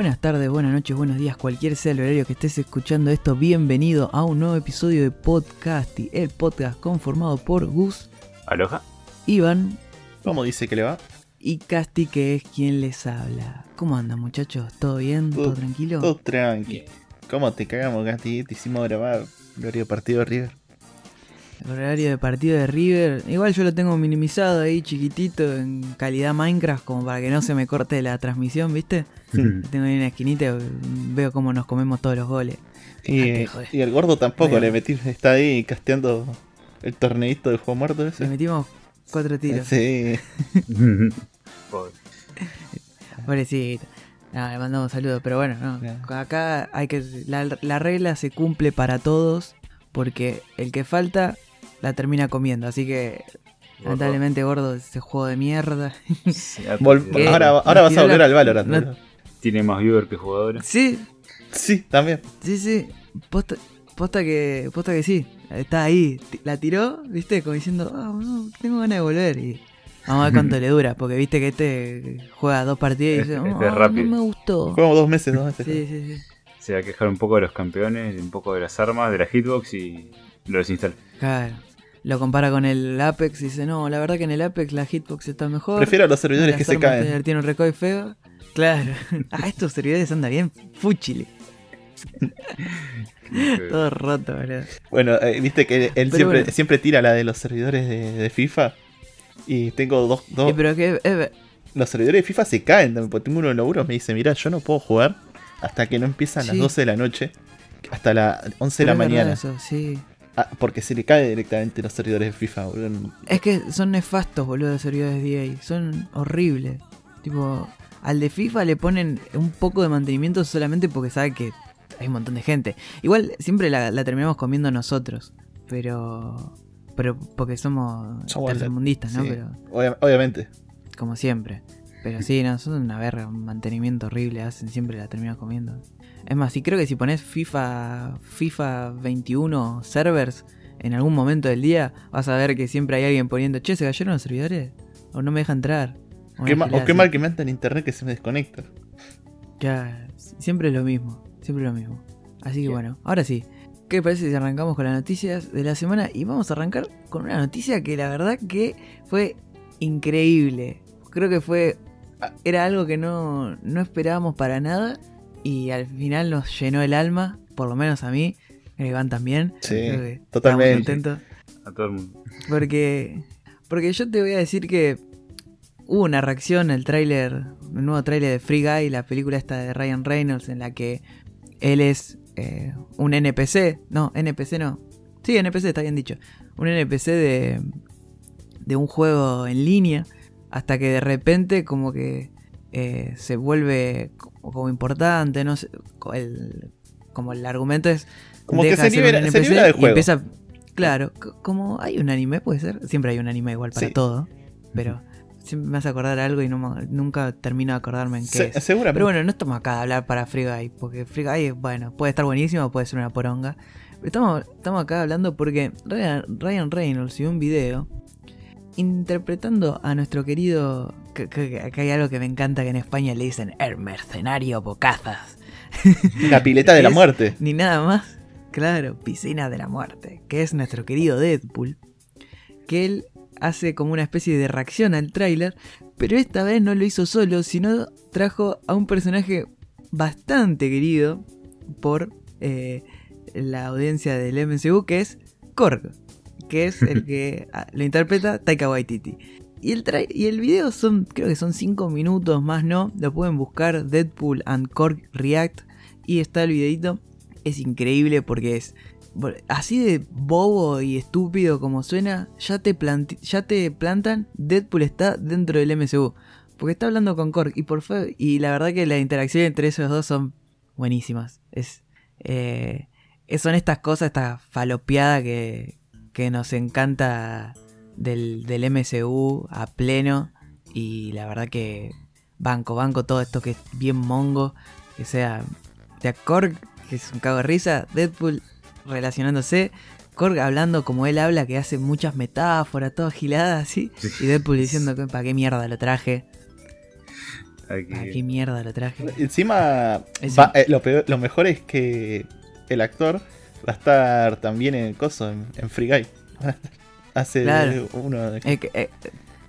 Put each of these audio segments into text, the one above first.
Buenas tardes, buenas noches, buenos días, cualquier sea el horario que estés escuchando esto, bienvenido a un nuevo episodio de Podcasty, el podcast conformado por Gus, Aloha. Iván ¿Cómo dice que le va? y Casti, que es quien les habla. ¿Cómo andan muchachos? ¿Todo bien? ¿Todo, Todo- tranquilo? Todo tranqui. ¿Cómo te cagamos, Gasti? Te hicimos grabar Gloria partido de River. El horario de partido de River, igual yo lo tengo minimizado ahí chiquitito en calidad Minecraft como para que no se me corte la transmisión, ¿viste? Tengo ahí una esquinita veo cómo nos comemos todos los goles. Y, y el gordo tampoco le metí, está ahí casteando el torneito del juego muerto Le ese. metimos cuatro tiros. Sí. Pobre. Pobrecito. No, le mandamos saludos, pero bueno, no. Acá hay que. La, la regla se cumple para todos. Porque el que falta la termina comiendo. Así que. Lamentablemente, gordo, ese juego de mierda. Sí, ah, ahora, ahora vas a volver la- al Valorant. no-. Tiene más viewer que jugadores. Sí, Sí, también. sí, sí. Posta, posta que. Posta que sí. Está ahí. La tiró, viste, como diciendo, ah, no, tengo ganas de volver. Y vamos a ver cuánto le dura. Porque viste que este juega dos partidas y dice, Este es "Ah, no rápido". me gustó. Jugamos dos meses, dos meses. Sí, sí, sí. Se va a quejar un poco de los campeones, un poco de las armas, de la hitbox y lo desinstala. Claro. Lo compara con el Apex y dice, no, la verdad que en el Apex la hitbox está mejor. Prefiero a los servidores que se caen. Tienen un recoil feo. Claro. ah, estos servidores andan bien fúchile. Todo roto, boludo. Bueno, eh, viste que él Pero siempre, bueno. siempre tira la de los servidores de, de FIFA. Y tengo dos, dos Eh, pero que eh, los servidores de FIFA se caen. también, porque tengo uno de laburos me dice, mira, yo no puedo jugar hasta que no empiezan las Sí. 12 de la noche. Hasta las 11 de la mañana. eso, sí. Ah, porque se le cae directamente los servidores de FIFA, boludo. Es que son nefastos, boludo, los servidores de EA. Son horribles. Tipo, al de FIFA le ponen un poco de mantenimiento solamente porque sabe que hay un montón de gente. Igual siempre la, la terminamos comiendo nosotros. Pero. Pero porque somos Somos tercermundistas, ¿no? Sí, Pero. obvia- obviamente. Como siempre. Pero sí, no, son una verga, un mantenimiento horrible, hacen siempre la terminan comiendo. Es más, y creo que si pones FIFA, FIFA 21 servers en algún momento del día, vas a ver que siempre hay alguien poniendo, che, ¿se cayeron los servidores? O no me deja entrar. O Qué o mal que me anda en internet que se me desconecta. Ya, siempre es lo mismo, siempre es lo mismo. Así que bueno, ahora sí. ¿Qué le parece si arrancamos con las noticias de la semana? Y vamos a arrancar con una noticia que la verdad que fue increíble. Creo que fue. Era algo que no, no esperábamos para nada. Y al final nos llenó el alma. Por lo menos a mí. A Iván también. Sí, totalmente. A todo el mundo. Porque. Porque yo te voy a decir que hubo una reacción al tráiler, el nuevo tráiler de Free Guy, la película esta de Ryan Reynolds, en la que él es eh, un NPC. No, NPC no. Sí, NPC, está bien dicho. Un NPC de, de un juego en línea. Hasta que de repente como que eh, se vuelve como, importante, no sé. el- como el argumento es... Como que se libera, se NPC libera del y juego. empieza... Claro, como hay un anime, puede ser. Siempre hay un anime igual para Sí. todo. Pero siempre me hace acordar algo y no me- nunca termino de acordarme en qué Se- es. seguramente. Pero bueno, no estamos acá a hablar para Free Guy, porque Free Guy, bueno, puede estar buenísimo puede ser una poronga. Pero estamos, estamos acá hablando porque Ryan, Ryan Reynolds subió un video interpretando a nuestro querido... que- que- Acá hay algo que me encanta que en España le dicen el mercenario Bocazas. La pileta de la Es- muerte. Ni nada más. Claro, piscina de la muerte. Que es nuestro querido Deadpool. Que él hace como una especie de reacción al tráiler. Pero esta vez no lo hizo solo, sino trajo a un personaje bastante querido por eh, la audiencia del MCU, que es Korg. Que es el que ah, lo interpreta Taika Waititi. Y el, y el video son, creo que son 5 minutos más, ¿no? Lo pueden buscar, Deadpool and Korg React. Y está el videito. Es increíble porque es así de bobo y estúpido como suena. Ya te, ya te plantan. Deadpool está dentro del MCU. Porque está hablando con Korg. Y, por fe- y la verdad que la interacción entre esos dos son buenísimas. Es, eh, son estas cosas, esta falopeada que, que nos encanta del, del MCU a pleno. Y la verdad que banco, banco todo esto que es bien mongo. Que sea de Korg, que es un cago de risa. Deadpool relacionándose. Korg hablando como él habla, que hace muchas metáforas, todas giladas así. Y Deadpool diciendo que para qué mierda lo traje. Ay, qué ¿A bien. qué mierda lo traje? Encima, va- eh, lo, peor- lo mejor es que el actor va a estar también en el coso, en, en Free Guy. Hace Claro. uno de- Eh, eh,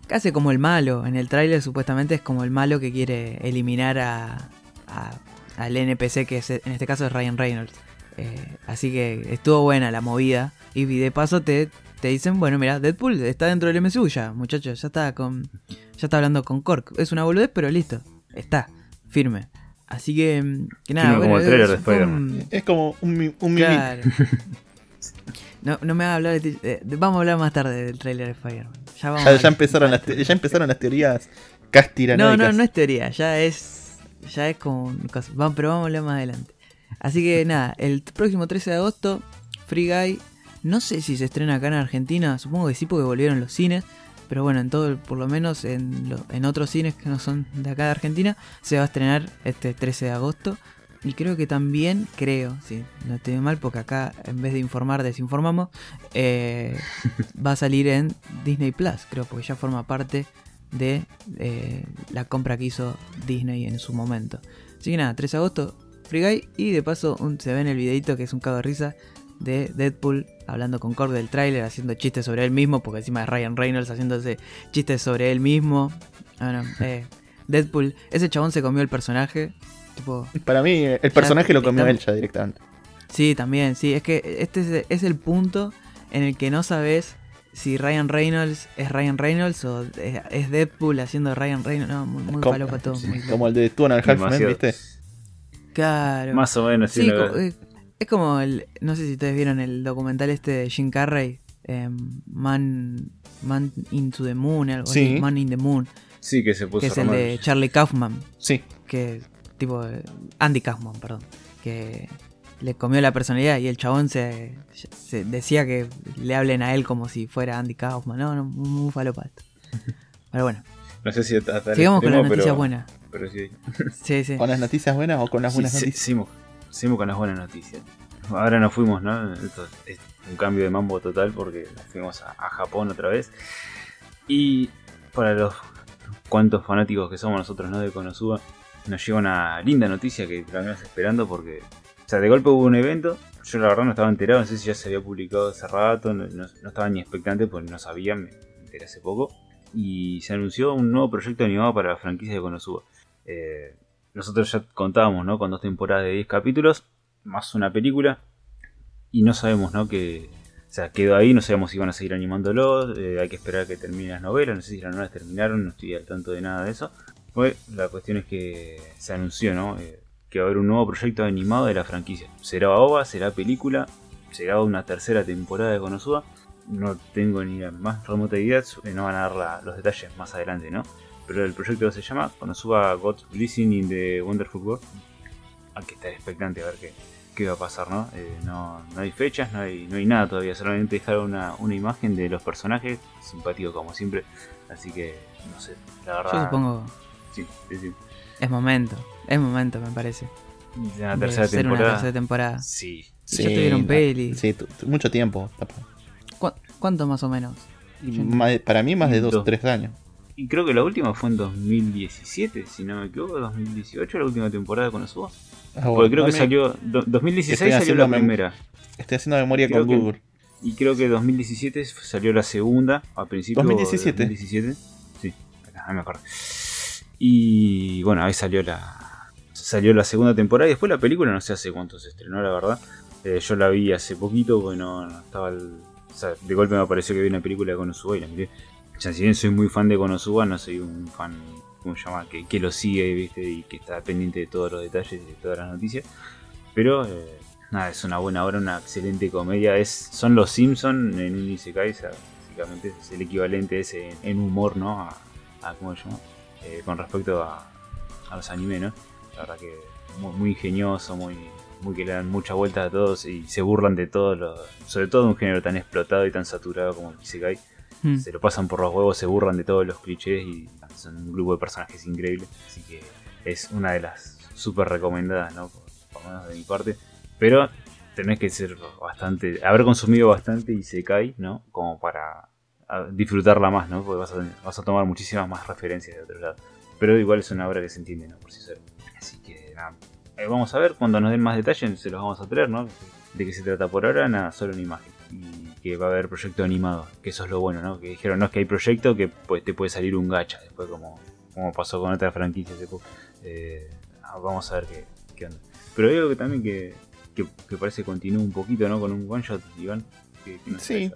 casi como el malo. En el tráiler supuestamente es como el malo que quiere eliminar a, a- al NPC que es, en este caso es Ryan Reynolds. Eh, así que estuvo buena la movida. Y de paso te, te dicen, bueno, mira, Deadpool está dentro del MCU ya, muchachos. Ya está con. Ya está hablando con Cork. Es una boludez, pero listo. Está. Firme. Así que, mm, que nada, Firme como bueno, el tráiler de un-. Es como un, mi- un. Claro. No, no me va a hablar de, ti- de- de- Vamos a hablar más tarde del trailer de Spider-Man. Ya, vamos Ya, a ya hablar. empezaron las te- ya empezaron las teorías No, castiranoicas. no, no es teoría, ya es. Ya es como. un cosa. Vamos, pero vamos a hablar más adelante. Así que nada, el próximo 13 de agosto, Free Guy. No sé si se estrena acá en Argentina, supongo que sí, porque volvieron los cines. Pero bueno, en todo, por lo menos en, lo- en otros cines que no son de acá de Argentina, se va a estrenar este 13 de agosto. Y creo que también, creo, sí, no estoy mal, porque acá en vez de informar, desinformamos, eh, va a salir en Disney Plus, creo, porque ya forma parte de eh, la compra que hizo Disney en su momento. Así que nada, 3 de agosto, Free Guy. Y de paso un- se ve en el videito que es un cago de risa de Deadpool hablando con Korg del tráiler, haciendo chistes sobre él mismo, porque encima es Ryan Reynolds haciéndose chistes sobre él mismo. Bueno, eh, Deadpool, ese chabón se comió el personaje. Tipo, Para mí, el personaje lo comió está- él ya directamente. Sí, también, sí. Es que este es, el punto en el que no sabes si Ryan Reynolds es Ryan Reynolds o es, Deadpool haciendo Ryan Reynolds. No, muy, muy Como- falopa todo. sí, muy loco. Como el de Two and a Half Men. ¿viste? Claro. Más o menos, sí. Sí, lo- co- eh, es como el. No sé si ustedes vieron el documental este de Jim Carrey. em, Man, Man into the Moon, algo Sí. así. Man in the Moon. sí, que se puso Que es el de Charlie Kaufman. Sí. que tipo eh, Andy Kaufman, perdón, que le comió la personalidad y el chabón se, se decía que le hablen a él como si fuera Andy Kaufman, no, no, muy, muy falopa esto. Pero bueno, No sé si hasta sigamos con las noticias pero- buenas. Pero sí. Sí, sí. ¿Con las noticias buenas o con las Sí, buenas sí, noticias? seguimos, seguimos con las buenas noticias. Ahora nos fuimos, ¿no? Esto es un cambio de mambo total porque nos fuimos a, Japón otra vez. Y para los cuantos fanáticos que somos nosotros, ¿no? De Konosuba, nos llega una linda noticia que la venimos esperando porque, o sea, de golpe hubo un evento. Yo la verdad no estaba enterado, no sé si ya se había publicado hace rato, no, no- no estaba ni expectante porque no sabía, me enteré hace poco. Y se anunció un nuevo proyecto animado para la franquicia de Konosuba. Eh, nosotros ya contábamos, ¿no? Con dos temporadas de 10 capítulos, más una película. Y no sabemos, ¿no? Que. O quedó ahí, no sabemos si van a seguir animándolo. eh, hay que esperar que termine las novelas. No sé si las novelas terminaron, no estoy al tanto de nada de eso. Pues la cuestión es que se anunció, ¿no? Eh, que va a haber un nuevo proyecto animado de la franquicia. ¿Será OVA? ¿Será película? ¿Será una tercera temporada de Konosuba? No tengo ni la más remota idea. eh, No van a dar los detalles más adelante, ¿no? Pero el proyecto se llama Konosuba God's Blessing in the Wonderful World. Hay que estar expectante a ver qué, qué va a pasar, ¿no? Eh, no, no hay fechas, no hay, no hay nada todavía, solamente dejaron una, una imagen de los personajes, simpático como siempre, así que no sé, la verdad. Yo supongo Sí, sí, sí. es momento, es momento me parece. De de tercera temporada. una tercera temporada. Sí. ya tuvieron la- peli. Sí, mucho tiempo. ¿Cu- ¿Cuánto más o menos? Para mí, más de dos o Dos. tres años. Y creo que la última fue en 2017, si no me equivoco, 2018, la última temporada Konosuba. Ah, Porque bueno, creo que salió. do- 2016 Estoy salió la primera. Estoy haciendo memoria Creo con que- Google. Y creo que 2017 salió la segunda, a principios 2017. de 2017. Sí, acá me acuerdo. Y bueno, ahí salió la salió la segunda temporada y después la película, no sé hace cuánto se estrenó, la verdad. Eh, yo la vi hace poquito, porque no, no estaba el- o sea, de golpe me pareció que vi una película de Konosuba y la miré. Sea, si bien soy muy fan de Konosuba, no soy un fan, ¿cómo se llama? Que, lo sigue, ¿viste? Y que está pendiente de todos los detalles y de todas las noticias. Pero, eh, nada, es una buena obra, una excelente comedia. Es, son los Simpsons en un Isekai, básicamente es el equivalente ese en, humor, ¿no? A, a- ¿Cómo se llama? Eh, con respecto a, los anime, ¿no? La verdad que muy, muy ingenioso, muy, muy que le dan mucha vuelta a todos y se burlan de todo, lo, sobre todo un género tan explotado y tan saturado como el Isekai. Se lo pasan por los huevos, se burlan de todos los clichés y son un grupo de personajes increíbles. Así que es una de las súper recomendadas, ¿no? Por, por menos de mi parte. Pero tenés que ser bastante, haber consumido bastante Isekai, ¿no? Como para disfrutarla más, ¿no? Porque vas a, vas a tomar muchísimas más referencias de otro lado. pero igual es una obra que se entiende, ¿no? Por sí solo. Así que nada. Eh, vamos a ver, cuando nos den más detalles se los vamos a traer, ¿no? De qué se trata por ahora, nada, solo una imagen. Y que va a haber proyecto animado, que eso es lo bueno, ¿no? Que dijeron, no es que hay proyecto que pues, te puede salir un gacha, después como, como pasó con otra franquicia. Eh, ah, vamos a ver qué, qué, onda. Pero hay algo que también que, que, parece que continúa un poquito, ¿no? Con un one shot, Iván. sí.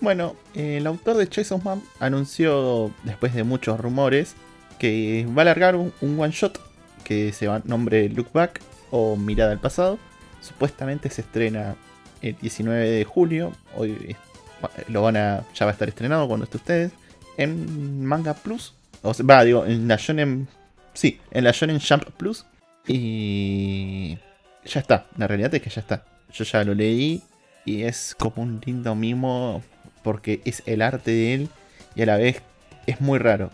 Bueno, el autor de Chase of Man anunció, después de muchos rumores, que va a alargar un, one shot que se va nombre Look Back o Mirada al Pasado. Supuestamente se estrena el 19 de julio. Hoy lo van a. ya va a estar estrenado cuando esté ustedes. En Manga Plus. O sea, va, digo, en la Shonen. Sí, en la Shonen Jump Plus. Y. Ya está. La realidad es que ya está. Yo ya lo leí. Y es como un lindo mimo. Porque es el arte de él. Y a la vez es muy raro.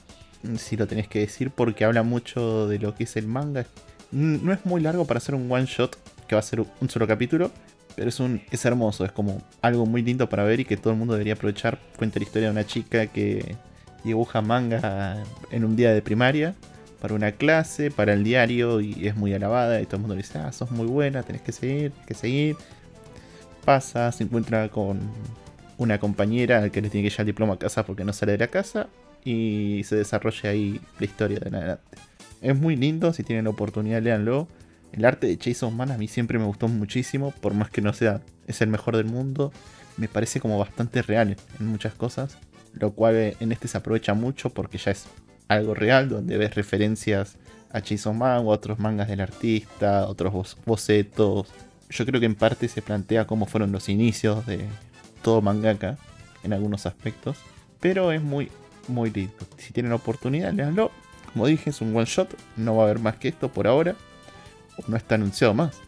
Si lo tenés que decir. Porque habla mucho de lo que es el manga. No es muy largo para hacer un one shot. Que va a ser un solo capítulo. Pero es, un, es hermoso, es como algo muy lindo para ver y que todo el mundo debería aprovechar. Cuenta la historia de una chica que dibuja manga en un día de primaria para una clase, para el diario y es muy alabada y todo el mundo le dice, ah, sos muy buena, tenés que seguir, que seguir. Pasa, se encuentra con una compañera que le tiene que llevar el diploma a casa porque no sale de la casa y se desarrolla ahí la historia de adelante. Es muy lindo, si tienen la oportunidad, léanlo. El arte de Jason Man a mí siempre me gustó muchísimo, por más que no sea es el mejor del mundo, me parece como bastante real en muchas cosas, lo cual eh, en este se aprovecha mucho porque ya es algo real, donde ves referencias a Jason Man o a otros mangas del artista, otros bocetos. Yo creo que en parte se plantea cómo fueron los inicios de todo mangaka en algunos aspectos, pero es muy, muy lindo. Si tienen oportunidad, leanlo. Como dije, es un one shot, no va a haber más que esto por ahora no está anunciado más.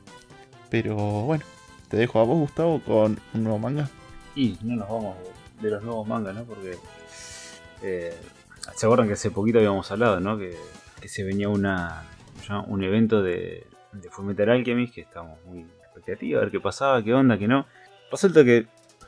Pero bueno, te dejo a vos, Gustavo, con un nuevo manga. Y no nos vamos de, los nuevos mangas, ¿no? Porque eh, se acuerdan que hace poquito habíamos hablado, ¿no? Que, se venía una, un evento de, de Fullmetal Alchemist que estábamos muy expectativos, a ver qué pasaba, qué onda, qué no. Resulta que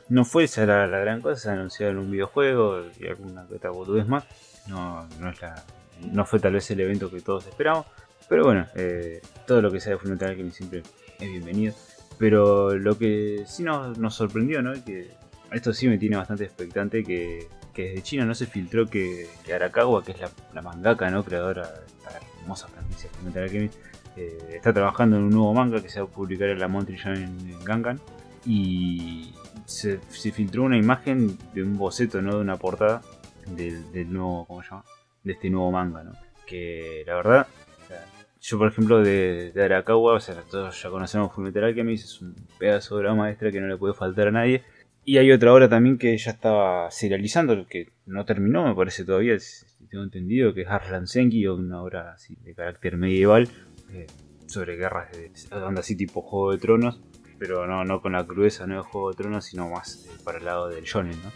no fue esa la, gran cosa, se anunció en un videojuego y alguna otra boludez más. No, no, es la, no fue tal vez el evento que todos esperamos. Pero bueno, eh, todo lo que sea de Fullmetal Alchemist siempre es bienvenido. Pero lo que sí nos, sorprendió, ¿no? Que esto sí me tiene bastante expectante, que, desde China no se filtró que, Arakawa, que es la, mangaka, ¿no? Creadora de la hermosa franquicia de Fullmetal Alchemist, eh, está trabajando en un nuevo manga que se va a publicar en la Montreal en, Gangan. Y se, filtró una imagen de un boceto, ¿no? De una portada del, del nuevo, ¿cómo se llama? De este nuevo manga, ¿no? Que la verdad yo, por ejemplo, de, Arakawa, o sea, todos ya conocemos Fullmetal Alchemist, es un pedazo de obra maestra que no le puede faltar a nadie. Y hay otra obra también que ya estaba serializando, que no terminó, me parece todavía, si tengo entendido, que es Arslan Senki, una obra así de carácter medieval, eh, sobre guerras de así tipo Juego de Tronos, pero no, no con la crudeza no de Juego de Tronos, sino más eh, para el lado del shonen, ¿no?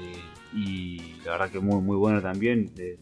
Eh, y la verdad que muy muy bueno también, de,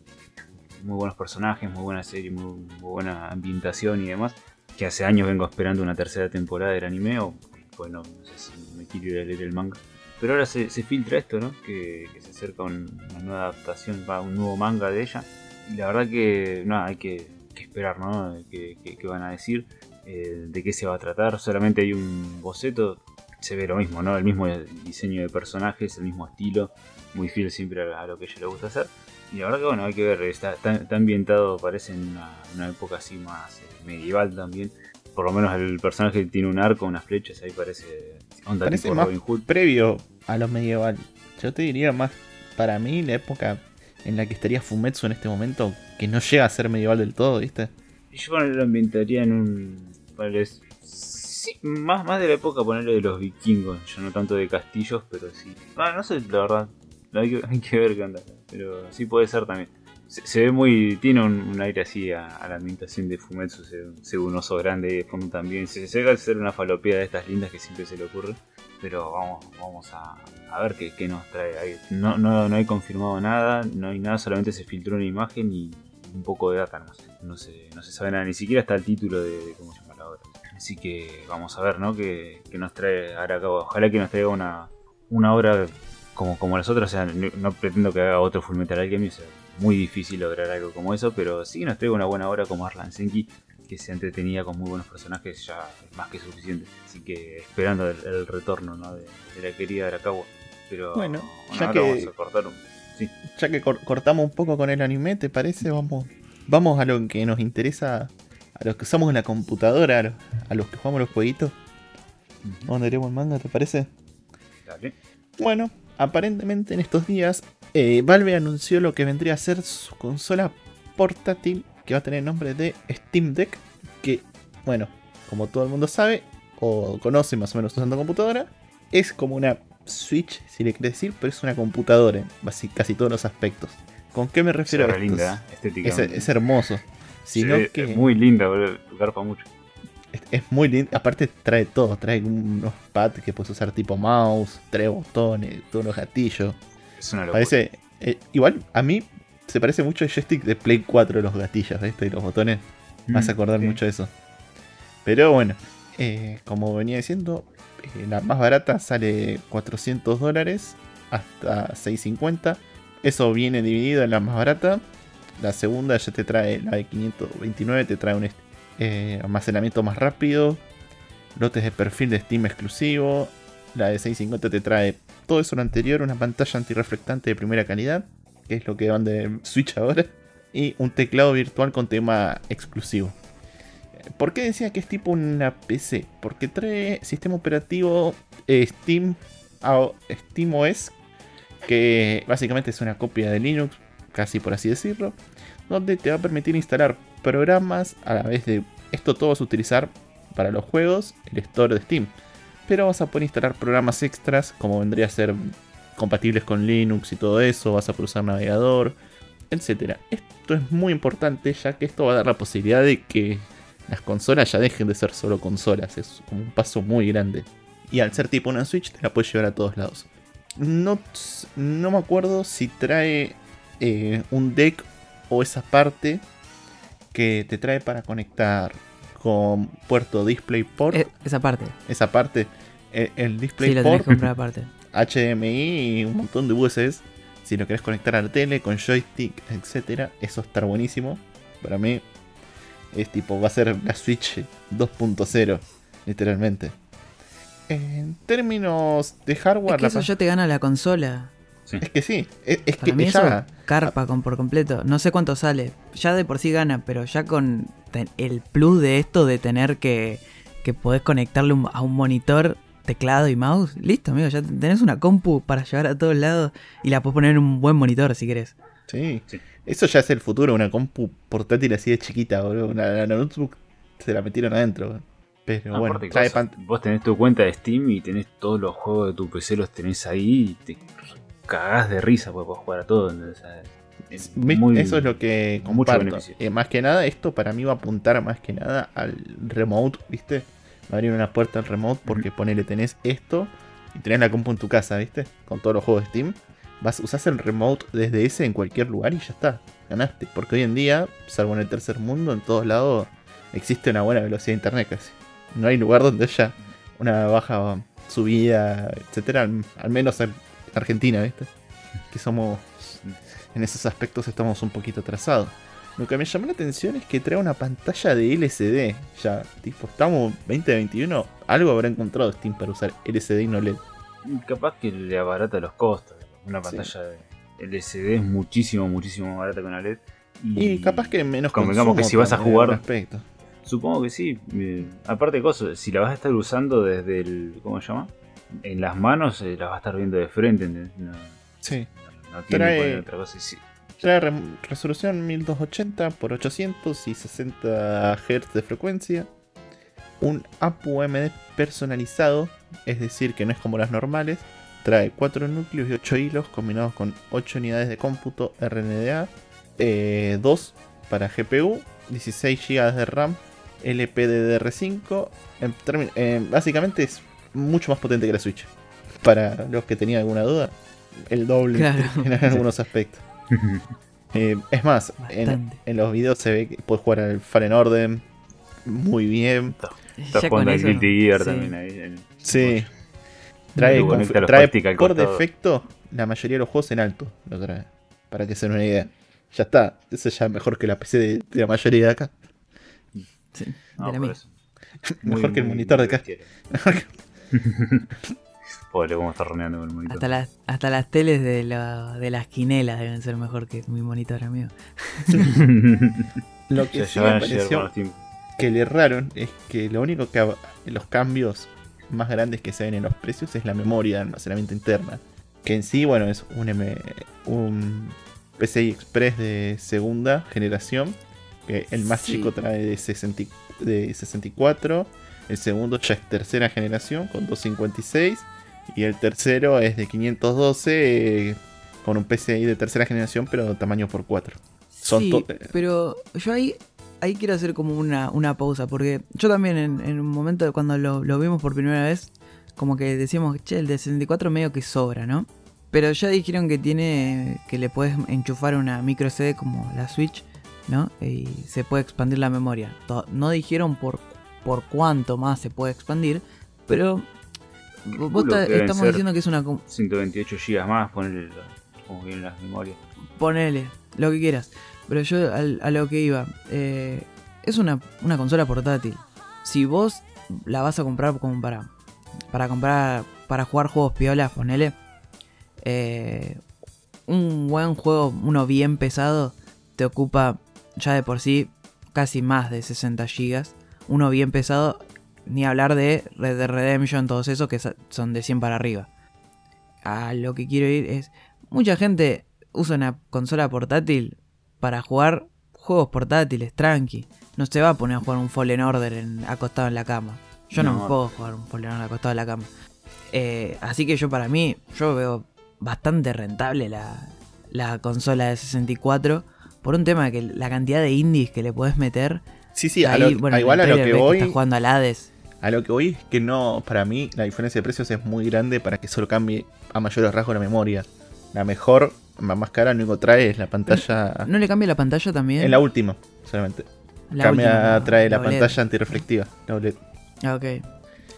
muy buenos personajes, muy buena serie, muy, buena ambientación y demás. Que hace años vengo esperando una tercera temporada del anime, o bueno, no sé si me quiero ir a leer el manga. Pero ahora se, filtra esto, ¿no? Que, se acerca una nueva adaptación, un nuevo manga de ella. Y la verdad que, nada, hay que, esperar, ¿no? ¿Qué, van a decir? Eh, ¿De qué se va a tratar? Solamente hay un boceto, se ve lo mismo, ¿no? El mismo diseño de personajes, el mismo estilo, muy fiel siempre a, lo que a ella le gusta hacer. Y la verdad que bueno, hay que ver, está, ambientado, parece en una, época así más eh, medieval también. Por lo menos el personaje tiene un arco, unas flechas, ahí parece onda parece más previo a lo medieval. Yo te diría más, para mí, la época en la que estaría Fumetsu en este momento, que no llega a ser medieval del todo, ¿viste? Yo lo ambientaría en un... sí, más, más de la época ponerle de los vikingos, yo no tanto de castillos, pero sí. Ah, no sé, la verdad, hay que, ver qué onda. Pero sí puede ser también. Se, ve muy. Tiene un, aire así a, la ambientación de Fumetsu. Se, ve un oso grande de fondo también. Se, llega a ser una falopía de estas lindas que siempre se le ocurre. Pero vamos, vamos a, ver qué, nos trae. no, no, no hay confirmado nada. No hay nada. Solamente se filtró una imagen y un poco de data. No, se, no se sabe nada. Ni siquiera está el título de, cómo se llama la obra. Así que vamos a ver, ¿no? Que, nos trae Arakawa. Ojalá que nos traiga una, una obra como, como las otras, o sea, no, no pretendo que haga otro Full Metal Alchemist, es muy difícil lograr algo como eso, pero sí nos traigo una buena obra como Arlan Senki, que se entretenía con muy buenos personajes, ya es más que suficiente. Así que esperando el, el retorno ¿no? de, de la querida Arakawa. Pero Bueno, bueno, ya que- vamos a cortar un... Sí, Ya que cor- cortamos un poco con el anime, ¿te parece? Vamos, vamos a lo que nos interesa, a los que usamos la computadora, a los, a los que jugamos los jueguitos. Ujú. ¿Dónde leemos el manga, te parece? dale. Bueno, aparentemente en estos días eh, Valve anunció lo que vendría a ser su consola portátil que va a tener el nombre de Steam Deck, que, bueno, como todo el mundo sabe o conoce más o menos usando computadora, es como una Switch, si le quiere decir, pero es una computadora en casi todos los aspectos. ¿Con qué me refiero a ve esto? linda. Es, estéticamente. es hermoso. Sino que Muy linda, boludo, garpa mucho. Es, es muy lindo. Aparte trae todo. Trae unos pads que puedes usar tipo mouse, trae botones, todos los gatillos. Es una locura. Parece. eh, igual, a mí se parece mucho el joystick de Play 4, los gatillos, ¿viste? Y los botones. Me hace Mm, acordar mucho de eso. Pero bueno, eh, como venía diciendo, eh, la más barata sale 400 dólares hasta 650. Eso viene dividido en la más barata. La segunda ya te trae, la de 529, te trae un eh, almacenamiento más rápido. Lotes de perfil de Steam exclusivo. La de 650 te trae todo eso lo anterior, una pantalla antirreflectante de primera calidad, que es lo que van de Switch ahora, y un teclado virtual con tema exclusivo. ¿Por qué decía que es tipo una PC? Porque trae sistema operativo eh, Steam, a- SteamOS, que básicamente es una copia de Linux, casi por así decirlo, donde te va a permitir instalar programas a la vez de... Esto todo vas a utilizar para los juegos, el store de Steam. Pero vas a poder instalar programas extras, como vendría a ser compatibles con Linux y todo eso, vas a poder usar navegador, etc. Esto es muy importante ya que esto va a dar la posibilidad de que las consolas ya dejen de ser solo consolas, es un paso muy grande. Y al ser tipo una Switch te la puedes llevar a todos lados. No, no me acuerdo si trae eh, un deck o esa parte que te trae para conectar con puerto DisplayPort. Eh, esa parte. esa parte, el, el Sí, lo tenés DisplayPort, comprar aparte. HDMI y un montón de USBs. Si lo querés conectar a la tele con joystick, etcétera, eso está buenísimo. Para mí es tipo, va a ser la Switch 2.0, literalmente. En términos de hardware, Es que eso ya te gana la consola. Sí. es que sí, es, es Para que mí eso ya, carpa con por completo. No sé cuánto sale. Ya de por sí gana, pero ya con el plus de esto de tener que, que podés conectarle un- a un monitor, teclado y mouse, listo, amigo. Ya tenés una compu para llevar a todos lados y la podés poner en un buen monitor si querés. sí, Sí. eso ya es el futuro, una compu portátil así de chiquita, boludo. Una, la notebook se la metieron adentro. Pero No, bueno, trae vos tenés tu cuenta de Steam y tenés todos los juegos de tu PC, los tenés ahí y te cagás de risa porque podés jugar a todo. es Eso es lo que comparto. Eh, más que nada, esto para mí va a apuntar más que nada al remote, ¿viste? Va a abrir una puerta al remote porque ponele, tenés esto y tenés la compu en tu casa, ¿viste? Con todos los juegos de Steam. Vas, usás el remote desde ese en cualquier lugar y ya está. Ganaste. Porque hoy en día, salvo en el tercer mundo, en todos lados existe una buena velocidad de internet casi. No hay lugar donde haya una baja subida, etcétera. Al, al menos en Argentina, ¿viste? Que somos en esos aspectos estamos un poquito atrasados. Lo que me llamó la atención es que trae una pantalla de LCD. Ya, tipo, estamos 2021. Algo habrá encontrado Steam para usar LCD y no LED. Capaz que le abarata los costos. Una Sí. pantalla de LCD es muchísimo, muchísimo más barata que una LED. Y capaz que menos consumo que si vas a jugar- aspecto. Supongo que sí. Eh, aparte de cosas, si la vas a estar usando desde el. ¿Cómo se llama? En las manos, eh, la vas a estar viendo de frente. No, Sí. no tiene Trae- otra cosa. Sí. Trae re- resolución 1280 x 800 y 60 Hz de frecuencia. Un APU AMD personalizado, es decir, que no es como las normales. Trae 4 núcleos y 8 hilos combinados con 8 unidades de cómputo RNDA, 2 para GPU, 16 GB de RAM, LPDDR5. En eh, básicamente es mucho más potente que la Switch. Para los que tenían alguna duda, el doble Claro. en algunos aspectos. Eh, es más, en, los videos se ve que puedes jugar al Fallen Order muy bien. Estás jugando al Guilty Gear sí. también ahí. Sí. Trae, con- trae por defecto la mayoría de los juegos en alto. Lo trae. Para que se den una idea. Ya está. Eso ya es mejor que la PC de, de la mayoría de acá. Sí, No, la mía. Mejor que el monitor de acá. Pobre, cómo está roneando con el monitor. Hasta las, hasta las teles de, la- de las quinelas deben ser mejor que mi monitor, amigo. Lo que sí me pareció que le erraron es que lo único que los cambios más grandes que se ven en los precios es la memoria de almacenamiento interna. Que en sí, bueno, es un, M- un PCI Express de segunda generación. Que el más Sí. chico trae de, 60 y- de 64. El segundo ya es tercera generación con 256. Y el tercero es de 512 eh, con un PCI de tercera generación, pero tamaño por 4. Son sí, pero yo ahí, ahí quiero hacer como una, una pausa, porque yo también en, en un momento cuando lo, lo vimos por primera vez, como que decíamos, che, el de 64 medio que sobra, ¿no? Pero ya dijeron que tiene, que le puedes enchufar una micro SD como la Switch, ¿no? Y se puede expandir la memoria. No dijeron por, por cuánto más se puede expandir, pero vos estamos diciendo que es una... com- 128 GB más, ponerle como vienen las memorias. Ponele, lo que quieras. Pero yo al- a lo que iba. eh, es una, una consola portátil. Si vos la vas a comprar como para. Para comprar. Para jugar juegos piolas, ponele. eh, un buen juego, uno bien pesado, te ocupa ya de por sí casi más de 60 gigas. Uno bien pesado, ni hablar de Red Dead Redemption, todos esos que son de 100 para arriba. A lo que quiero ir es, mucha gente usa una consola portátil para jugar juegos portátiles, tranqui. No se va a poner a jugar un Fallen Order en- acostado en la cama. Yo no, No. puedo jugar un Fallen Order acostado en la cama. Eh, así que yo para mí, yo veo bastante rentable la, la consola de 64 por un tema de que la cantidad de indies que le podés meter. Sí, sí, a lo- bueno, a en igual a lo que voy. estás jugando al Hades. A lo que voy es que no, para mí la diferencia de precios es muy grande para que solo cambie a mayores rasgos la memoria. La mejor, la más cara, lo único que trae es la pantalla. ¿No le cambia la pantalla también? En la última, solamente. La Cambia, última, trae la, pantalla antirreflectiva. la OLED. Ah, Ok,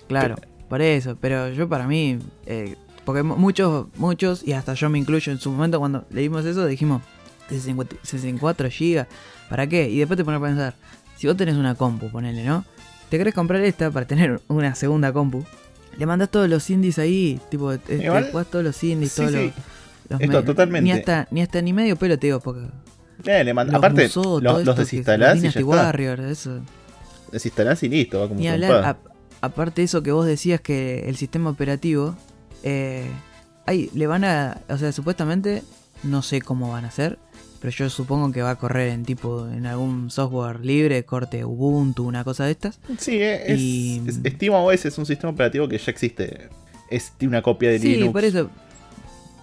claro, por eso, pero yo para mí, eh, porque mu- muchos, muchos, y hasta yo me incluyo en su momento cuando leímos eso, dijimos, de 50 64 GB, ¿para qué? Y después te pones a pensar, si vos tenés una compu, ponele, ¿no? Te querés comprar esta para tener una segunda compu, le mandás todos los indies ahí, tipo, te, te jugás todos los indies, Sí, todos sí. los... los Esto, me- totalmente. Ni hasta, ni hasta ni medio pelo te digo, porque... Eh, le manda- Los aparte, los, los esto que- desinstalás y ya está. Warrior, eso... Desinstalás y listo, va como Ni hablar, a- aparte de eso que vos decías que el sistema operativo, eh, ahí le van a, o sea, supuestamente, no sé cómo van a hacer, pero yo supongo que va a correr en tipo, en algún software libre, corte Ubuntu, una cosa de estas. Sí, eh, es, y- es- SteamOS es un sistema operativo que ya existe. Es una copia de Sí, Linux. por eso.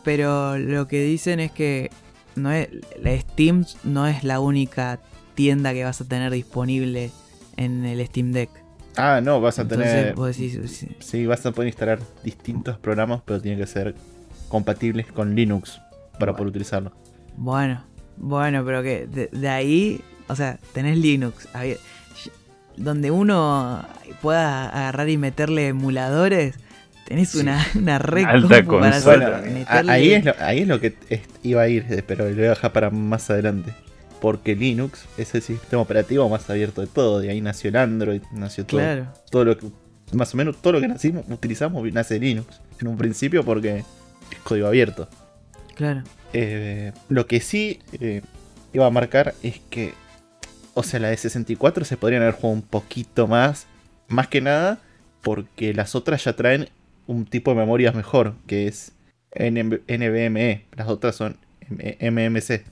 Pero lo que dicen es que no es, la Steam no es la única tienda que vas a tener disponible en el Steam Deck. Ah, no, vas a Entonces tener. vos decís, sí, Sí, vas a poder instalar distintos programas, pero tienen que ser compatibles con Linux para Bueno. poder utilizarlo. Bueno, bueno, pero que de, de ahí, o sea, tenés Linux, ahí- donde uno pueda agarrar y meterle emuladores, tenés Sí. una, una red Alta consola. Meterle- ahí, es lo, ahí es lo que es- iba a ir, pero lo voy a dejar para más adelante. Porque Linux es el sistema operativo más abierto de todo. De ahí nació el Android, nació todo. Claro, todo lo que más o menos todo lo que nacimos, utilizamos nace de Linux en un principio porque es código abierto claro. Eh, lo que sí eh, iba a marcar es que o sea la de 64 se podrían haber jugado un poquito más más que nada porque las otras ya traen un tipo de memorias mejor que es NV NVMe las otras son MMC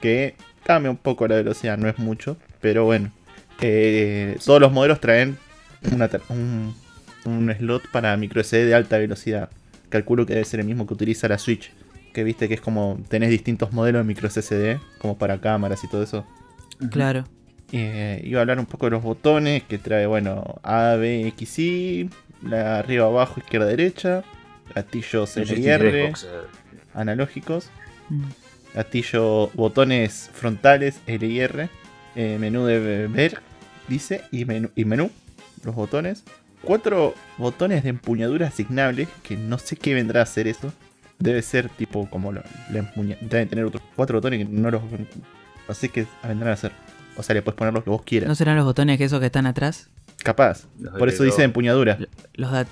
que cambia un poco la velocidad no es mucho pero bueno eh, todos los modelos traen un, un slot para micro SD de alta velocidad. Calculo que debe ser el mismo que utiliza la Switch. Que viste que es como tenés distintos modelos de micro SSD, como para cámaras y todo eso. Claro. Eh, iba a hablar un poco de los botones que trae, bueno, A, B, X, Y, la arriba, abajo, izquierda, derecha, gatillos L y R, eh, analógicos, Mm. gatillo, botones frontales L y R, eh, menú de ver, dice, y menú, y menú, los botones, cuatro botones de empuñadura asignables, que no sé qué vendrá a hacer eso. Debe ser tipo como lo, la empuña- Deben tener otros cuatro botones que no los. No sé qué vendrán a hacer. O sea, le puedes poner lo que vos quieras. ¿No serán los botones que esos que están atrás? Capaz. Los Por eso dice empuñadura. Los da-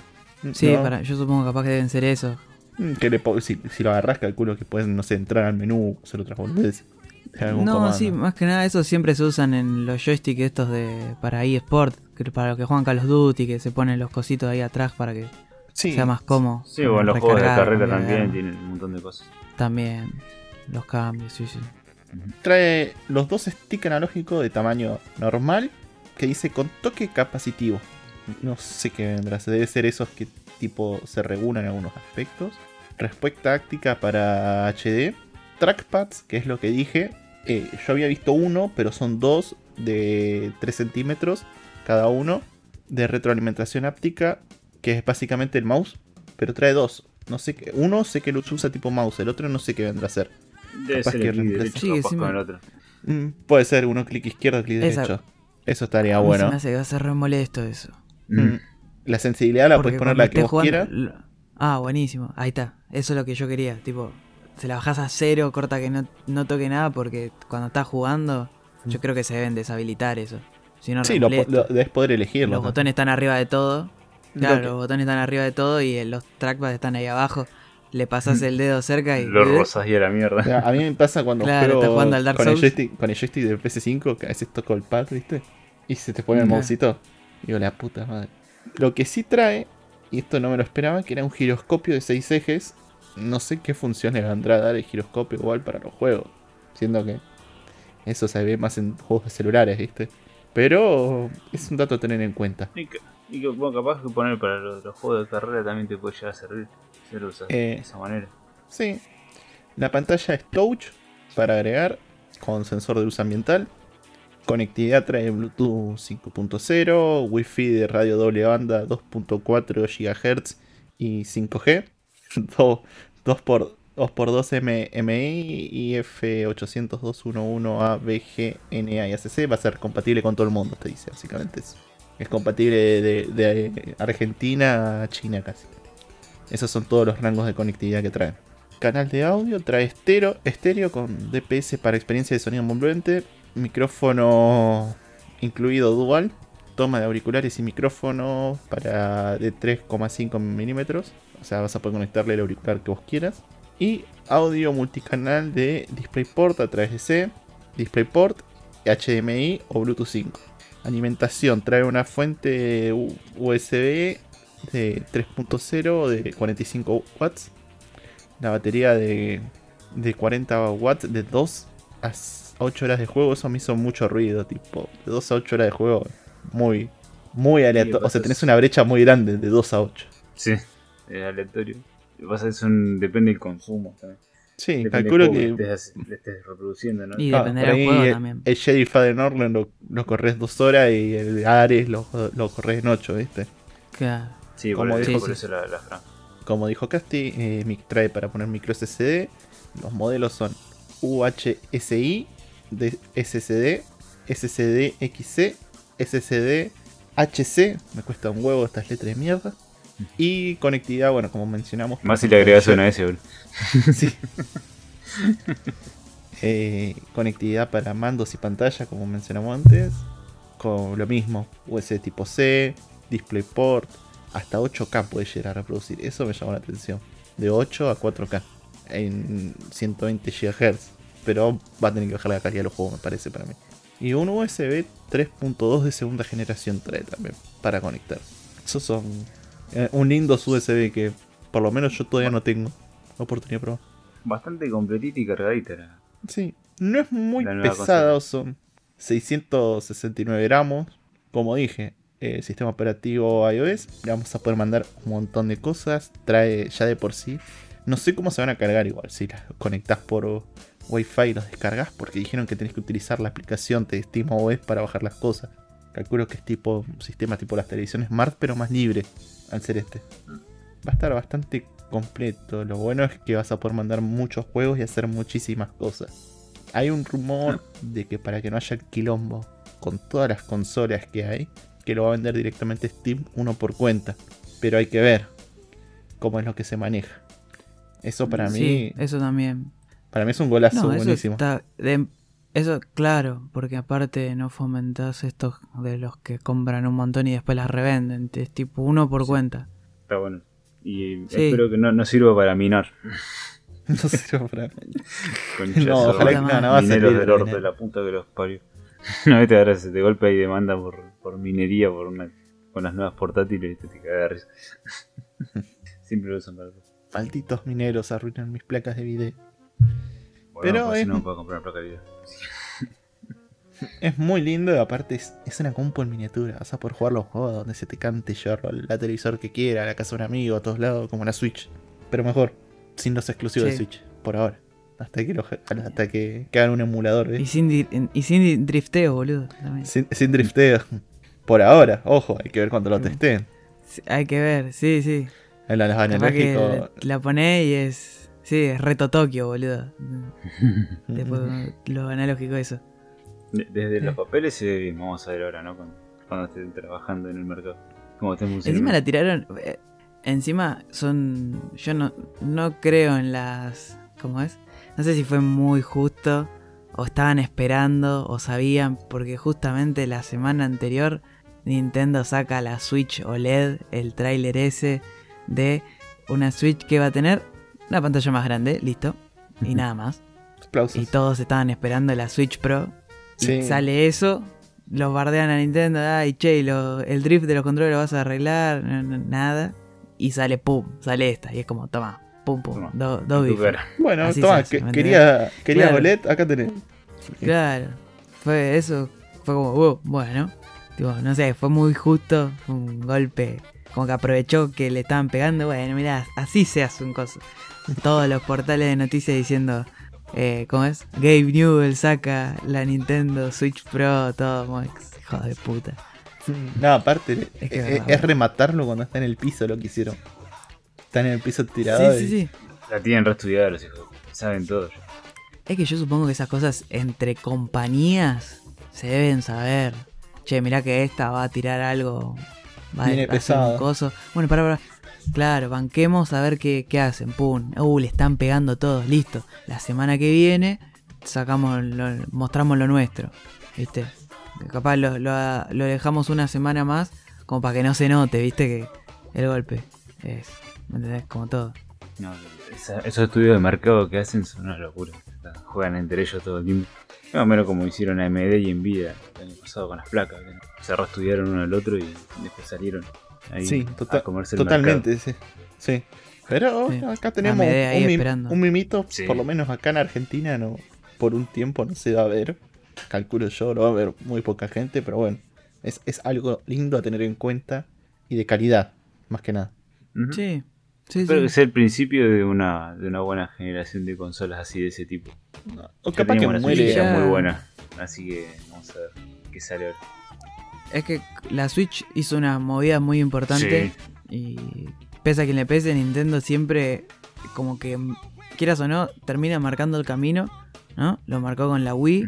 Sí, No, para, yo supongo capaz que deben ser esos. mm, que le si, si lo agarras, calculo que puedes, no sé, entrar al menú, hacer otras boludeces. Algún No, comando. sí, más que nada esos siempre se usan en los joysticks estos de para eSport, que para los que juegan Call of Duty, que se ponen los cositos ahí atrás para que Sí. sea más cómodo. Sí, o en los juegos de carrera también tienen un montón de cosas. También los cambios, sí, sí. Trae los dos stick analógicos de tamaño normal que dice con toque capacitivo. No sé qué vendrá. Debe ser esos que tipo se regulan en algunos aspectos. Respuesta táctica para HD. Trackpads, que es lo que dije. Eh, yo había visto uno, pero son dos de 3 centímetros cada uno. De retroalimentación áptica, que es básicamente el mouse. Pero trae dos. No sé qué. Uno sé que lo usa tipo mouse, el otro no sé qué vendrá a ser. Debe Capaz ser que el clic reemplaza- derecho Sí, capaz sí con me- el otro. Mm, puede ser uno clic izquierdo, clic Esa- derecho. Eso estaría A mí Se bueno. me hace que va a ser re molesto eso. Mm. La sensibilidad la Porque puedes poner la que vos jugando- quieras. lo- Ah, buenísimo. Ahí está. Eso es lo que yo quería. Tipo, se la bajás a cero, corta que no, no toque nada, porque cuando estás jugando, yo creo que se deben deshabilitar eso. Si no, Mm. Sí, lo, lo- debes poder elegirlo. Los ¿no? botones están arriba de todo. Claro, que- los botones están arriba de todo y eh, los trackpads están ahí abajo. Le pasas el dedo cerca y. Lo rosas y a la mierda. O sea, a mí me pasa cuando Claro, juego jugando al Dark con, el joystick, con el joystick de PS5, que a veces toco el pad, ¿viste? Y se te pone el Ajá. mousito. Digo, la puta madre. Lo que sí trae, y esto no me lo esperaba, que era un giroscopio de 6 ejes. No sé qué función le vendrá a dar el giroscopio igual para los juegos. Siendo que eso se ve más en juegos de celulares, ¿viste? Pero es un dato a tener en cuenta. Y que, bueno, capaz que poner para los, los juegos de carrera también te puede llegar a servir. Si lo usas Eh. de esa manera. Sí. La pantalla es touch para agregar con sensor de luz ambiental. Conectividad trae Bluetooth 5.0, Wi-Fi de radio doble banda 2.4 GHz y 5G. 2, por 2x2 M- MI y F802.11A BGNA y ACC va a ser compatible con todo el mundo, te dice básicamente eso. Es compatible de, Argentina a China casi. Esos son todos los rangos de conectividad que trae. Canal de audio trae estéreo, estéreo con DPS para experiencia de sonido envolvente, micrófono incluido dual, toma de auriculares y micrófono para de 3,5 milímetros, o sea vas a poder conectarle el auricular que vos quieras, y audio multicanal de DisplayPort a través de C, DisplayPort, HDMI o Bluetooth 5. Alimentación trae una fuente USB de 3.0 de 45 watts. La batería de, de 40 watts de 2 a 8 horas de juego. Eso me hizo mucho ruido. Tipo, de 2 a 8 horas de juego. Muy, muy aleatorio. O sea, tenés una brecha muy grande de 2 a 8. Sí, es aleatorio. Lo que pasa es un, depende del consumo también. Sí, Depende calculo que. estés, reproduciendo, ¿no? Y Ah, dependerá del juego el- también. El Jedi Fallen Order lo, lo corres 2 horas y el Ares lo, lo corres en 8, ¿viste? Claro. Sí, como dijo- por Sí, eso la, la. Como dijo Casti, eh, mic- trae para poner micro SSD. Los modelos son UHSI, de SSD, SSD XC, SSD HC. Me cuesta un huevo estas letras de mierda. Y conectividad, bueno, como mencionamos. Más si le agregas una S, boludo. Sí. Eh, conectividad para mandos y pantalla, como mencionamos antes. Con lo mismo, USB tipo C, DisplayPort, hasta 8K puede llegar a reproducir. Eso me llamó la atención. De 8 a 4K en 120 GHz. Pero va a tener que bajar la calidad de los juegos, me parece para mí. Y un USB 3.2 de segunda generación trae también para conectar. Esos son eh, un lindo USB que por lo menos yo todavía no tengo oportunidad de probar. Bastante completita y cargadita. la- Sí, no es muy pesado, son 669 gramos. Como dije, eh, sistema operativo iOS, le vamos a poder mandar un montón de cosas. Trae ya de por sí. No sé cómo se van a cargar igual, si las conectás por Wi-Fi y los descargas, porque dijeron que tenés que utilizar la aplicación de SteamOS para bajar las cosas. Calculo que es tipo un sistema tipo las televisiones Smart, pero más libre al ser este. Va a estar bastante completo. Lo bueno es que vas a poder mandar muchos juegos y hacer muchísimas cosas. Hay un rumor de que para que no haya quilombo con todas las consolas que hay, que lo va a vender directamente Steam uno por cuenta. Pero hay que ver cómo es lo que se maneja. Eso para Sí, mí, eso también. para mí es un golazo No, eso buenísimo. está de- eso, claro, porque aparte no fomentás estos de los que compran un montón y después las revenden. Es tipo uno por cuenta. Está bueno. Y Sí. espero que no, no sirva para minar. No sirve para Concha No, ojalá que no, no va a Mineros servir del orto de minar. la puta que los parió. No, viste, ahora se te golpea y demanda por, por minería por una, con las nuevas portátiles y te, te caga de risa. Siempre lo usan para eso. Malditos mineros arruinan mis placas de video. Bueno, Pero pues, si es- no puedo comprar una placa de video. Es muy lindo y aparte es, es una compu en miniatura. Vas a poder jugar los juegos donde se te cante al la televisor que quiera, la casa de un amigo, a todos lados, como la Switch. Pero mejor, sin los exclusivos de. Switch, por ahora. Hasta que, lo- hasta que, que hagan un emulador, ¿ves? Y sin, y sin drifteo, boludo. también. Sin, sin drifteo. Por ahora, ojo, hay que ver cuando lo testeen. Sí, Hay que ver, sí, sí. En los analógicos. la, la ponés y es. Sí, es reto Tokio, boludo. Después lo analógico eso. De- Desde los papeles se ve bien. Vamos a ver ahora, ¿no? Cuando, cuando estén trabajando en el mercado. Cómo estén Encima funcionando. la tiraron. eh, encima son. Yo no, no creo en las. ¿Cómo es? No sé si fue muy justo. O estaban esperando. O sabían. Porque justamente la semana anterior. Nintendo saca la Switch OLED. El tráiler ese. De una Switch que va a tener. Una pantalla más grande. Listo. Y nada más. Aplausos. Y todos estaban esperando la Switch Pro. Sí. sale eso. Los bardean a Nintendo. Ay, che, lo- el drift de los controles lo vas a arreglar. no, no, nada. Y sale pum. Sale esta. Y es como, toma. Pum, pum. Do- dos cara. Bueno, Así toma, se hace, que- ¿me quería, quería Claro. OLED, acá tenés. Claro. Fue eso. Fue como, wow, bueno. Tipo, no sé, fue muy justo. Fue un golpe. Como que aprovechó que le estaban pegando. Bueno, mirá, así se hace un coso. Todos los portales de noticias diciendo. Eh, ¿Cómo es? Gabe Newell saca la Nintendo Switch Pro, todo, como, hijo de puta. No, aparte, Es que es, verdad. es rematarlo cuando está en el piso lo que hicieron. Están en el piso tirado. Sí, sí, y- sí. La tienen reestudiada los hijos. Saben todo. ya. Es que yo supongo que esas cosas entre compañías se deben saber. Che, mirá que esta va a tirar algo. Va Viene a hacer un pesado. coso. Bueno, para, para. Claro, banquemos a ver qué, qué hacen. Pum. Uh, le están pegando todos. Listo. La semana que viene sacamos lo- mostramos lo nuestro. ¿Viste? Capaz lo, lo- lo dejamos una semana más. Como para que no se note, ¿viste? Que el golpe. Es. ¿Me entendés? Como todo. No, esos estudios de mercado que hacen son una locura. Juegan entre ellos todo el tiempo. Más o menos como hicieron AMD y Nvidia el año pasado con las placas. que Se reestudiaron uno al otro y después salieron ahí Sí, a tota- comerse el totalmente, sí. sí. Pero Sí. acá tenemos AMD ahí un, mim- esperando. un mimito, Sí. por lo menos acá en Argentina, no por un tiempo no se va a ver. Calculo yo, lo va a ver muy poca gente, pero bueno, es, es algo lindo a tener en cuenta y de calidad, más que nada. Ujú. Sí. Sí, Espero sí. que sea el principio de una, de una buena generación de consolas así de ese tipo. O Ya capaz que muere. Ya- muy buena. Así que vamos a ver qué sale ahora. Es que la Switch hizo una movida muy importante. Y pese a quien le pese, Nintendo siempre, como que, quieras o no, termina marcando el camino. ¿no? Lo marcó con la Wii,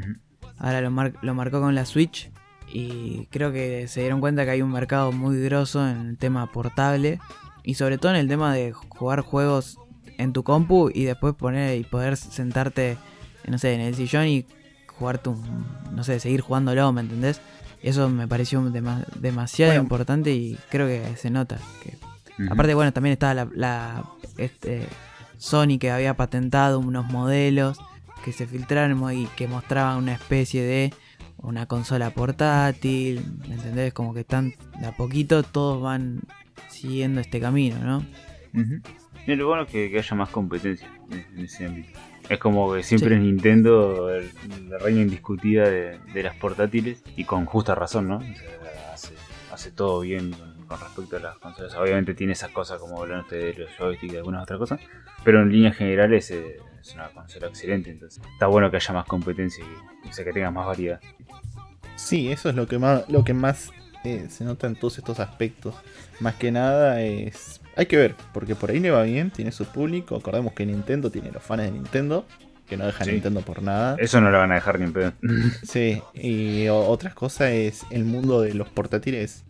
ahora lo, mar- lo marcó con la Switch. Y creo que se dieron cuenta que hay un mercado muy grosso en el tema portable. Y sobre todo en el tema de jugar juegos en tu compu y después poner y poder sentarte, no sé, en el sillón y jugarte un, no sé, seguir jugándolo, ¿me entendés? Eso me pareció dema- demasiado Bueno. importante y creo que se nota. Que... Aparte, bueno, también estaba la, la- este, Sony que había patentado unos modelos que se filtraron y que mostraban una especie de una consola portátil, ¿me entendés? Como que están de a poquito todos van siguiendo este camino, ¿no? Ujú. Y lo bueno es que, que haya más competencia en, en ese ámbito. Es como que siempre Sí. es Nintendo la reina indiscutida de, de las portátiles y con justa razón, ¿no? O sea, hace, hace todo bien con, con respecto a las consolas. Obviamente tiene esas cosas como hablaron ustedes de los joysticks y algunas otras cosas, pero en líneas generales eh, es una consola excelente. Entonces está bueno que haya más competencia y o sea, que tenga más variedad. Sí, eso es lo que más, lo que más eh, se nota en todos estos aspectos. Más que nada es. Hay que ver, porque por ahí le va bien, tiene su público. Acordemos que Nintendo tiene los fans de Nintendo. que no deja Sí. Nintendo por nada. Eso no lo van a dejar ni en pedo. Sí, y otra cosa es el mundo de los portátiles.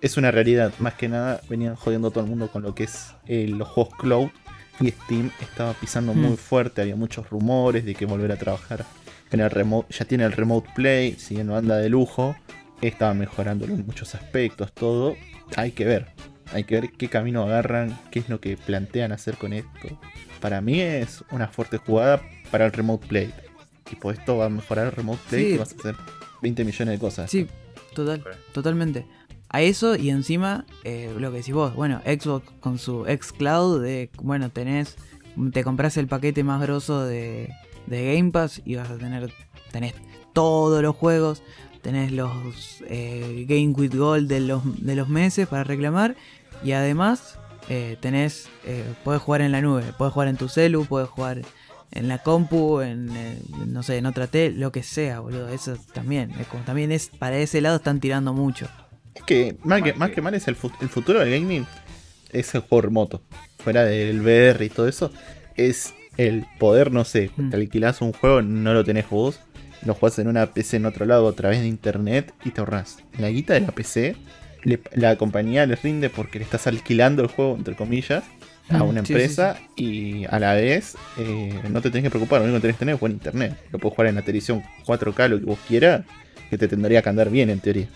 Es una realidad, más que nada venían jodiendo a todo el mundo con lo que es eh, los juegos cloud. Y Steam estaba pisando Mm. muy fuerte, había muchos rumores de que volver a trabajar en el remote. Ya tiene el remote play, si no anda de lujo, estaba mejorándolo en muchos aspectos, todo. Hay que ver, hay que ver qué camino agarran, qué es lo que plantean hacer con esto. Para mí es una fuerte jugada para el remote play. Tipo, esto va a mejorar el remote play Sí. y vas a hacer 20 millones de cosas. Sí, total, totalmente. A eso y encima eh, lo que decís vos, bueno, Xbox con su xCloud de, bueno, tenés, te compras el paquete más grosso de, de Game Pass y vas a tener, tenés todos los juegos, tenés los eh, Game with Gold de los, de los meses para reclamar y además eh, tenés, eh, podés jugar en la nube, podés jugar en tu celu, podés jugar en la compu, en, eh, no sé, en otra tele, lo que sea, boludo. Eso también, es como también es, para ese lado están tirando mucho. Es que más, que Más más que- mal es el futuro del gaming. Es el juego remoto. Fuera del VR y todo eso. Es el poder, no sé, Mm. te alquilás un juego, no lo tenés vos. Lo jugás en una PC en otro lado a través de internet y te ahorrás. La guita de la PC, le- la compañía les rinde porque le estás alquilando el juego, entre comillas, a Mm, una sí, sí, empresa y a la vez eh, no te tenés que preocupar. Lo único que tenés que tener es buen internet. Lo puedes jugar en la televisión 4K, lo que vos quieras, que te tendría que andar bien en teoría.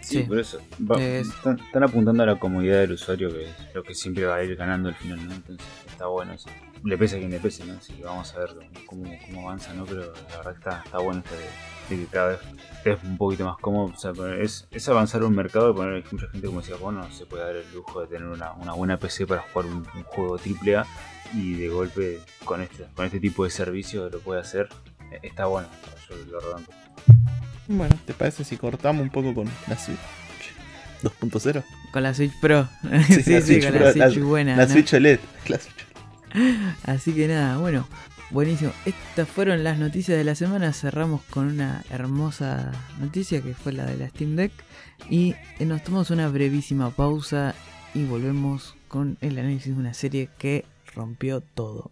Sí, Sí. por eso. Va- Es- están, están apuntando a la comodidad del usuario, que es lo que siempre va a ir ganando al final, ¿no? Entonces está bueno eso. Le pese a quien le pese, ¿no? Así que vamos a ver cómo, cómo avanza, ¿no? Pero la verdad que está, está bueno esto de, de que cada vez es un poquito más cómodo. O sea, es, es avanzar un mercado y poner mucha gente, como decía, bueno, se puede dar el lujo de tener una, una buena PC para jugar un, un juego triple A y de golpe con este, con este tipo de servicio lo puede hacer. Eh, Está bueno, yo lo rebanco. Bueno, ¿te parece si cortamos un poco con la Switch 2.0? Con la Switch Pro. Sí, Sí, la sí, Switch con Pro, la la- Switch buena. La ¿no? Switch OLED. La Switch Así que nada, bueno, buenísimo. Estas fueron las noticias de la semana. Cerramos con una hermosa noticia que fue la de la Steam Deck. Y eh, nos tomamos una brevísima pausa y volvemos con el análisis de una serie que rompió todo.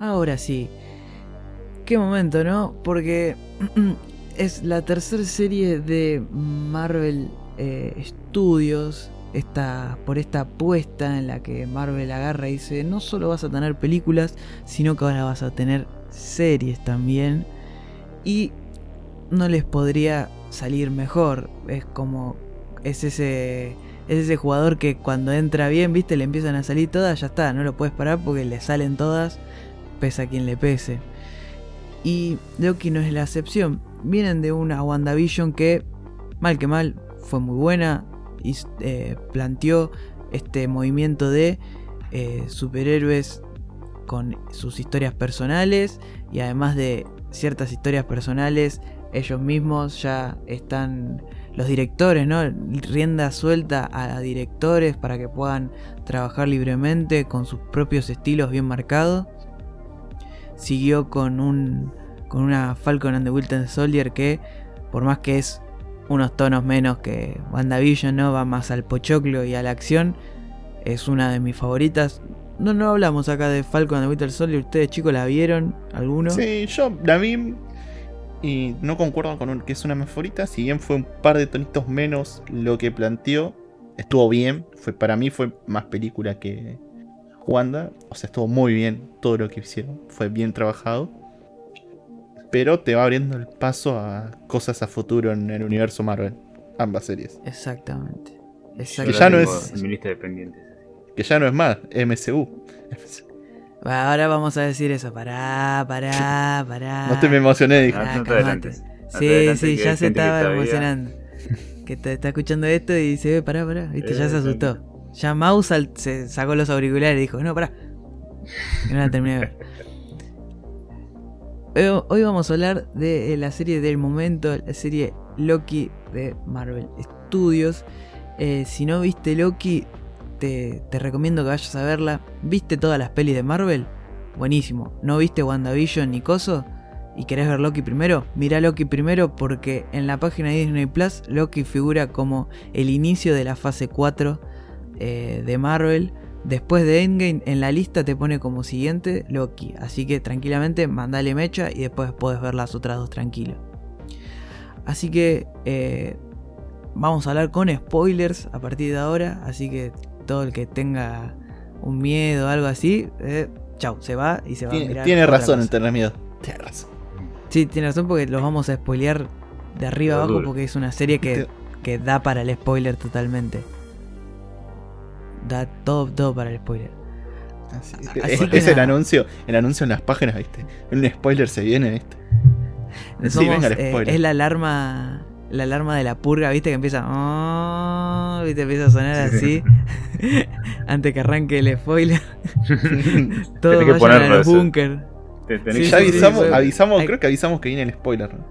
Ahora sí. Qué momento, ¿no? Porque es la tercera serie de Marvel eh, Studios. Esta, por esta apuesta en la que Marvel agarra y dice, no solo vas a tener películas, sino que ahora vas a tener series también. Y no les podría salir mejor. Es como... Es ese... Es ese jugador que cuando entra bien, viste, le empiezan a salir todas, ya está, no lo puedes parar porque le salen todas, pese a quien le pese. Y Loki no es la excepción. Vienen de una WandaVision que, mal que mal, fue muy buena y eh, planteó este movimiento de eh, superhéroes con sus historias personales y además de ciertas historias personales, ellos mismos ya están los directores, ¿no? Rienda suelta a directores para que puedan trabajar libremente con sus propios estilos bien marcados. Siguió con un con una Falcon and the Winter Soldier que por más que es unos tonos menos que WandaVision, ¿no? Va más al pochoclo y a la acción. Es una de mis favoritas. No, no hablamos acá de Falcon and the Winter Soldier. ¿Ustedes chicos la vieron? ¿Alguno? Sí, yo la vi y no concuerdo con que es una de mis favoritas. Si bien fue un par de tonitos menos lo que planteó, estuvo bien. Fue, para mí fue más película que Wanda. O sea, estuvo muy bien todo lo que hicieron. Fue bien trabajado. Pero te va abriendo el paso a cosas a futuro en el universo Marvel. Ambas series. Exactamente. Exactamente. la ya no es-. Que ya no es más, MCU. Ahora vamos a decir eso. Pará, pará, pará. No te me emocioné, dije. Ah, no te calmate. adelantes. No te Sí, adelantes, sí, que ya se que estaba emocionando. Que te está escuchando esto y dice, "Eh, pará, pará. Viste, ya Eh, se asustó. Ya Mouse al- se sacó los auriculares y dijo, no, pará. Y no la terminé de ver. Eh, Hoy vamos a hablar de eh, la serie del momento, la serie Loki de Marvel Studios. Eh, si no viste Loki, te, te recomiendo que vayas a verla. ¿Viste todas las pelis de Marvel? buenísimo. ¿No viste WandaVision ni Coso? ¿Y querés ver Loki primero? Mira Loki primero porque en la página de Disney Plus Loki figura como el inicio de la fase 4 eh, de Marvel. Después de Endgame en la lista te pone como siguiente Loki. Así que tranquilamente mandale mecha y después puedes ver las otras dos tranquilo. Así que eh, vamos a hablar con spoilers a partir de ahora. Así que todo el que tenga un miedo o algo así, eh, chau, se va y se va Tiene, a mirar. tiene razón en tener miedo. Tiene razón. Sí, tiene razón porque los vamos a spoilear de arriba abajo duro. porque es una serie que, que da para el spoiler totalmente. Da todo, todo para el spoiler. Así, Así es, que es el anuncio, el anuncio en las páginas, ¿viste? Un spoiler se viene, ¿viste? Sí, Somos, venga el eh, es la alarma la alarma de la purga, ¿viste? Que empieza... "Oh", ¿viste? Empieza a sonar así. antes que arranque el spoiler. Todos Tenés que ponerlo los eso. búnker. Sí, ya avisamos, sí. avisamos, Hay- creo que avisamos que viene el spoiler. ¿no?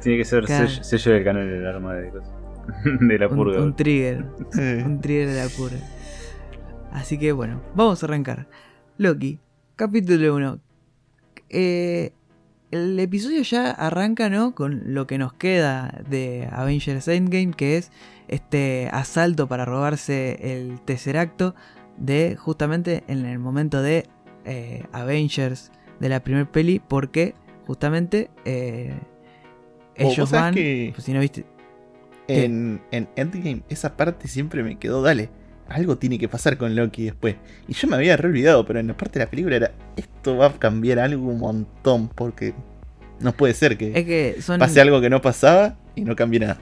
Tiene que ser Claro. sello, sello del canal del arma de cosas. de la Un, purga. un trigger. Eh, Un trigger de la purga. Así que bueno, vamos a arrancar. Loki, capítulo 1. el episodio ya arranca, ¿no? Con lo que nos queda de Avengers Endgame, que es este asalto para robarse el tercer acto de justamente en el momento de eh, Avengers de la primer peli, porque justamente eh, Oh, ¿Vos ellos van... que- pues si no viste... En Endgame, esa parte siempre me quedó, dale. Algo tiene que pasar con Loki después. Y yo me había re olvidado, pero en la parte de la película era. Esto va a cambiar algo un montón. Porque no puede ser que Es que son... pase algo que no pasaba y no cambie nada.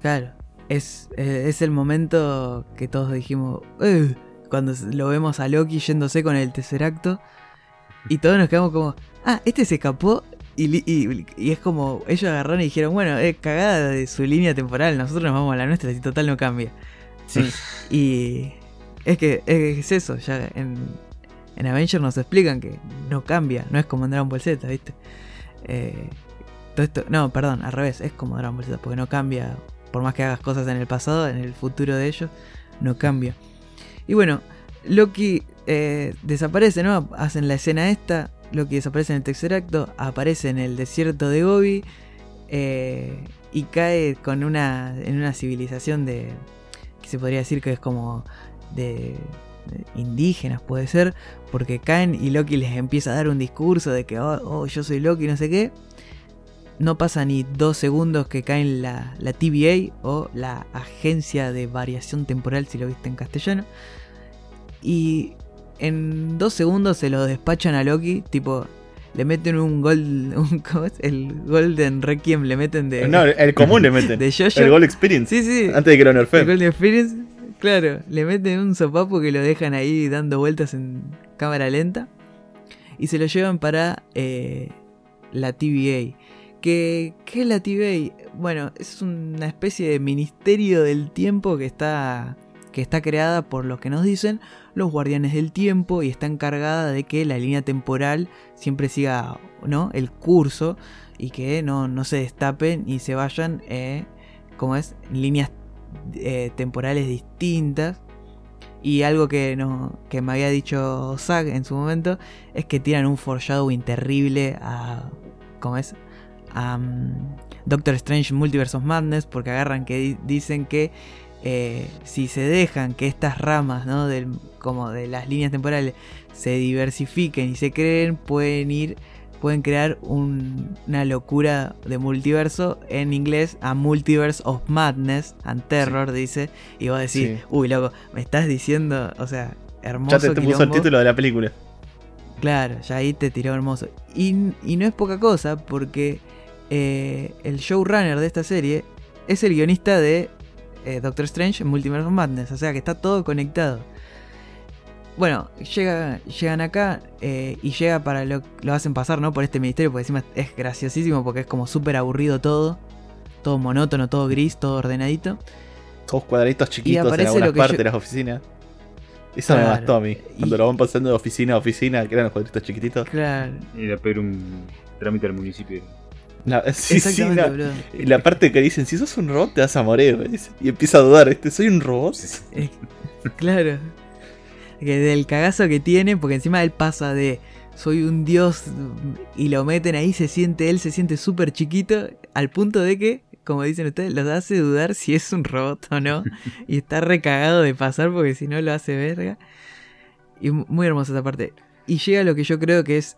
Claro, es, eh, es el momento que todos dijimos, "Ugh", cuando lo vemos a Loki yéndose con el tercer acto, y todos nos quedamos como, ah, este se escapó, y, li- y- y es como, ellos agarraron y dijeron, bueno, es cagada de su línea temporal, nosotros nos vamos a la nuestra, y total no cambia. Sí. Y es que es, eso, ya en, en Avengers nos explican que no cambia, no es como en Dragon Ball Z, ¿viste? Eh, todo esto, no, perdón, al revés, es como Dragon Ball Z, porque no cambia, por más que hagas cosas en el pasado, en el futuro de ellos, no cambia. Y bueno, Loki eh, desaparece, ¿no? Hacen la escena esta, Loki desaparece en el tercer acto, aparece en el desierto de Gobi eh, y cae con una, en una civilización de, se podría decir que es como de, de indígenas, puede ser, porque caen y Loki les empieza a dar un discurso de que, oh, oh, yo soy Loki, no sé qué. No pasa ni dos segundos que caen la, la TVA o la Agencia de Variación Temporal, si lo viste en castellano. Y en dos segundos se lo despachan a Loki, tipo, le meten un gol, un. El Golden Requiem le meten de, No, el común le meten. de Jojo. el Gold Experience. Sí, sí. Antes de que lo El nerfeen. Golden Experience, claro, le meten un sopapo que lo dejan ahí dando vueltas en cámara lenta y se lo llevan para eh, la TVA. ¿Qué, ¿Qué es la TVA? Bueno, es una especie de ministerio del tiempo que está, que está creada por los que nos dicen los guardianes del tiempo y está encargada de que la línea temporal siempre siga ¿no? el curso y que no, no se destapen y se vayan, eh, como es, líneas eh, temporales distintas. Y algo que, no, que me había dicho Zack en su momento es que tiran un foreshadowing terrible a. ¿Cómo es? A um, Doctor Strange Multiverse of Madness. Porque agarran que di- dicen que eh, si se dejan que estas ramas, ¿no? Del, como de las líneas temporales se diversifiquen y se creen, pueden ir pueden crear un- una locura de multiverso en inglés a Multiverse of Madness and Terror dice y vos decís Sí. uy loco me estás diciendo o sea hermoso Ya te, te puso el quilombo". título de la película. Claro, ya ahí te tiró hermoso. Y, y no es poca cosa porque eh, el showrunner de esta serie es el guionista de eh, Doctor Strange en Multiverse of Madness. O sea que está todo conectado. Bueno, llega, llegan acá eh, y llega para lo, lo hacen pasar, ¿no? Por este ministerio, porque encima es graciosísimo porque es como súper aburrido todo. Todo monótono, todo gris, todo ordenadito. Todos cuadraditos chiquitos en aparece algunas partes yo- de las oficinas. Eso me bastó a mí. Cuando y- lo van pasando de oficina a oficina, que eran los cuadritos chiquititos. Claro, Ir a pedir un trámite al municipio. La, sí, sí, exactamente, la, boludo. y la parte que dicen, si sos un robot te vas a morir. dice. Y empieza a dudar, ¿este? ¿Soy un robot? Eh, claro. que del cagazo que tiene, porque encima él pasa de soy un dios y lo meten ahí, se siente él, se siente súper chiquito, al punto de que, como dicen ustedes, los hace dudar si es un robot o no. y está recagado de pasar porque si no lo hace verga. Y muy hermosa esa parte. Y llega lo que yo creo que es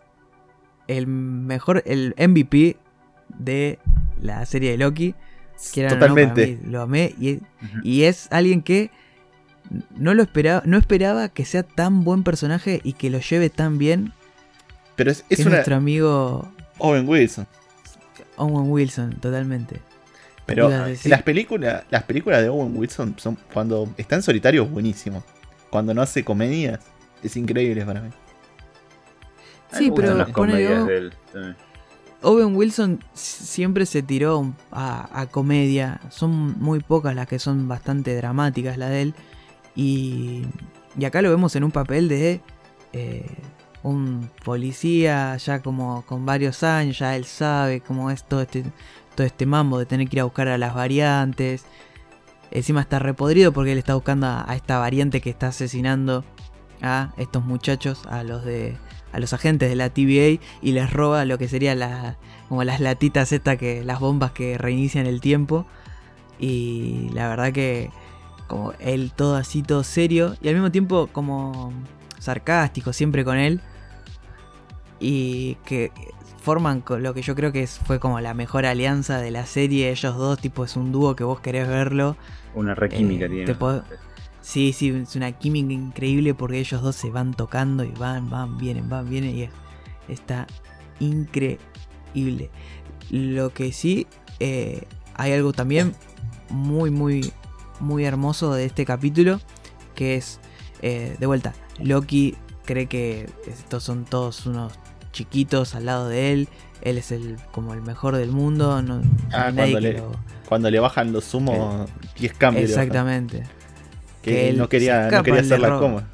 el mejor, el MVP de la serie de Loki. Que era, Totalmente. lo amé. Y, y es alguien que no lo esperaba, no esperaba que sea tan buen personaje y que lo lleve tan bien. Pero es, que es nuestro amigo Owen Wilson. Owen Wilson, totalmente. Pero las películas, las películas de Owen Wilson son cuando está en solitario es buenísimo. Cuando no hace comedias, es increíble para mí. Sí, pero las ponele comedias vos- de él también. Owen Wilson siempre se tiró a, comedia. Son muy pocas las que son bastante dramáticas, la de él. Y, y acá lo vemos en un papel de eh, un policía ya como con varios años, ya él sabe cómo es todo este, todo este mambo de tener que ir a buscar a las variantes. Encima está repodrido porque él está buscando a esta variante que está asesinando a estos muchachos, a los de a los agentes de la TVA y les roba lo que sería la, como las latitas estas que las bombas que reinician el tiempo. Y la verdad que como él todo así todo serio y al mismo tiempo como sarcástico siempre con él. Y que forman lo que yo creo que fue como la mejor alianza de la serie. Ellos dos tipo es un dúo que vos querés verlo. Una re química Eh, tiene. Sí, sí, es una química increíble porque ellos dos se van tocando y van, van, vienen, van, vienen y es- está increíble. Lo que sí, eh, hay algo también muy, muy, muy hermoso de este capítulo, que es, eh, de vuelta, Loki cree que estos son todos unos chiquitos al lado de él, él es el como el mejor del mundo, no, Ah, cuando le- lo- Cuando le bajan los humos, 10 cambios. le bajan. Exactamente. Que, no quería, no quería hacer la coma.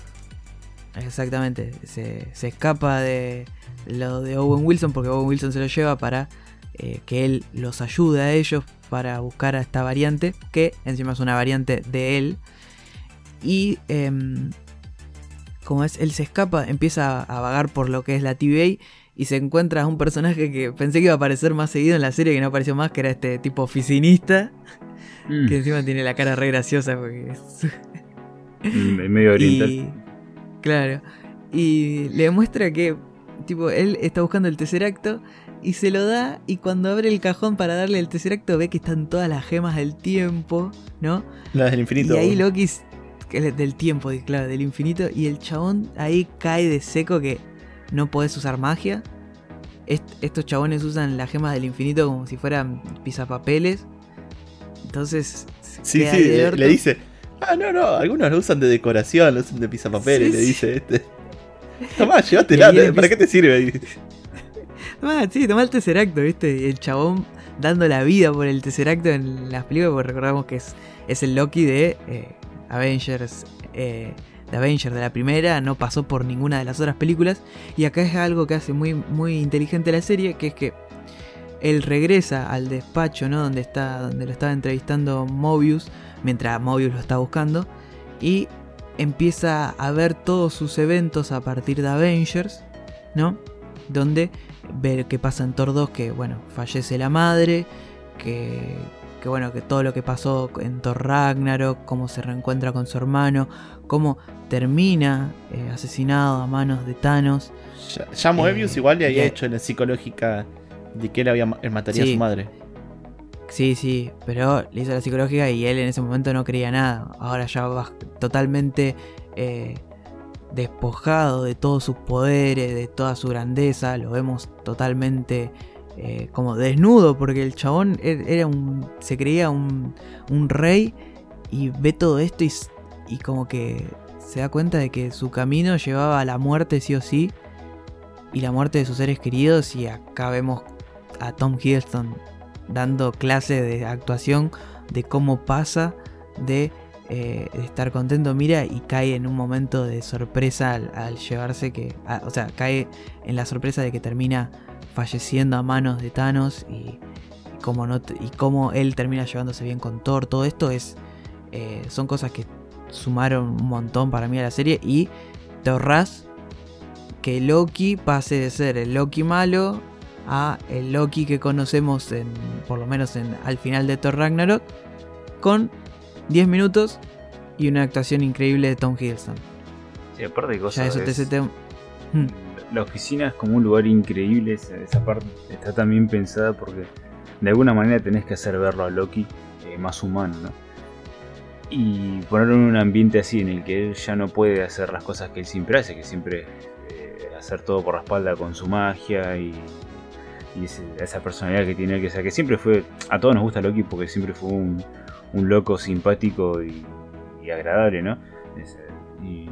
Exactamente, se, se escapa de lo de Owen Wilson porque Owen Wilson se lo lleva para eh, que él los ayude a ellos para buscar a esta variante, que encima es una variante de él. Y em, como es, él se escapa, empieza a vagar por lo que es la TVA y se encuentra a un personaje que pensé que iba a aparecer más seguido en la serie, que no apareció más, que era este tipo oficinista, Mm, que encima tiene la cara re graciosa porque es mm, medio oriental. y, claro. Y le muestra que, tipo, él está buscando el tercer acto y se lo da. Y cuando abre el cajón para darle el tercer acto, ve que están todas las gemas del tiempo, ¿no? Las del infinito. Y ahí Loki, que es del tiempo, claro, del infinito. Y el chabón ahí cae de seco que no podés usar magia. Est- estos chabones usan las gemas del infinito como si fueran pisapapeles. Entonces, Sí, sí, le, dice. Ah, no, no, algunos lo usan de decoración, lo usan de pisapapeles, Sí, le sí. dice este. Tomá, llévatela, ¿para qué te sirve? Ah, sí, tomá el Tesseracto, ¿viste? El chabón dando la vida por el Tesseracto en las películas, porque recordamos que es, es el Loki de eh, Avengers. eh, de de la primera, no pasó por ninguna de las otras películas. Y acá es algo que hace muy, muy inteligente la serie, que es que él regresa al despacho, ¿no? Donde está. Donde lo estaba entrevistando Mobius. Mientras Mobius lo está buscando. Y empieza a ver todos sus eventos a partir de Avengers. ¿No? Donde ver qué pasa en Thor 2, que bueno, fallece la madre, que, que bueno, que todo lo que pasó en Thor Ragnarok, cómo se reencuentra con su hermano, cómo termina eh, asesinado a manos de Thanos. Ya, ya Moebius Eh, igual le había hecho la psicológica de que él había él mataría a su madre. Sí, sí, pero le hizo la psicológica y él en ese momento no creía nada. Ahora ya va totalmente eh, despojado de todos sus poderes, de toda su grandeza. Lo vemos totalmente eh, como desnudo porque el chabón er- era un, se creía un, un rey y ve todo esto y, como que se da cuenta de que su camino llevaba a la muerte sí o sí y la muerte de sus seres queridos y acá vemos a Tom Hiddleston dando clase de actuación de cómo pasa de, eh, estar contento, mira, y cae en un momento de sorpresa al, llevarse que, o sea, cae en la sorpresa de que termina falleciendo a manos de Thanos y, cómo no te- y cómo él termina llevándose bien con Thor, todo esto es eh, son cosas que sumaron un montón para mí a la serie y te ahorras que Loki pase de ser el Loki malo a el Loki que conocemos en, por lo menos en, al final de Thor Ragnarok con 10 minutos y una actuación increíble de Tom Hiddleston. Sí, aparte de Ya cosas. eso te, es- se te- La oficina es como un lugar increíble, esa, parte está también pensada porque de alguna manera tenés que hacer verlo a Loki eh, más humano, ¿no? Y ponerlo en un ambiente así en el que él ya no puede hacer las cosas que él siempre hace, que siempre eh, hacer todo por la espalda con su magia y, y ese- esa personalidad que tiene él, que, sea, que siempre fue, a todos nos gusta Loki porque siempre fue un, un loco simpático y, y agradable, ¿no? Y-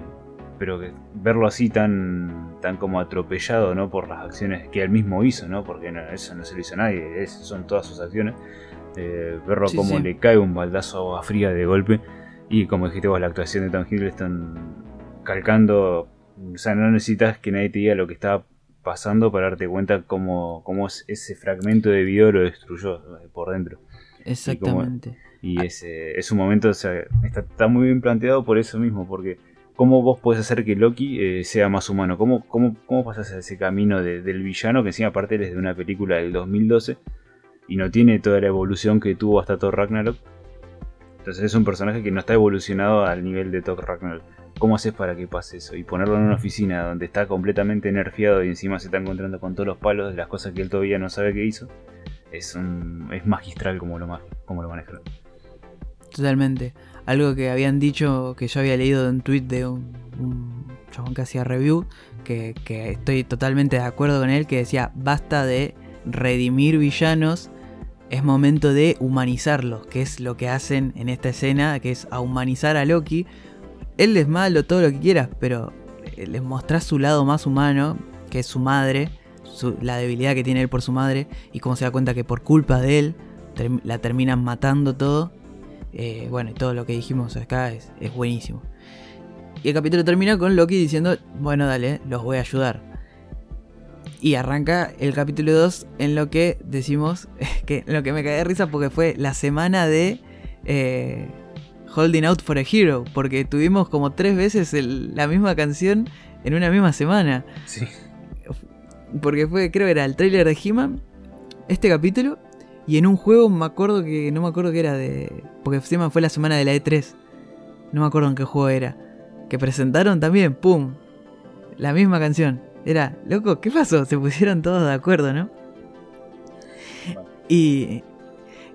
pero que verlo así tan tan como atropellado no por las acciones que él mismo hizo no porque no, eso no se lo hizo a nadie es- son todas sus acciones. Eh, verlo Sí, como sí. le cae un baldazo agua fría de golpe. Y como dijiste vos la actuación de Tom Hiddleston calcando o sea no necesitas que nadie te diga lo que está pasando para darte cuenta cómo, cómo es- ese fragmento de video lo destruyó eh, por dentro. Exactamente. y ese es un momento, o sea, está, está muy bien planteado por eso mismo, porque cómo vos podés hacer que Loki eh, sea más humano, cómo, cómo, cómo pasas a ese camino de- del villano, que encima aparte es de una película del 2012 y no tiene toda la evolución que tuvo hasta Thor Ragnarok. Entonces es un personaje que no está evolucionado al nivel de Thor Ragnarok. ¿Cómo haces para que pase eso? Y ponerlo en una oficina donde está completamente nerfeado y encima se está encontrando con todos los palos de las cosas que él todavía no sabe que hizo. Es, un, es magistral como lo, como lo manejaron. Totalmente. Algo que habían dicho, que yo había leído en un tweet de un, un chabón que hacía review, que, que estoy totalmente de acuerdo con él, que decía, basta de redimir villanos, es momento de humanizarlos, que es lo que hacen en esta escena, que es a humanizar a Loki. Él es malo, todo lo que quieras, pero eh, les mostrás su lado más humano, que es su madre, la debilidad que tiene él por su madre, y cómo se da cuenta que por culpa de él la terminan matando todo. Eh, bueno, y todo lo que dijimos acá es, es buenísimo. Y el capítulo termina con Loki diciendo, bueno, dale, los voy a ayudar. Y arranca el capítulo 2 en lo que decimos, que lo que me caí de risa porque fue la semana de eh, Holding Out for a Hero, porque tuvimos como tres veces el- la misma canción en una misma semana. Sí. Porque fue, creo que era el tráiler de He-Man, este capítulo, y en un juego me acuerdo que, no me acuerdo que era de... Porque encima fue la semana de la E3, no me acuerdo en qué juego era. Que presentaron también, ¡pum! La misma canción. Era, loco, ¿qué pasó? Se pusieron todos de acuerdo, ¿no? Y,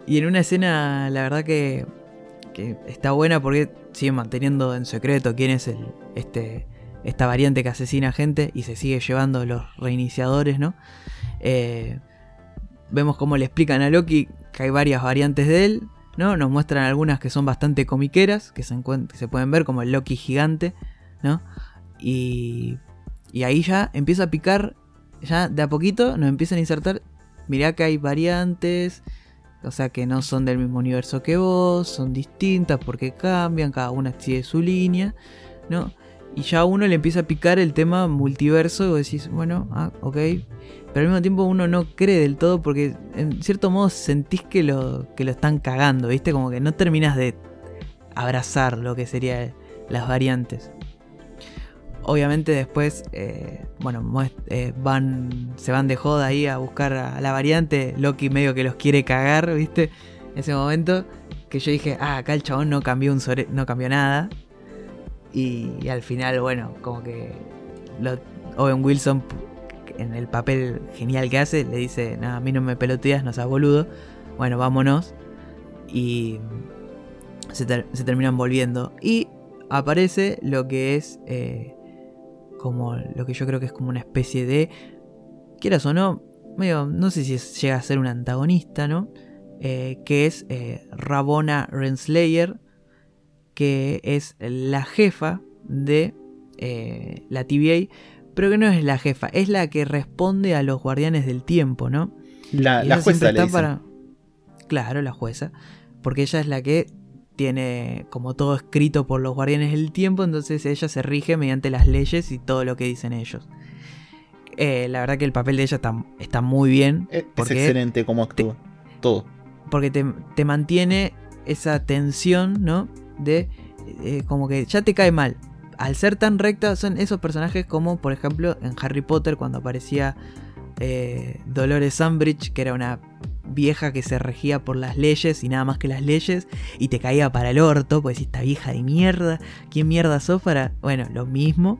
y en una escena, la verdad que, que está buena porque siguen manteniendo en secreto quién es el, este, esta variante que asesina gente y se sigue llevando los reiniciadores, ¿no? Eh, vemos cómo le explican a Loki que hay varias variantes de él, ¿no? Nos muestran algunas que son bastante comiqueras, que se, pueden ver, como el Loki gigante, ¿no? Y, y ahí ya empieza a picar, ya de a poquito nos empiezan a insertar, mirá que hay variantes, o sea que no son del mismo universo que vos, son distintas porque cambian, cada una sigue su línea, ¿no? Y ya a uno le empieza a picar el tema multiverso y vos decís, bueno, ah, ok. Pero al mismo tiempo uno no cree del todo porque en cierto modo sentís que lo, que lo están cagando, ¿viste? Como que no terminas de abrazar lo que serían las variantes. Obviamente después, eh, bueno, eh, van, se van de joda ahí a buscar a la variante. Loki medio que los quiere cagar, ¿viste? En ese momento que yo dije, ah, acá el chabón no cambió, un no cambió nada. Y, al final, bueno, como que lo- Owen Wilson, en el papel genial que hace, le dice, no, a mí no me peloteas, no seas boludo. Bueno, vámonos. Y se, ter- se terminan volviendo. Y aparece lo que es eh, como lo que yo creo que es como una especie de, quieras o no, medio, no sé si llega a ser un antagonista, ¿no? Eh, que es eh, Rabona Renslayer, que es la jefa de eh, la TVA, pero que no es la jefa, es la que responde a los guardianes del tiempo, ¿no? La, jueza le está para- Claro, la jueza. Porque ella es la que tiene como todo escrito por los guardianes del tiempo, entonces ella se rige mediante las leyes y todo lo que dicen ellos. Eh, la verdad que el papel de ella está, está muy bien. Es, es excelente cómo actúa. Todo. porque te, te mantiene esa tensión, ¿no? De eh, como que ya te cae mal. Al ser tan recta, son esos personajes como, por ejemplo, en Harry Potter, cuando aparecía eh, Dolores Umbridge, que era una vieja que se regía por las leyes y nada más que las leyes, y te caía para el orto, pues esta vieja de mierda, ¿quién mierda sos para...? Bueno, lo mismo.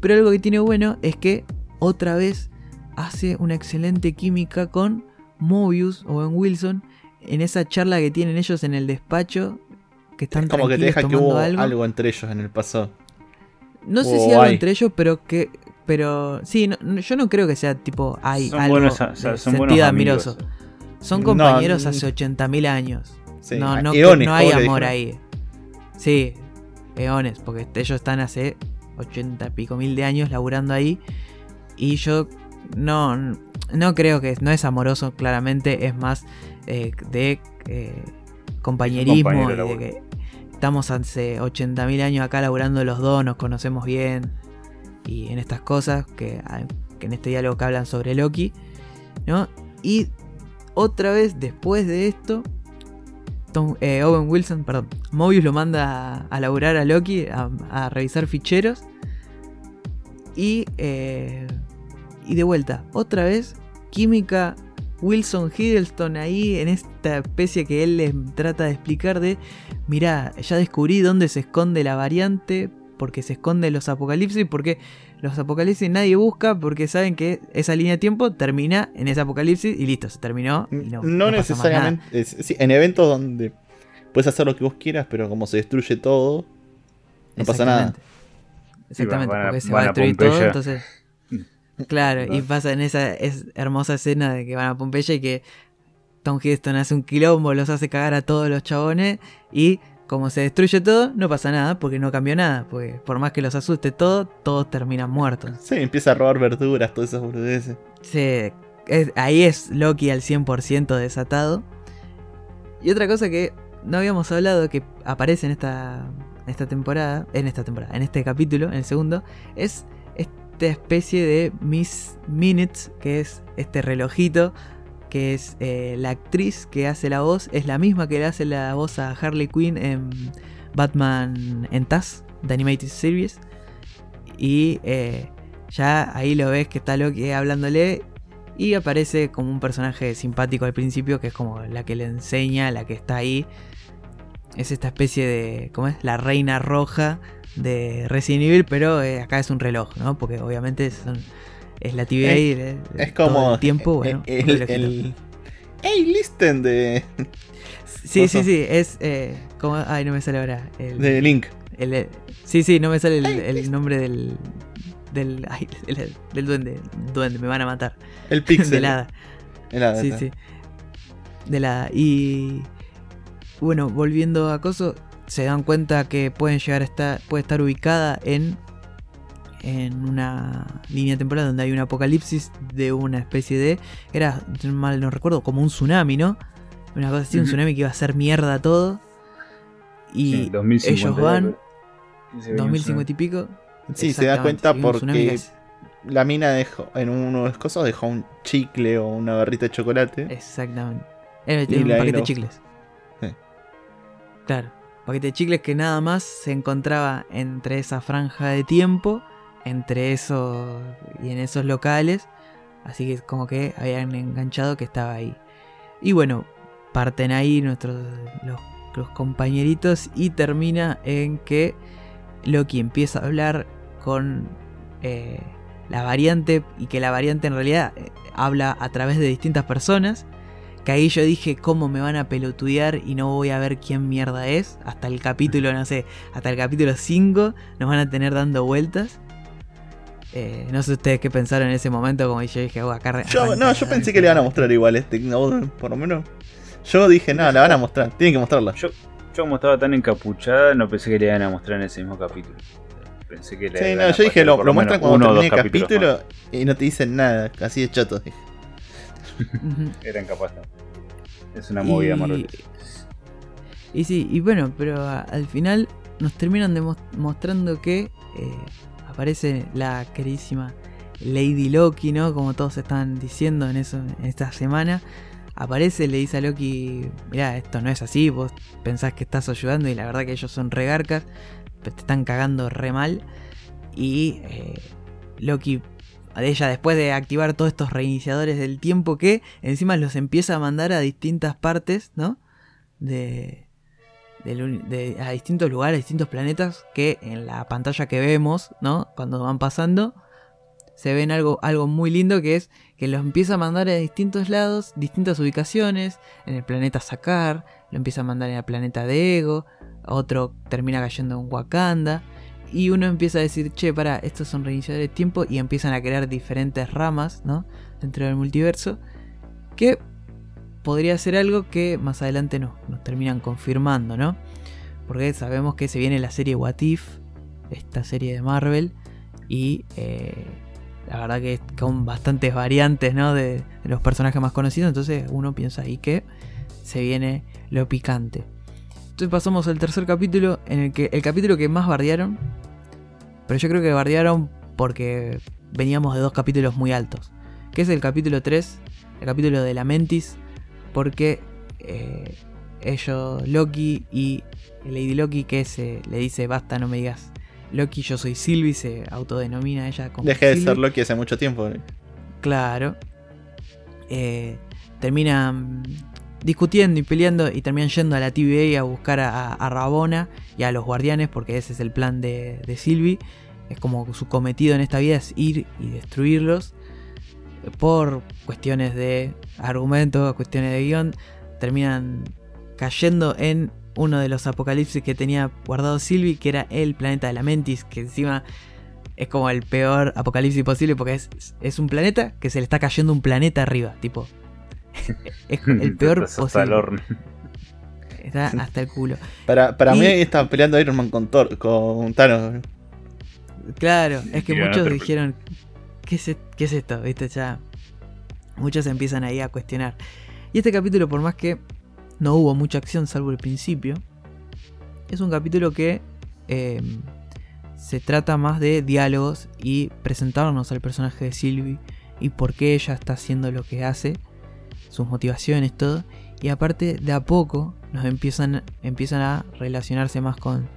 Pero algo que tiene bueno es que otra vez hace una excelente química con Mobius o en Wilson en esa charla que tienen ellos en el despacho. Que están Es como que te deja que hubo algo. algo. entre ellos en el pasado. No sé si algo hay. entre ellos, pero que. Pero sí, no- no- yo no creo que sea tipo. Hay Son algo buenos, o sea, de son sentido admiroso. Son No, compañeros n- hace 80.000 años. Sí, no, no, eones, no hay amor ahí. Sí, eones, porque ellos están hace 80 y pico mil de años laburando ahí. Y yo no, no creo que no es amoroso, claramente, es más eh, de eh, compañerismo de y de que estamos hace 80.000 años acá laburando los dos, nos conocemos bien. Y en estas cosas que, que en este diálogo que hablan sobre Loki, ¿no? Y otra vez, después de esto, Tom- eh, Owen Wilson, perdón, Mobius lo manda a, a laburar a Loki, a, a revisar ficheros. Y, eh, y de vuelta, otra vez, química Wilson Hiddleston ahí en esta especie que él les trata de explicar de, mirá, ya descubrí dónde se esconde la variante, porque se esconde los apocalipsis, porque los apocalipsis nadie busca, porque saben que esa línea de tiempo termina en ese apocalipsis y listo, se terminó. y No, no, necesariamente. es- sí, en eventos donde puedes hacer lo que vos quieras, pero como se destruye todo, no pasa nada. Exactamente. Exactamente, van a- porque se va a destruir todo, entonces. Claro, y pasa en esa es hermosa escena de que van a Pompeya y que Tom Hiddleston hace un quilombo, los hace cagar a todos los chabones y como se destruye todo, no pasa nada porque no cambió nada, porque por más que los asuste todo, todos terminan muertos. Sí, empieza a robar verduras, todas esas boludeces. Sí, es- ahí es Loki al 100% desatado. Y otra cosa que no habíamos hablado que aparece en esta, esta temporada, en esta temporada, en este capítulo, en el segundo, es esta especie de Miss Minutes, que es este relojito, que es eh, la actriz que hace la voz, es la misma que le hace la voz a Harley Quinn en Batman en Taz, The Animated Series. Y eh, ya ahí lo ves que está Loki hablándole y aparece como un personaje simpático al principio, que es como la que le enseña, la que está ahí. Es esta especie de, ¿cómo es? La reina roja de Resident Evil, pero eh, acá es un reloj, ¿no? Porque obviamente son, es la TVA y eh, Es todo como. el tiempo, eh, bueno, eh, un el, relojito. el- ¡Ey, listen! De, Sí, sí, sí, es eh, como, ay, no me sale ahora. El, de Link. el- el- sí, sí, no me sale el, nombre del del, ay, del duende, duende, me van a matar. El Pixel. Del hada. El hada, Sí, está. sí. De la. Y. Bueno, volviendo a Coso, se dan cuenta que pueden llegar a estar. Puede estar ubicada en. En una línea temporal donde hay un apocalipsis de una especie de. Era, mal no recuerdo, como un tsunami, ¿no? Una cosa así, un tsunami que iba a hacer mierda todo. Y Sí, 2050, ellos van, creo. Ese venía 2050 y pico. Sí, se da cuenta porque la mina dejó, en uno de los cosas dejó un chicle o una barrita de chocolate. Exactamente. Era un paquete de chicles. Sí. Claro. Paquete de chicles que nada más se encontraba entre esa franja de tiempo, entre esos y en esos locales. Así que como que habían enganchado que estaba ahí. Y bueno, parten ahí nuestros los compañeritos y termina en que Loki empieza a hablar con eh, la variante y que la variante en realidad eh, habla a través de distintas personas. Que ahí yo dije, ¿cómo me van a pelotudear y no voy a ver quién mierda es? Hasta el capítulo, no sé, hasta el capítulo 5 nos van a tener dando vueltas. Eh, no sé ustedes qué pensaron en ese momento, como yo dije, oh, acá Yo, no, yo pensé que le iban a mostrar igual este, no, por lo menos. Yo dije, no, la van a mostrar, tienen que mostrarla. Yo, yo como estaba tan encapuchada, no pensé que le iban a mostrar en ese mismo capítulo. Pensé que le Sí, iban no, a yo dije, lo, muestran cuando termine el capítulos capítulo y no te dicen nada, así de chotos. dije. Eran capaces. Es una movida Y- Marvel. Y sí, y bueno, pero a- al final nos terminan demostrando que eh, aparece la queridísima Lady Loki, ¿no? Como todos están diciendo en eso en esta semana. aparece, le dice a Loki, mira, esto no es así, vos pensás que estás ayudando y la verdad que ellos son regarcas, te están cagando re mal. Y eh, Loki, ella después de activar todos estos reiniciadores del tiempo que encima los empieza a mandar a distintas partes, ¿no? De, a distintos lugares, a distintos planetas que en la pantalla que vemos, ¿no? Cuando van pasando, se ven algo, algo muy lindo que es que los empieza a mandar a distintos lados, distintas ubicaciones, en el planeta Sakar, lo empieza a mandar en el planeta de Ego, otro termina cayendo en Wakanda, y uno empieza a decir, che, para, estos son reiniciadores de tiempo, y empiezan a crear diferentes ramas, ¿no? Dentro del multiverso, que podría ser algo que más adelante nos, nos terminan confirmando, ¿no? Porque sabemos que se viene la serie What If, esta serie de Marvel, y eh, la verdad que con bastantes variantes ¿no? de, los personajes más conocidos, entonces uno piensa ahí que se viene lo picante. Entonces pasamos al tercer capítulo, en el que el capítulo que más bardearon, pero yo creo que bardearon porque veníamos de dos capítulos muy altos, que es el capítulo 3, el capítulo de la Mentis, porque eh, ellos, Loki y Lady Loki, que se le dice basta, no me digas Loki, yo soy Sylvie, se autodenomina ella como. Deje de ser Loki hace mucho tiempo. Claro. Eh, terminan discutiendo y peleando y terminan yendo a la TVA a buscar a, Rabona y a los guardianes, porque ese es el plan de, de Sylvie. Es como su cometido en esta vida es ir y destruirlos. Por cuestiones de argumento, cuestiones de guion, terminan cayendo en uno de los apocalipsis que tenía guardado Sylvie, que era el planeta de la Mentis, que encima es como el peor apocalipsis posible porque es, es un planeta que se le está cayendo un planeta arriba, tipo. Es el peor posible. Está hasta el culo. Para, para mí estaba peleando Iron Man con, Thor, con Thanos. Claro, es que muchos dijeron, ¿qué es, ¿qué es esto? ¿Viste? Ya muchos empiezan ahí a cuestionar. Y este capítulo, por más que no hubo mucha acción salvo el principio. Es un capítulo que eh, se trata más de diálogos y presentarnos al personaje de Sylvie y por qué ella está haciendo lo que hace, sus motivaciones, todo. Y aparte, de a poco nos empiezan, empiezan a relacionarse más con,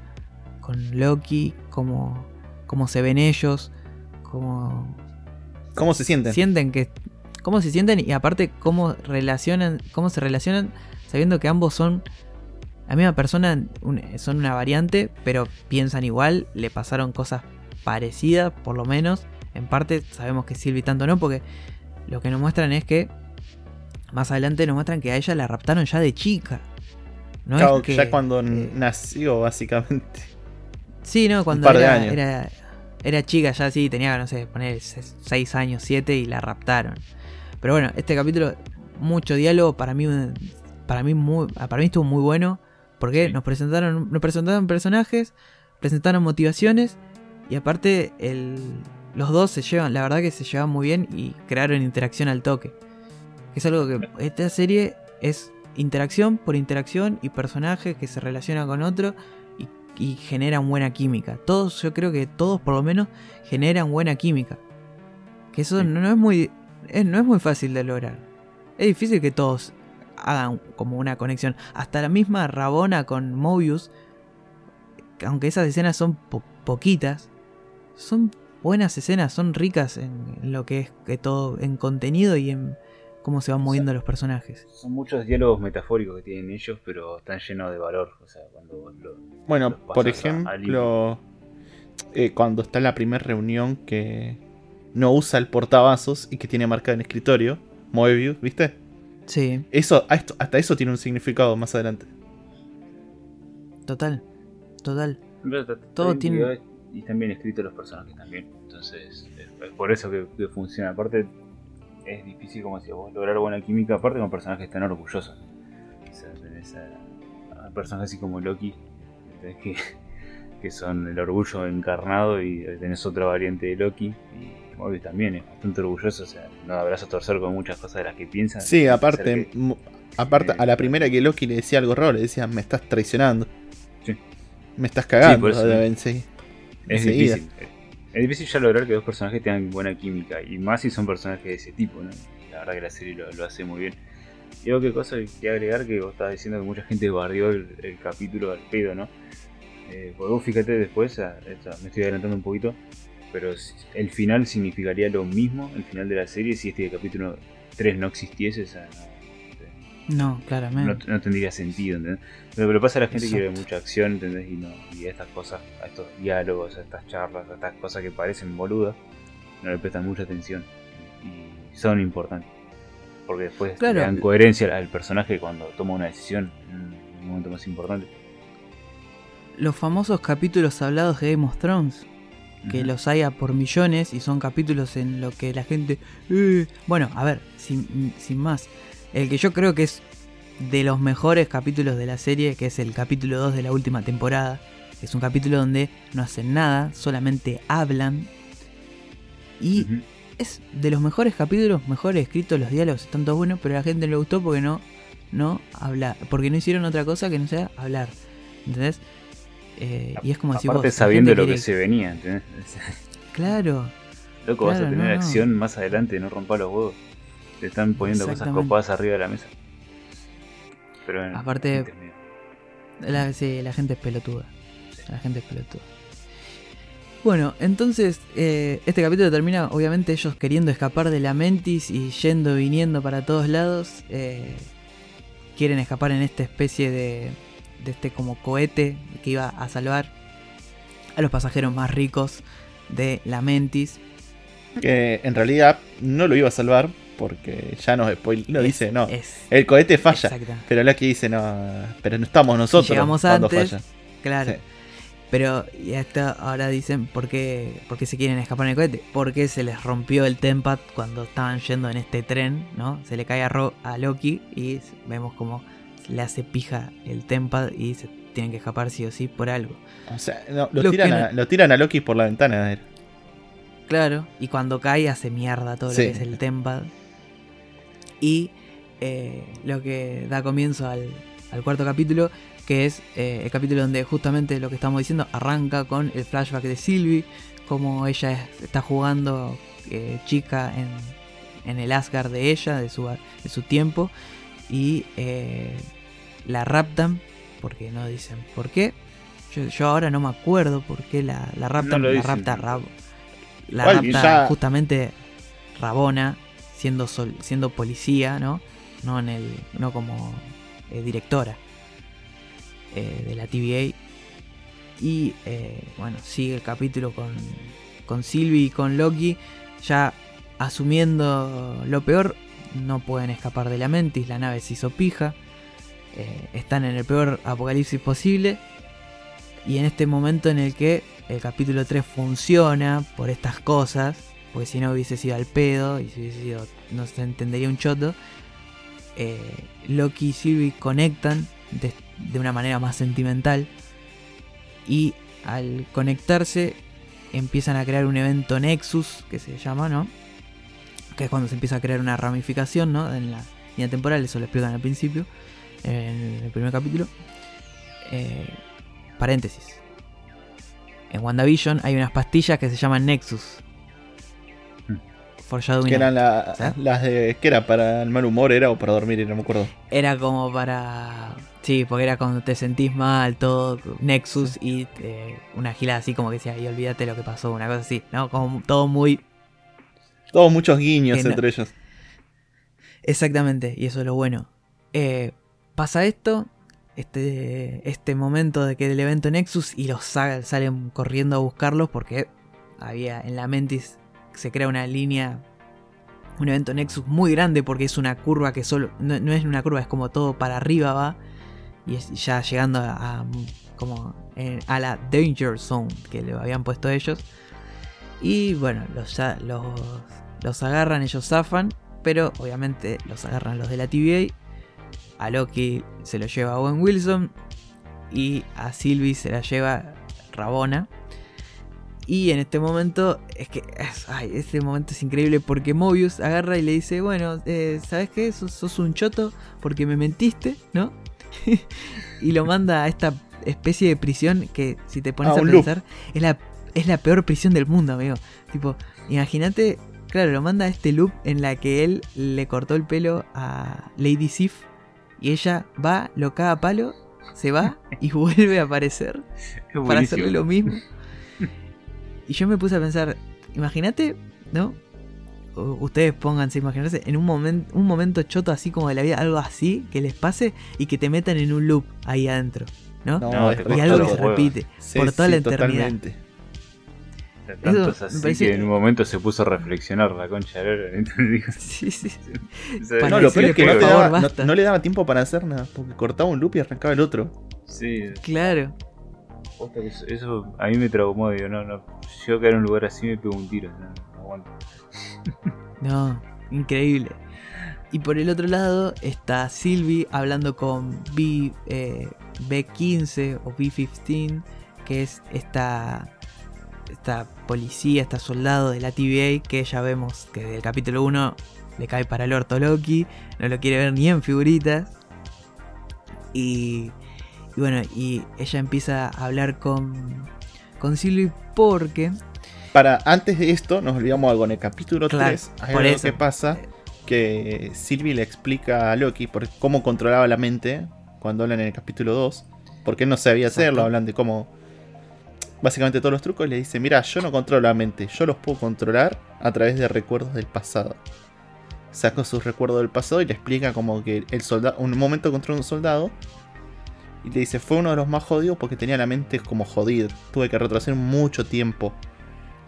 con Loki, cómo, cómo se ven ellos, cómo, cómo se sienten. Sienten que. Cómo se sienten y aparte cómo relacionan. cómo se relacionan sabiendo que ambos son la misma persona, son una variante, pero piensan igual, le pasaron cosas parecidas, por lo menos. En parte sabemos que Sylvie tanto no, porque lo que nos muestran es que más adelante nos muestran que a ella la raptaron ya de chica. No ya cuando eh, nació, básicamente. Sí, no, cuando era, era, era, chica, ya sí, tenía, no sé, poner 6 años, 7 y la raptaron. Pero bueno, este capítulo, mucho diálogo, para mí para mí, muy, para mí estuvo muy bueno. Porque nos presentaron, nos presentaron personajes, presentaron motivaciones. Y aparte, el, los dos se llevan, la verdad que se llevan muy bien y crearon interacción al toque. Es algo que esta serie es interacción por interacción y personajes que se relacionan con otro y, y, generan buena química. Todos, yo creo que todos por lo menos generan buena química. Que eso no, es muy, no es muy fácil de lograr. Es difícil que todos hagan como una conexión. Hasta la misma Rabona con Mobius, aunque esas escenas son poquitas, son buenas escenas, son ricas en, lo que es que todo, en contenido y en cómo se van moviendo los personajes. Son muchos diálogos metafóricos que tienen ellos, pero están llenos de valor. bueno, por ejemplo, eh, cuando está en la primera reunión que no usa el portavasos y que tiene marcado en escritorio, Mobius, ¿viste? Sí. Eso, hasta eso tiene un significado más adelante. Total, total. Todo tiene. Y están bien escritos los personajes también. Entonces, es por eso que, funciona. Aparte, es difícil, como decía vos, lograr buena química. Aparte, con personajes tan orgullosos. O sea, tenés a, personajes así como Loki, que, que son el orgullo encarnado. Y tenés otra variante de Loki. Y Mobius también es bastante orgulloso, o sea, no abraza torcer con muchas cosas de las que piensa. Sí, aparte, aparte a la primera que Loki le decía algo raro, le decía, me estás traicionando. Sí. Me estás cagando. Sí, es difícil. Es difícil ya lograr que dos personajes tengan buena química, y más si son personajes de ese tipo, ¿no? La verdad que la serie lo, hace muy bien. Y otra cosa que agregar que vos estabas diciendo que mucha gente bardeó el, capítulo al pedo, ¿no? Eh, pues vos fíjate después, me estoy adelantando un poquito, pero el final significaría lo mismo, el final de la serie, si este capítulo 3 no existiese, o sea, no, claramente. no, no tendría sentido, ¿entendés? Pero, pero pasa a la gente que quiere Exacto. mucha acción, ¿entendés? Y, no, y a estas cosas, a estos diálogos, a estas charlas, a estas cosas que parecen boludas, no le prestan mucha atención. Y son importantes. Porque después Claro. le dan coherencia al personaje cuando toma una decisión en un momento más importante. Los famosos capítulos hablados de Game of Thrones, que Ujú. los haya por millones y son capítulos en lo que la gente... "Eh". Bueno, a ver, sin, sin más. El que yo creo que es de los mejores capítulos de la serie, que es el capítulo 2 de la última temporada. Es un capítulo donde no hacen nada, solamente hablan. Y es de los mejores capítulos, mejor escritos, los diálogos están todos buenos, pero a la gente no le gustó porque no, no habla, porque no hicieron otra cosa que no sea hablar. ¿Entendés? Eh, y es como decir Aparte vos, sabiendo lo que se venía, ¿entendés? Claro, Loco, vas a tener no, no. acción más adelante, no rompa los huevos. Te están poniendo cosas copadas arriba de la mesa. Pero en- Aparte- la, sí, la gente es pelotuda. La gente es pelotuda. Bueno, entonces eh, este capítulo termina obviamente ellos queriendo escapar de la Mentis y yendo y viniendo para todos lados. eh, quieren escapar en esta especie de, de este como cohete que iba a salvar a los pasajeros más ricos de la Mentis. Que en realidad no lo iba a salvar porque ya nos spoil Es- dice, no. es- El cohete falla. exacta. Pero Loki dice, no, pero no estamos nosotros llegamos cuando antes. falla. Claro. Sí. Pero y hasta ahora dicen por qué, por qué se quieren escapar en el cohete. Porque se les rompió el tempad cuando estaban yendo en este tren, ¿no? Se le cae a, Ro- a Loki y vemos como le hace pija el tempad y se tienen que escapar sí o sí por algo. O sea, no, lo, Lo tiran a, no- lo tiran a Loki por la ventana. eh. Claro. Y cuando cae hace mierda todo Sí. lo que es el tempad. Y eh, lo que da comienzo al, al cuarto capítulo, que es eh, el capítulo donde justamente lo que estamos diciendo arranca con el flashback de Sylvie, como ella es- está jugando eh, chica en, en el Asgard de ella, de su, de su tiempo, y la raptan, porque no dicen por qué. Yo, yo ahora no me acuerdo por qué la, la raptan, la rapta Rab- la rapta ya- justamente Rabona, siendo siendo policía, ¿no? No en el. no como eh, directora eh, de la TVA. Y eh, bueno, sigue el capítulo con, con Sylvie y con Loki. Ya asumiendo lo peor, no pueden escapar de la Mentis, la nave se hizo pija. están en el peor apocalipsis posible. Y en este momento en el que el capítulo 3 funciona por estas cosas, porque si no hubiese sido al pedo y si hubiese sido, no se entendería un choto, eh, Loki y Sylvie conectan de, una manera más sentimental y al conectarse empiezan a crear un evento Nexus, que se llama, ¿no? Que es cuando se empieza a crear una ramificación, ¿no? En la línea temporal, eso lo explican al principio, en el primer capítulo. Eh, paréntesis. En WandaVision hay unas pastillas que se llaman Nexus. Foreshadowing. Que eran la- ¿sabes? las de. que era para el mal humor? Era o para dormir, no me acuerdo. Era como para. Sí, porque era cuando te sentís mal, todo. Nexus y eh, una gilada así como que decía, y olvídate lo que pasó, una cosa así, ¿no? Como todo muy. Todos muchos guiños no- entre ellos. Exactamente, y eso es lo bueno. Eh, pasa esto, este, este momento de que el evento Nexus y los sa- salen corriendo a buscarlos porque había en la Mentis se crea una línea, un evento Nexus muy grande porque es una curva que solo, no, no es una curva, es como todo para arriba va y ya llegando a, como a la Danger Zone que le habían puesto ellos. Y bueno, los, los, los agarran, ellos zafan, pero obviamente los agarran los de la TVA. A Loki se lo lleva Owen Wilson y a Sylvie se la lleva Rabona. Y en este momento, es que ay, este momento es increíble porque Mobius agarra y le dice, bueno, eh, ¿sabes qué? Sos, sos un choto porque me mentiste, ¿no? y lo manda a esta especie de prisión que si te pones Ah, a pensar es la, es la peor prisión del mundo, amigo. Tipo, imagínate claro, lo manda a este loop en la que él le cortó el pelo a Lady Sif y ella va, lo caga a palo, se va y vuelve a aparecer para hacerle lo mismo. Y yo me puse a pensar, imagínate, ¿no? Ustedes pónganse, imaginarse en un, momento un momento choto así como de la vida, algo así que les pase y que te metan en un loop ahí adentro, ¿no? No, y algo que se huevos. repite Sí, por toda sí, la eternidad. totalmente. Tanto Eso es así que en un momento se puso a reflexionar la concha de Sí, sí. o sea, Para No, lo peor es que no, por te favor, daba, no- basta. no le daba tiempo para hacer nada, porque cortaba un loop y arrancaba el otro. Sí, Claro. Eso, a mí me traumó, digo, no, no, yo caer en un lugar así me pego un tiro, no, aguanto. No, increíble. Y por el otro lado está Sylvie hablando con B, eh, B15 o B15, que es esta, esta policía, esta soldado de la TVA, que ya vemos que del capítulo 1 le cae para el orto Loki, no lo quiere ver ni en figuritas. Y, y bueno, y ella empieza a hablar con, con Sylvie porque... Para, antes de esto, nos olvidamos algo. En el capítulo Claro, 3, hay por algo eso. que pasa que Sylvie le explica a Loki por cómo controlaba la mente cuando hablan en el capítulo 2. Porque él no sabía hacerlo, Exacto. hablan de cómo. Básicamente todos los trucos le dice: Mira, yo no controlo la mente, yo los puedo controlar a través de recuerdos del pasado. Saca sus recuerdos del pasado y le explica como que el soldado. Un momento controla un soldado. Y le dice, fue uno de los más jodidos porque tenía la mente como jodida. Tuve que retroceder mucho tiempo.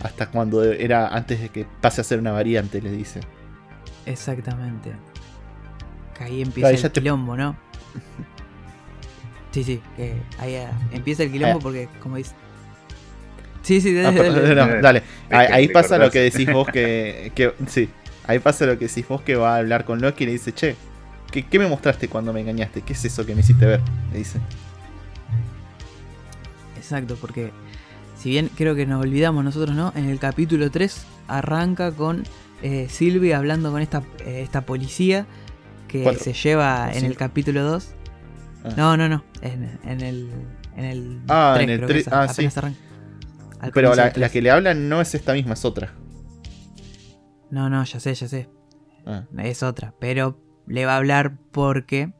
Hasta cuando era antes de que pase a ser una variante, le dice. Exactamente. Que ahí empieza Claro, el te- quilombo, ¿no? Sí, sí, que ahí ah, empieza el quilombo Eh. porque, como dice. Sí, sí, Ah, dale, pero- dale. no, dale. Ahí, te pasa lo que decís vos que, que- Sí. Ahí pasa lo que decís vos que va a hablar con Loki y le dice, che, ¿qué, qué me mostraste cuando me engañaste? ¿Qué es eso que me hiciste ver? Le dice. Exacto, porque si bien creo que nos olvidamos nosotros, ¿no? En el capítulo 3 arranca con eh, Sylvie hablando con esta, eh, esta policía que Cuatro. se lleva en el capítulo 2. Ah. No, no, no. En, en el. En el Ah, 3, en el creo que tres- es, ah, apenas sí. Pero la, la que le hablan no es esta misma, es otra. No, no, ya sé, ya sé. Ah. es otra. Pero le va a hablar porque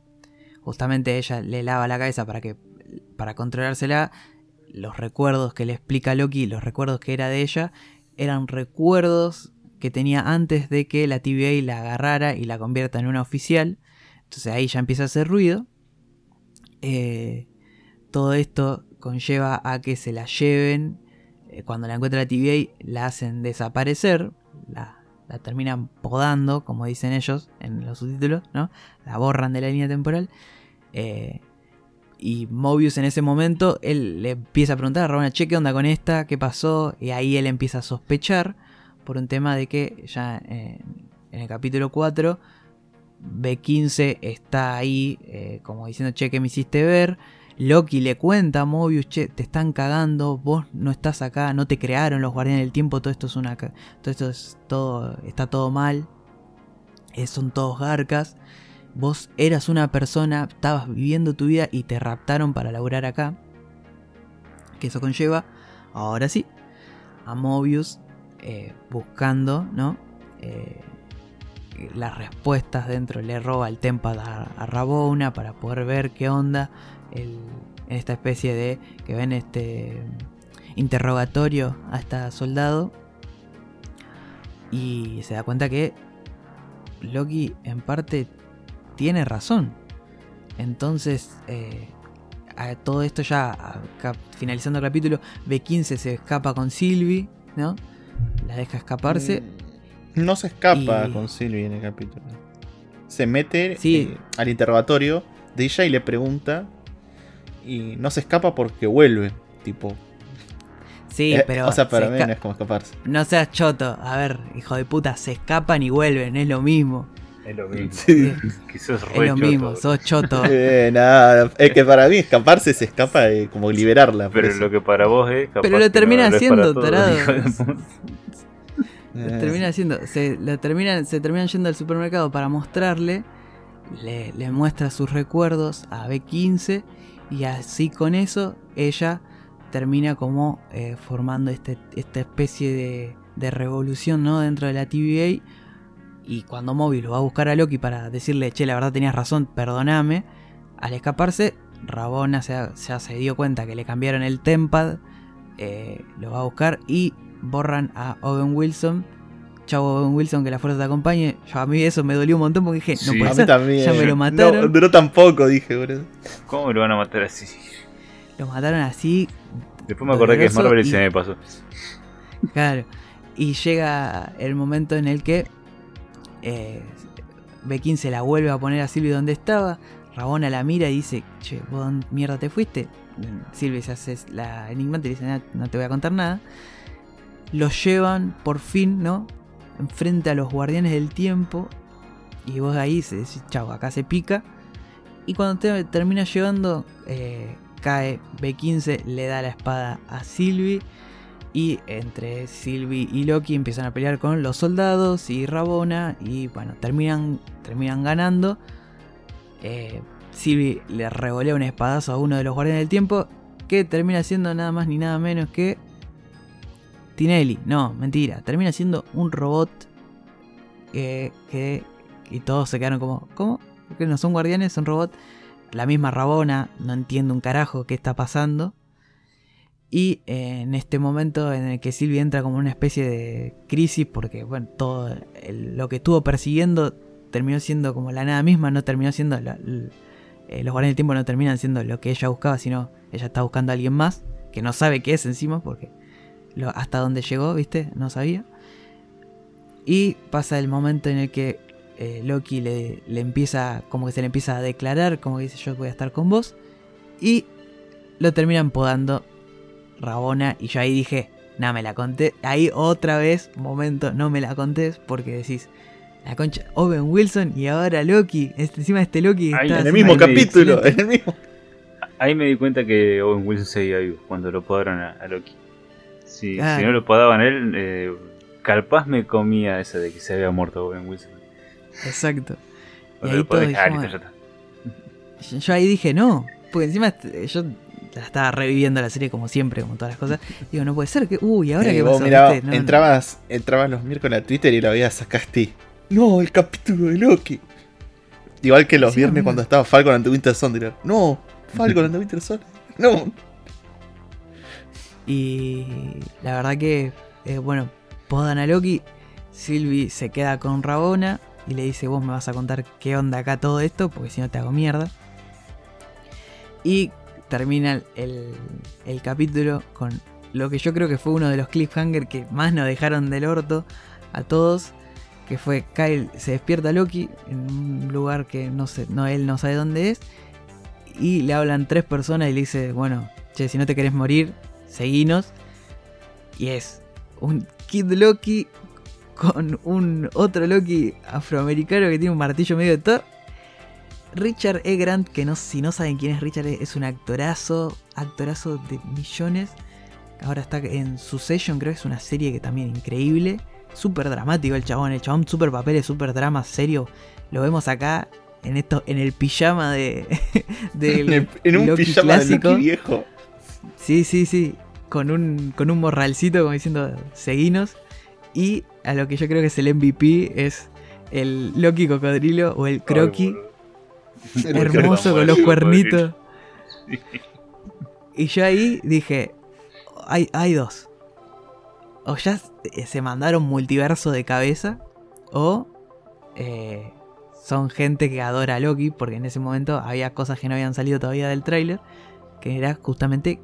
justamente ella le lava la cabeza para que para controlársela. Los recuerdos que le explica Loki, los recuerdos que era de ella, eran recuerdos que tenía antes de que la TVA la agarrara y la convierta en una oficial. Entonces ahí ya empieza a hacer ruido. Eh, todo esto conlleva a que se la lleven. eh, cuando la encuentra la TVA, la hacen desaparecer. La, la terminan podando, como dicen ellos en los subtítulos, ¿no? La borran de la línea temporal. Eh, y Mobius en ese momento, él le empieza a preguntar a Rabona, che, ¿qué onda con esta? ¿Qué pasó? Y ahí él empieza a sospechar por un tema de que ya eh, en el capítulo 4, B15 está ahí eh, como diciendo, che, ¿qué me hiciste ver? Loki le cuenta a Mobius, che, te están cagando, vos no estás acá, no te crearon los guardianes del tiempo, todo esto es una todo esto es todo está todo mal. eh, son todos garcas. Vos eras una persona, estabas viviendo tu vida y te raptaron para laburar acá. Que eso conlleva, ahora sí, a Mobius eh, buscando, ¿no? Eh, las respuestas dentro, le roba el Tempad a Rabona para poder ver qué onda el- en esta especie de que ven este interrogatorio a esta soldado y se da cuenta que Loki en parte tiene razón. Entonces, eh, a todo esto ya a- finalizando el capítulo, B15 se escapa con Sylvie, ¿no? La deja escaparse. Mm, No se escapa Y- con Sylvie en el capítulo. Se mete Sí. eh, al interrogatorio de ella y le pregunta. Y no se escapa porque vuelve. Tipo. Sí, eh, pero o sea, para se mí no es como escaparse. no seas choto. A ver, hijo de puta, se escapan y vuelven, es lo mismo. Es lo mismo. Sí. Que sos Es re lo choto. mismo, sos choto. Eh, nada, es que para mí escaparse se escapa de como liberarla. Pero eso. lo que para vos es. capaz Pero lo no termina es haciendo, todos, tarado. Eh, termina haciendo, se, lo terminan, se terminan yendo al supermercado para mostrarle, le, le muestra sus recuerdos a B15 y así con eso ella termina como eh, formando este, esta especie de, de revolución ¿no? dentro de la TVA. Y cuando Mobius lo va a buscar a Loki para decirle, che, la verdad tenías razón, perdoname. Al escaparse, Rabona ya se dio cuenta que le cambiaron el Tempad. Eh, lo va a buscar y borran a Owen Wilson. Chau Owen Wilson, que la fuerza te acompañe. Yo, a mí eso me dolió un montón porque dije, no Sí. puede A mí ser, también. ya me lo mataron. No, duró tan poco, dije, boludo. ¿Cómo lo van a matar así? Lo mataron así, Después me acordé que es Marvel y y- se me pasó. Claro. Y llega el momento en el que eh, Bequín se la vuelve a poner a Silvia donde estaba. Rabona la mira y dice, che, ¿vos dónde mierda te fuiste? Silvia se hace la enigmante y dice, "Nah, no te voy a contar nada. Los llevan por fin, ¿no? Enfrente a los guardianes del tiempo. Y vos ahí se decís, chau, acá se pica. Y cuando te termina llevando, eh, cae B15, le da la espada a Sylvie. Y entre Sylvie y Loki empiezan a pelear con los soldados y Rabona. Y bueno, terminan, terminan ganando. Eh, Sylvie le revolea un espadazo a uno de los guardianes del tiempo. Que termina siendo nada más ni nada menos que. Tinelli. No, mentira. Termina siendo un robot. eh, que. Y todos se quedaron como. ¿Cómo? Que no son guardianes, son robots. La misma Rabona. No entiendo un carajo qué está pasando. Y eh, en este momento en el que Sylvie entra como una especie de crisis, porque bueno, todo lo que estuvo persiguiendo terminó siendo como la nada misma, no terminó siendo. eh, los guardianes del tiempo no terminan siendo lo que ella buscaba, sino ella está buscando a alguien más, que no sabe qué es encima, porque lo- hasta dónde llegó, ¿viste? No sabía. Y pasa el momento en el que eh, Loki le, le empieza, como que se le empieza a declarar, como que dice yo voy a estar con vos. Y lo terminan podando Rabona y yo ahí dije, nada, me la conté. Ahí otra vez, momento, no me la contés porque decís, la concha, Owen Wilson y ahora Loki. Este, encima este Loki está En el Ahí mismo me- capítulo, en excelente. el mismo. Ahí me di cuenta que Owen Wilson seguía vivo cuando lo podaron a, a Loki. Si, Claro. si no lo podaban él, eh, capaz me comía esa de que se había muerto Owen Wilson. Exacto. Y ahí todos ah, dijimos, listo, ya está. yo, yo ahí dije, no. Porque encima este, yo la estaba reviviendo la serie como siempre, como todas las cosas. Digo, no puede ser que. Uy, ahora Eh, qué vos pasó. mirá. No, no. entrabas, entrabas los miércoles a Twitter y lo veías sacaste. No, el capítulo de Loki. Igual que los Sí, viernes amigo. cuando estaba Falcon ante Winter Soldier. No, Falcon ante Winter Soldier. No. Y la verdad que, eh, bueno, podan a Loki. Sylvie se queda con Rabona y le dice: Vos me vas a contar qué onda acá todo esto, porque si no te hago mierda. Y termina el, el- capítulo con lo que yo creo que fue uno de los cliffhangers que más nos dejaron del orto a todos. Que fue Kyle se despierta Loki en un lugar que no sé, no, él no sabe dónde es. Y le hablan tres personas y le dice, bueno, che, si no te querés morir, seguinos. Y es un Kid Loki con un otro Loki afroamericano que tiene un martillo medio de Thor. Richard E. Grant, que no, si no saben quién es Richard, E. es un actorazo, actorazo de millones. Ahora está en Succession, creo que es una serie que también increíble. Súper dramático el chabón, el chabón súper papeles, súper drama, serio. Lo vemos acá en esto, en el pijama de En, el- en un Loki pijama de clásico. Loki viejo. Sí, sí, sí. Con un, con un morralcito como diciendo, seguinos. Y a lo que yo creo que es el MVP es el Loki cocodrilo o el Croqui. Ay, hermoso con los cuernitos. Y yo ahí dije, hay, hay dos. O ya se mandaron multiverso de cabeza, o eh, son gente que adora a Loki, porque en ese momento había cosas que no habían salido todavía del tráiler, que era justamente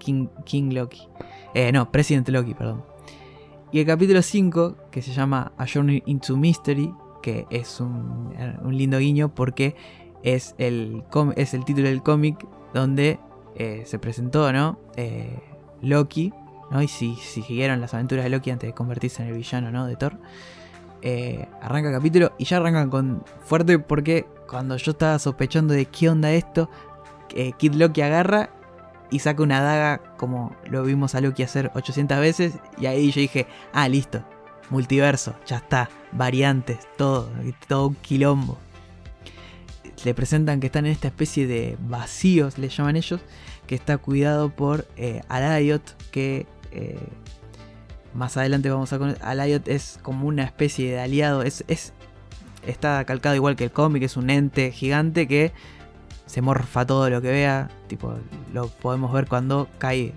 King, Loki. Eh, no, President Loki, perdón. Y el capítulo 5, que se llama A Journey into Mystery, que es un, un lindo guiño porque es el, es el título del cómic donde eh, se presentó, ¿no? Eh, Loki, ¿no? Y si, si siguieron las aventuras de Loki antes de convertirse en el villano, ¿no? De Thor. Eh, arranca el capítulo y ya arrancan con fuerte porque cuando yo estaba sospechando de qué onda esto, eh, Kid Loki agarra y saca una daga como lo vimos a Loki hacer 800 veces y ahí yo dije, ah, listo, multiverso, ya está, variantes, todo, todo un quilombo. Le presentan que están en esta especie de vacíos, le llaman ellos, que está cuidado por eh, Arayot, que eh, más adelante vamos a conocer. Alayot es como una especie de aliado. Es, es, está calcado igual que el cómic, es un ente gigante que se morfa todo lo que vea. Tipo, lo podemos ver cuando cae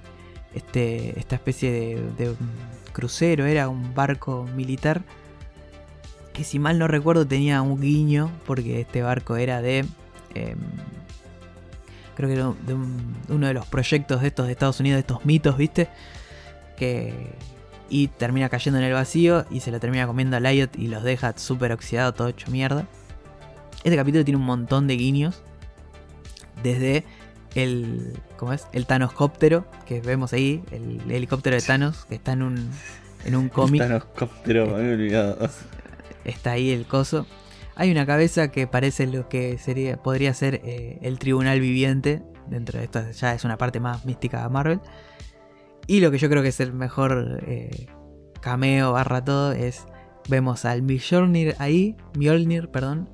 este, esta especie de, crucero, era un barco militar. Que si mal no recuerdo tenía un guiño, porque este barco era de... em, creo que era uno de los proyectos de estos de Estados Unidos, de estos mitos, ¿viste? Que... Y termina cayendo en el vacío y se lo termina comiendo a Lyot y los deja súper oxidado, todo hecho mierda. Este capítulo tiene un montón de guiños. Desde el. ¿Cómo es? El Thanoscóptero, que vemos ahí, el helicóptero de Thanos, que está en un. En un cómic. Thanoscóptero, me había olvidado. Está ahí el coso. Hay una cabeza que parece lo que sería. Podría ser eh, el tribunal viviente. Dentro de esto ya es una parte más mística de Marvel. Y lo que yo creo que es el mejor eh, cameo barra todo es. Vemos al Mjolnir ahí. Mjolnir, perdón.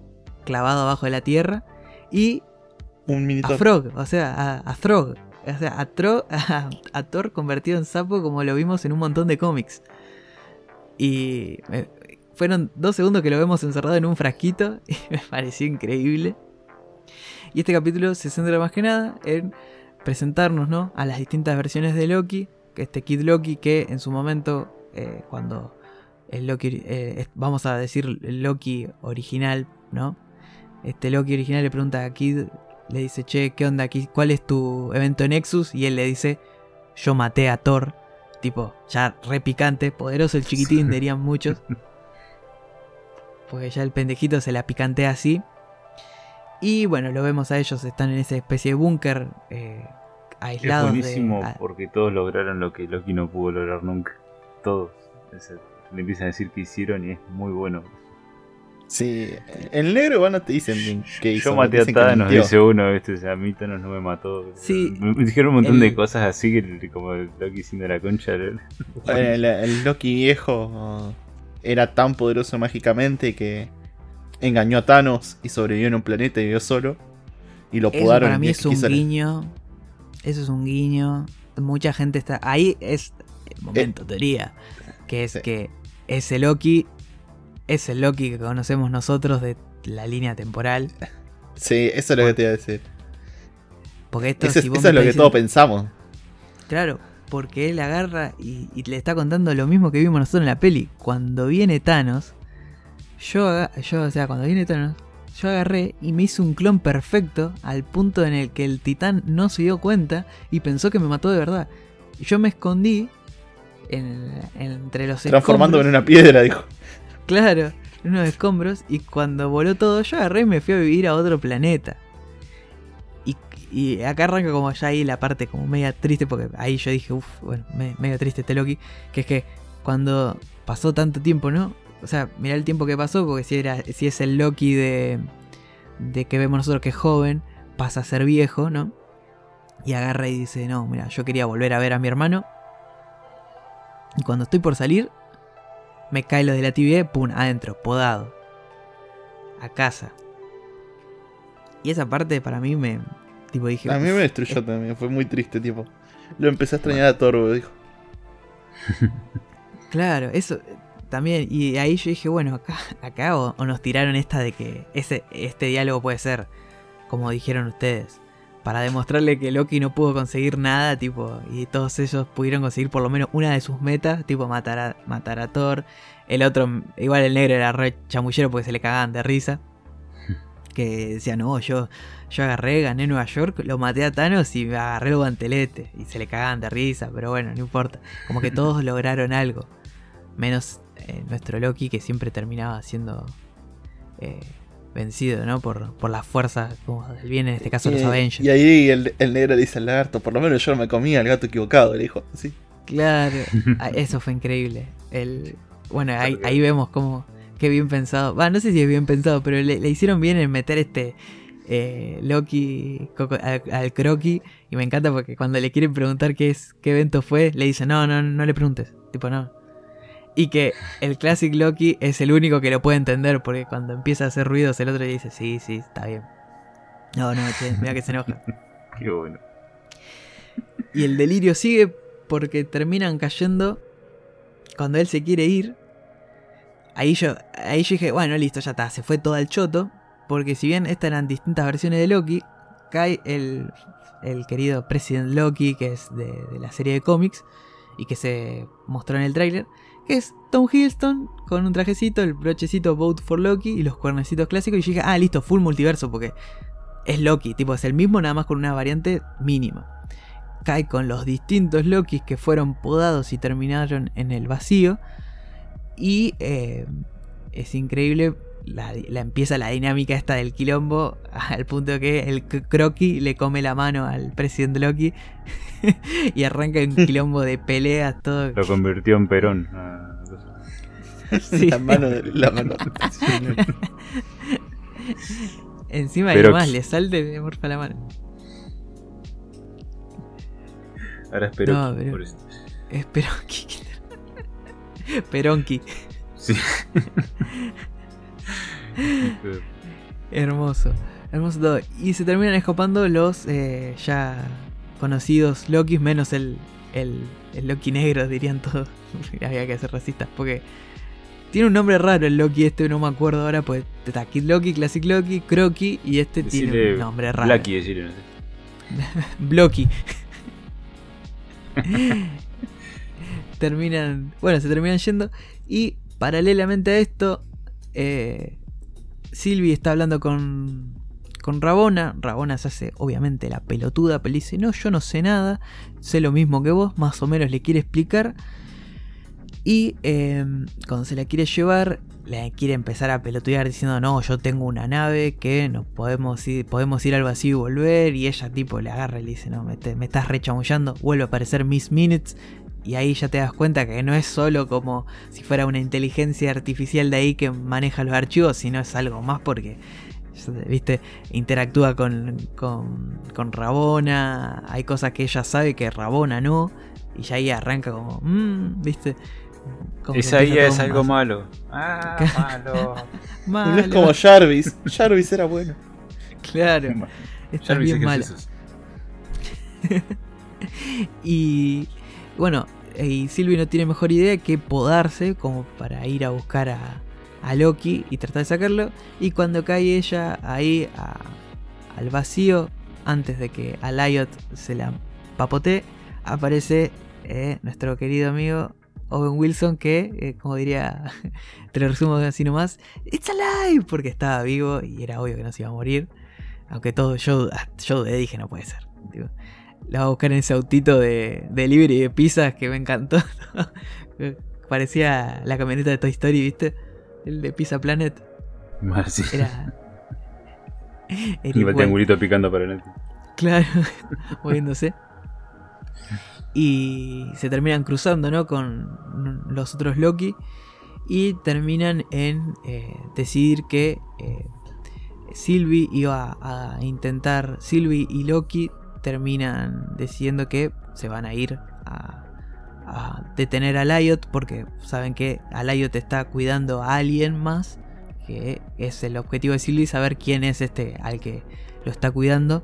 Clavado abajo de la tierra. Y Un minuto. a Frog, o sea, a, a Throg. O sea, a, Tro- a, a Thor convertido en sapo como lo vimos en un montón de cómics. Y me- fueron dos segundos que lo vemos encerrado en un frasquito y me pareció increíble. Y este capítulo se centra más que nada en presentarnos ¿no? a las distintas versiones de Loki. Este Kid Loki que en su momento, eh, cuando el Loki, eh, vamos a decir el Loki original, ¿no? Este Loki original le pregunta a Kid, le dice, che, ¿qué onda aquí? ¿Cuál es tu evento Nexus? Y él le dice, yo maté a Thor. Tipo, ya re picante, poderoso el chiquitín, Sí. dirían muchos. Porque ya el pendejito se la picantea así. Y bueno, lo vemos a ellos, están en esa especie de búnker eh, Es aislados buenísimo de... a- porque todos lograron lo que Loki no pudo lograr nunca. Todos. Es- le empiezan a decir que hicieron y es muy bueno. Sí, el negro igual no te dicen qué hizo. Yo maté a que Thanos, dice uno, ¿viste? O sea, a mí Thanos no me mató. Sí, Me me dijeron un montón el- de cosas así que como Loki siendo la concha. del- El, el Loki viejo era tan poderoso mágicamente que engañó a Thanos y sobrevivió en un planeta y vivió solo. Y lo Eso podaron. para el mí es que un guiño. Eso es un guiño. Mucha gente está. Ahí es el momento, teoría. Que es sí. que ese Loki es el Loki que conocemos nosotros de la línea temporal. Sí, eso es lo que te iba a decir. Porque esto, Eso, es- si vos eso es lo que todos pensamos. Claro, porque él agarra y, y le está contando lo mismo que vimos nosotros en la peli. Cuando viene Thanos, yo, yo, o sea, cuando viene Thanos, yo agarré y me hice un clon perfecto al punto en el que el titán no se dio cuenta y pensó que me mató de verdad. Y yo me escondí en- entre los Transformándome en una piedra, dijo. Claro, en unos escombros. Y cuando voló todo, yo agarré y me fui a vivir a otro planeta. Y, acá arranca como ya ahí la parte como media triste, porque ahí yo dije, uff, bueno, me- medio triste este Loki. Que es que cuando pasó tanto tiempo, ¿no? O sea, mirá el tiempo que pasó, porque si, era, si es el Loki de, de que vemos nosotros que es joven, pasa a ser viejo, ¿no? Y agarra y dice, no, mira, yo quería volver a ver a mi hermano. Y cuando estoy por salir, me cae lo de la TV, pum, adentro, podado. A casa. Y esa parte para mí me. Tipo dije. A mí "Uf, me destruyó también, fue muy triste, tipo. Lo empecé a extrañar a Thor, dijo. Claro, eso eh, también. Y ahí yo dije, bueno, acá, acá o, o nos tiraron esta de que ese, este diálogo puede ser, como dijeron ustedes, para demostrarle que Loki no pudo conseguir nada, tipo, y todos ellos pudieron conseguir por lo menos una de sus metas, tipo matar a, matar a Thor. El otro, igual el negro era re chamullero porque se le cagaban de risa. Que decía, no, yo, yo agarré, gané Nueva York, lo maté a Thanos y me agarré el guantelete. Y se le cagaban de risa, pero bueno, no importa. Como que todos lograron algo. Menos eh, nuestro Loki que siempre terminaba siendo eh, vencido, ¿no? Por, por las fuerzas como del bien, en este caso los Avengers. Y ahí el, el negro le dice al lagarto, por lo menos yo no me comía al gato equivocado, le dijo. Sí. Claro, ah, eso fue increíble. El, bueno, ahí, ahí vemos cómo, qué bien pensado. Va, no sé si es bien pensado, pero le, le hicieron bien en meter este eh, Loki coco- al, al croqui. Y me encanta porque cuando le quieren preguntar qué es, qué evento fue, le dicen, no, no, no le preguntes. Tipo, no. Y que el Classic Loki es el único que lo puede entender, porque cuando empieza a hacer ruidos, el otro le dice, sí, sí, está bien. No, no, che, mira que se enoja. Qué bueno. Y el delirio sigue porque terminan cayendo cuando él se quiere ir, ahí yo, ahí yo dije, bueno, listo, ya está, se fue todo al choto. Porque si bien estas eran distintas versiones de Loki, cae el, el querido President Loki, que es de, de la serie de cómics, y que se mostró en el tráiler, es Tom Hiddleston con un trajecito, el brochecito Vote for Loki y los cuernecitos clásicos. Y yo dije, ah, listo, full multiverso, porque es Loki, tipo, es el mismo, nada más con una variante mínima. Cae con los distintos Lokis que fueron podados y terminaron en el vacío. Y eh, es increíble. La, la empieza la dinámica esta del quilombo al punto que el croqui le come la mano al presidente Loki y arranca un quilombo de peleas todo Lo convirtió en Perón. ah, Sí. La mano de la mano. encima Pero de más le salte de morfa la mano Ahora espero. No, pero- por eso. es Peronqui Peronqui Sí. Hermoso, hermoso todo. Y se terminan escapando los eh, ya conocidos Lokis, menos el, el, el Loki negro, dirían todos. Había que ser racistas, porque tiene un nombre raro el Loki este, no me acuerdo ahora, pues está Kid Loki, Classic Loki, Croki, y este tiene un nombre raro. Blacky, decirle, no sé. Blocky. terminan. Bueno, se terminan yendo. Y paralelamente a esto, eh, Sylvie está hablando con, con Rabona. Rabona se hace, obviamente, la pelotuda, pero le dice: No, yo no sé nada. Sé lo mismo que vos. Más o menos le quiere explicar. Y eh, cuando se la quiere llevar, le quiere empezar a pelotudear diciendo, no, yo tengo una nave que nos podemos ir, podemos ir al vacío y volver. Y ella tipo le agarra y le dice, no, me, me estás rechamullando. Vuelve a aparecer Miss Minutes. Y ahí ya te das cuenta que no es solo como si fuera una inteligencia artificial de ahí que maneja los archivos, sino es algo más porque, viste, interactúa con, con, con Rabona. Hay cosas que ella sabe que Rabona no. Y ya ahí arranca como, mmm, viste. Como Esa todo es algo más- malo. Ah, malo. malo. No es como Jarvis. Jarvis era bueno. Claro, está Jarvis, bien ¿qué mala. es eso? Y bueno, y Sylvie no tiene mejor idea que podarse como para ir a buscar a, a Loki y tratar de sacarlo. Y cuando cae ella ahí al vacío, antes de que a Lyot se la papotee, aparece eh, nuestro querido amigo Owen Wilson que, eh, como diría, te lo resumo así nomás, It's alive, porque estaba vivo y era obvio que no se iba a morir. Aunque todo yo, yo dije no puede ser. La va a buscar en ese autito de delivery de pizzas que me encantó. Parecía la camioneta de Toy Story, ¿viste? El de Pizza Planet. Sí. Era. Era Iba el triangulito picando para el Claro, moviéndose. Y se terminan cruzando, ¿no? Con los otros Loki. Y terminan en eh, decidir que eh, Sylvie iba a intentar. Sylvie y Loki terminan decidiendo que se van a ir a, a detener a Lyot. Porque saben que a Lyot está cuidando a alguien más. Que es el objetivo de Sylvie, saber quién es este al que lo está cuidando.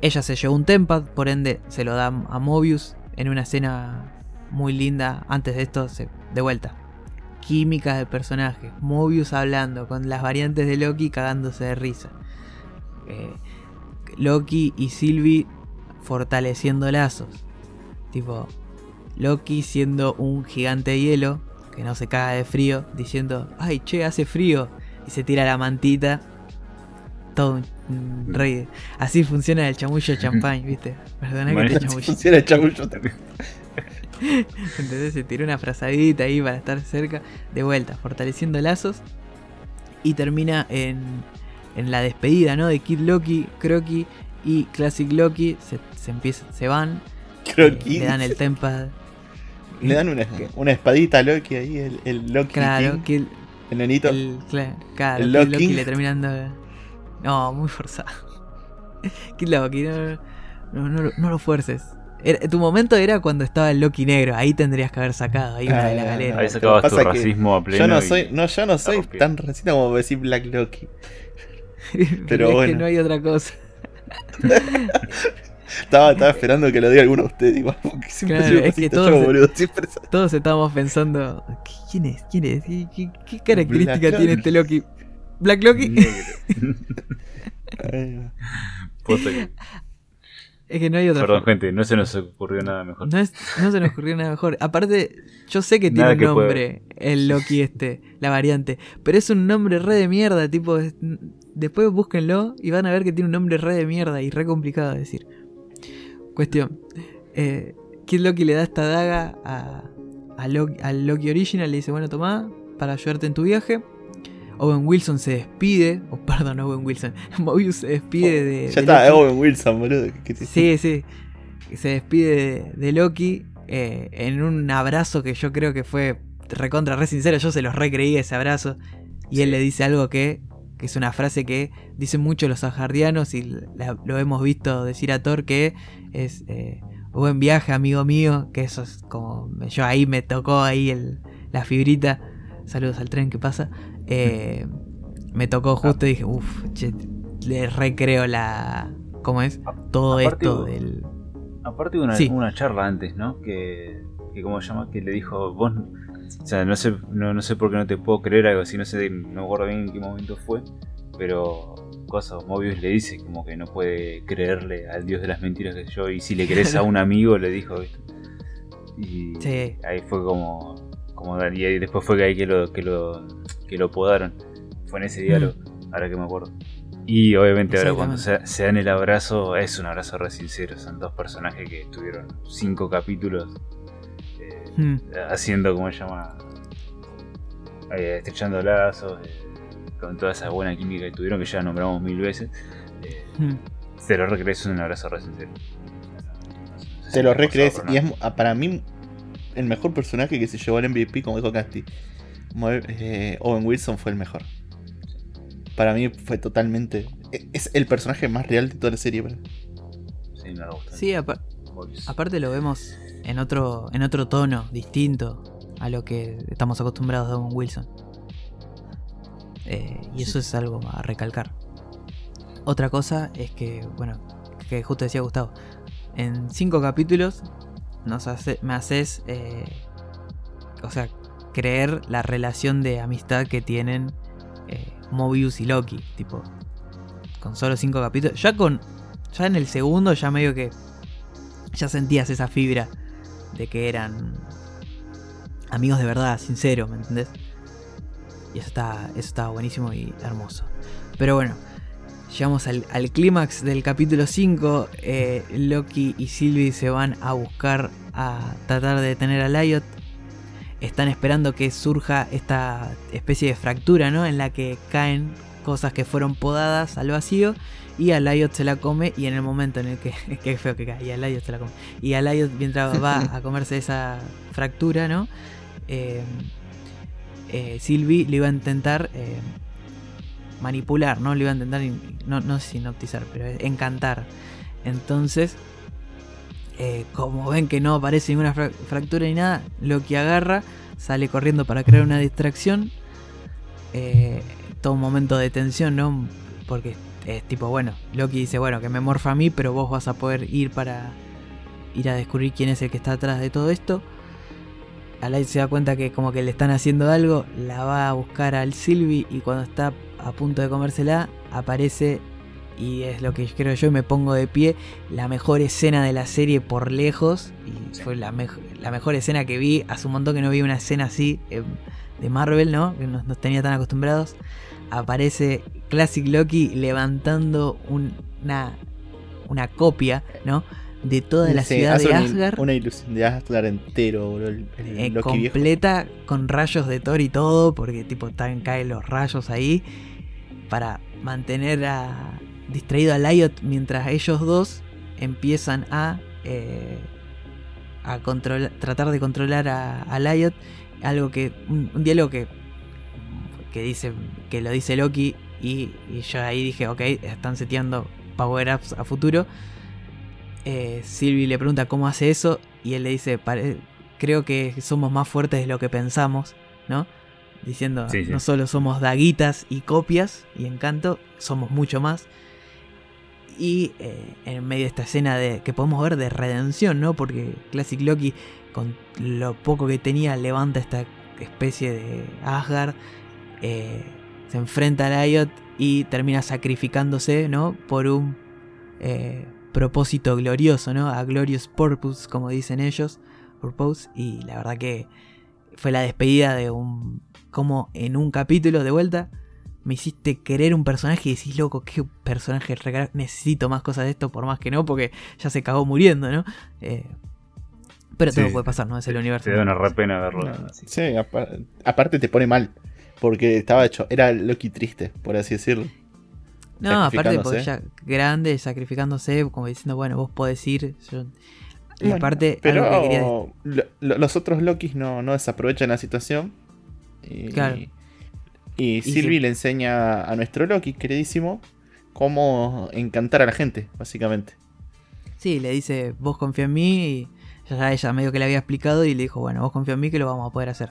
Ella se llevó un Tempad, por ende se lo da a Mobius en una escena muy linda. Antes de esto, de vuelta. Química del personaje. Mobius hablando con las variantes de Loki cagándose de risa. Eh, Loki y Sylvie fortaleciendo lazos. Tipo, Loki siendo un gigante de hielo que no se caga de frío, diciendo, ay, che, hace frío. Y se tira la mantita. Todo un- rey. Así funciona el chamullo de champagne, ¿viste? Perdona que te Así chamulle. funciona el chamullo también. Entonces se tiró una frazadita ahí para estar cerca. De vuelta, fortaleciendo lazos. Y termina en, en la despedida, ¿no? De Kid Loki, Croki y Classic Loki. Se, se, empieza, se van. Creo eh, le dan el Tempad. Le dan una, una espadita a Loki ahí, el, el Loki Claro, King, el nenito. el, cla- claro, El Loki. Loki le terminan dando. No, muy forzado. Kid Loki, no, no, no, lo- no lo fuerces. Era- tu momento era cuando estaba el Loki negro. Ahí tendrías que haber sacado. Ahí una Ah, de la no, galera. no. Ahí sacabas tu racismo a pleno. Yo no soy, no, yo no soy tan racista como decir Black Loki. Pero, es bueno. que no hay otra cosa. estaba, estaba esperando que lo diga alguno de ustedes. Igual, porque siempre Claro, sigo es que todos yo, se- boludo. Siempre sa- Todos estábamos pensando, ¿quién es? ¿Quién es? ¿Qué, qué- qué característica Black tiene este Loki? Black Loki. Es que no hay otra Perdón, forma. gente, no se nos ocurrió nada mejor. No, es- no se nos ocurrió nada mejor. Aparte, yo sé que tiene un que nombre, el Loki este, la variante. Pero es un nombre re de mierda, tipo. es- Después búsquenlo y van a ver que tiene un nombre re de mierda y re complicado de decir. Cuestión. Eh, Kid Loki le da esta daga a, a Loki, al Loki original, le dice, bueno, tomá, para ayudarte en tu viaje. Owen Wilson se despide, o perdón, Owen Wilson, Mobius se despide de... Ya de está, Loki. Owen Wilson, boludo. ¿qué te- Sí, sí. Se despide de, de Loki eh, en un abrazo que yo creo que fue recontra, re sincero. Yo se los recreí ese abrazo. Y él le dice algo que, que es una frase que dicen mucho los ajardianos y la- lo hemos visto decir a Thor que es eh, buen viaje, amigo mío. Que eso es como. Yo ahí me tocó ahí el, la fibrita. Saludos al tren que pasa. Eh, me tocó justo y dije, uff, le recreo la. ¿Cómo es? Todo Aparte, esto hubo- del. Aparte hubo una, Sí. una charla antes, ¿no? Que, que ¿cómo se llama? Que le dijo, vos, o sea, no sé, no, no sé por qué no te puedo creer algo así, no sé, no me acuerdo bien en qué momento fue, pero cosa, Mobius le dice como que no puede creerle al dios de las mentiras que yo, y si le crees a un amigo, le dijo, ¿viste? Y Sí. ahí fue como, como y después fue que ahí que lo, que lo, que lo podaron, fue en ese diálogo, ahora que me acuerdo. Y obviamente ahora cuando se, se dan el abrazo, es un abrazo re sincero. Son dos personajes que estuvieron cinco capítulos eh, Hmm. haciendo, ¿cómo se llama? Eh, estrechando lazos, eh, con toda esa buena química que tuvieron, que ya nombramos mil veces. Eh, Hmm. se lo recrees un abrazo re sincero. Te lo recrees y es ah, para mí el mejor personaje que se llevó el MVP, como dijo Casti. Eh, Owen Wilson fue el mejor. Para mí fue totalmente. e- Es el personaje más real de toda la serie. Sí, me gusta. Sí, apa- aparte lo vemos en otro, en otro tono, distinto a lo que estamos acostumbrados de Owen Wilson. Eh, y eso es algo a recalcar. Otra cosa es que, bueno, que justo decía Gustavo, en cinco capítulos nos hace, me haces, eh, o sea, creer la relación de amistad que tienen eh, Mobius y Loki, tipo, con solo cinco capítulos. Ya con, ya en el segundo ya medio que ya sentías esa fibra de que eran amigos de verdad, sinceros, ¿me entendés? Eso estaba buenísimo y hermoso. Pero bueno, llegamos al, al clímax del capítulo 5. eh, Loki y Sylvie se van a buscar a tratar de detener a Lyot. Están esperando que surja esta especie de fractura, ¿no? En la que caen cosas que fueron podadas al vacío y a Lyot se la come y en el momento en el que qué feo que cae y a Lyot se la come y a Lyot mientras va a comerse esa fractura no eh, eh, Sylvie le iba a intentar eh, manipular no le iba a intentar in- no, no sé pero encantar. Entonces eh, como ven que no aparece ninguna fra- fractura ni nada Loki agarra sale corriendo para crear una distracción eh, todo un momento de tensión no porque es tipo, bueno, Loki dice, bueno, que me morfa a mí, pero vos vas a poder ir para ir a descubrir quién es el que está atrás de todo esto. Alay se da cuenta que como que le están haciendo algo, la va a buscar al Sylvie y cuando está a punto de comérsela, aparece y es lo que creo yo y me pongo de pie, la mejor escena de la serie por lejos y fue la, la mejor escena que vi, hace un montón que no vi una escena así eh, de Marvel, ¿no? Que nos, nos tenía tan acostumbrados aparece Classic Loki levantando un- una, una copia, ¿no? De toda la Sí, ciudad de Asgard. Una ilusión de Asgard entero, boludo. El, el eh, viejo. completa con rayos de Thor y todo, porque tipo están, caen los rayos ahí, para mantener a, distraído a Lyot mientras ellos dos empiezan a, eh, a controlar, tratar de controlar a, a Lyot, algo que, un, un diálogo que, que dice, que lo dice Loki y, y yo ahí dije, ok, están seteando power-ups a futuro. Eh, Sylvie le pregunta cómo hace eso y él le dice, "Pare- creo que somos más fuertes de lo que pensamos, ¿no? Diciendo, Sí, sí. no solo somos daguitas y copias y encanto, somos mucho más. Y eh, en medio de esta escena de, que podemos ver de redención, ¿no? Porque Classic Loki, con lo poco que tenía, levanta esta especie de Asgard, eh, se enfrenta a Lyot y termina sacrificándose, ¿no? Por un eh, propósito glorioso, ¿no? A glorious purpose, como dicen ellos, purpose. Y la verdad que fue la despedida de un, como en un capítulo de vuelta me hiciste querer un personaje y decís, loco, qué personaje necesito más cosas de esto, por más que no, porque ya se cagó muriendo, ¿no? Eh, pero todo puede pasar, ¿no? Es el universo. Te da una re pena verlo. sí, aparte te pone mal, porque estaba hecho, era Loki triste, por así decirlo. No, aparte porque ya grande, sacrificándose, como diciendo, bueno, vos podés ir. Y aparte, pero los otros Lokis no, no desaprovechan la situación. Y, claro. Y, Sylvie le enseña a nuestro Loki, queridísimo, cómo encantar a la gente, básicamente. Sí, le dice, vos confía en mí. Y ya ella medio que le había explicado y le dijo, bueno, vos confía en mí que lo vamos a poder hacer.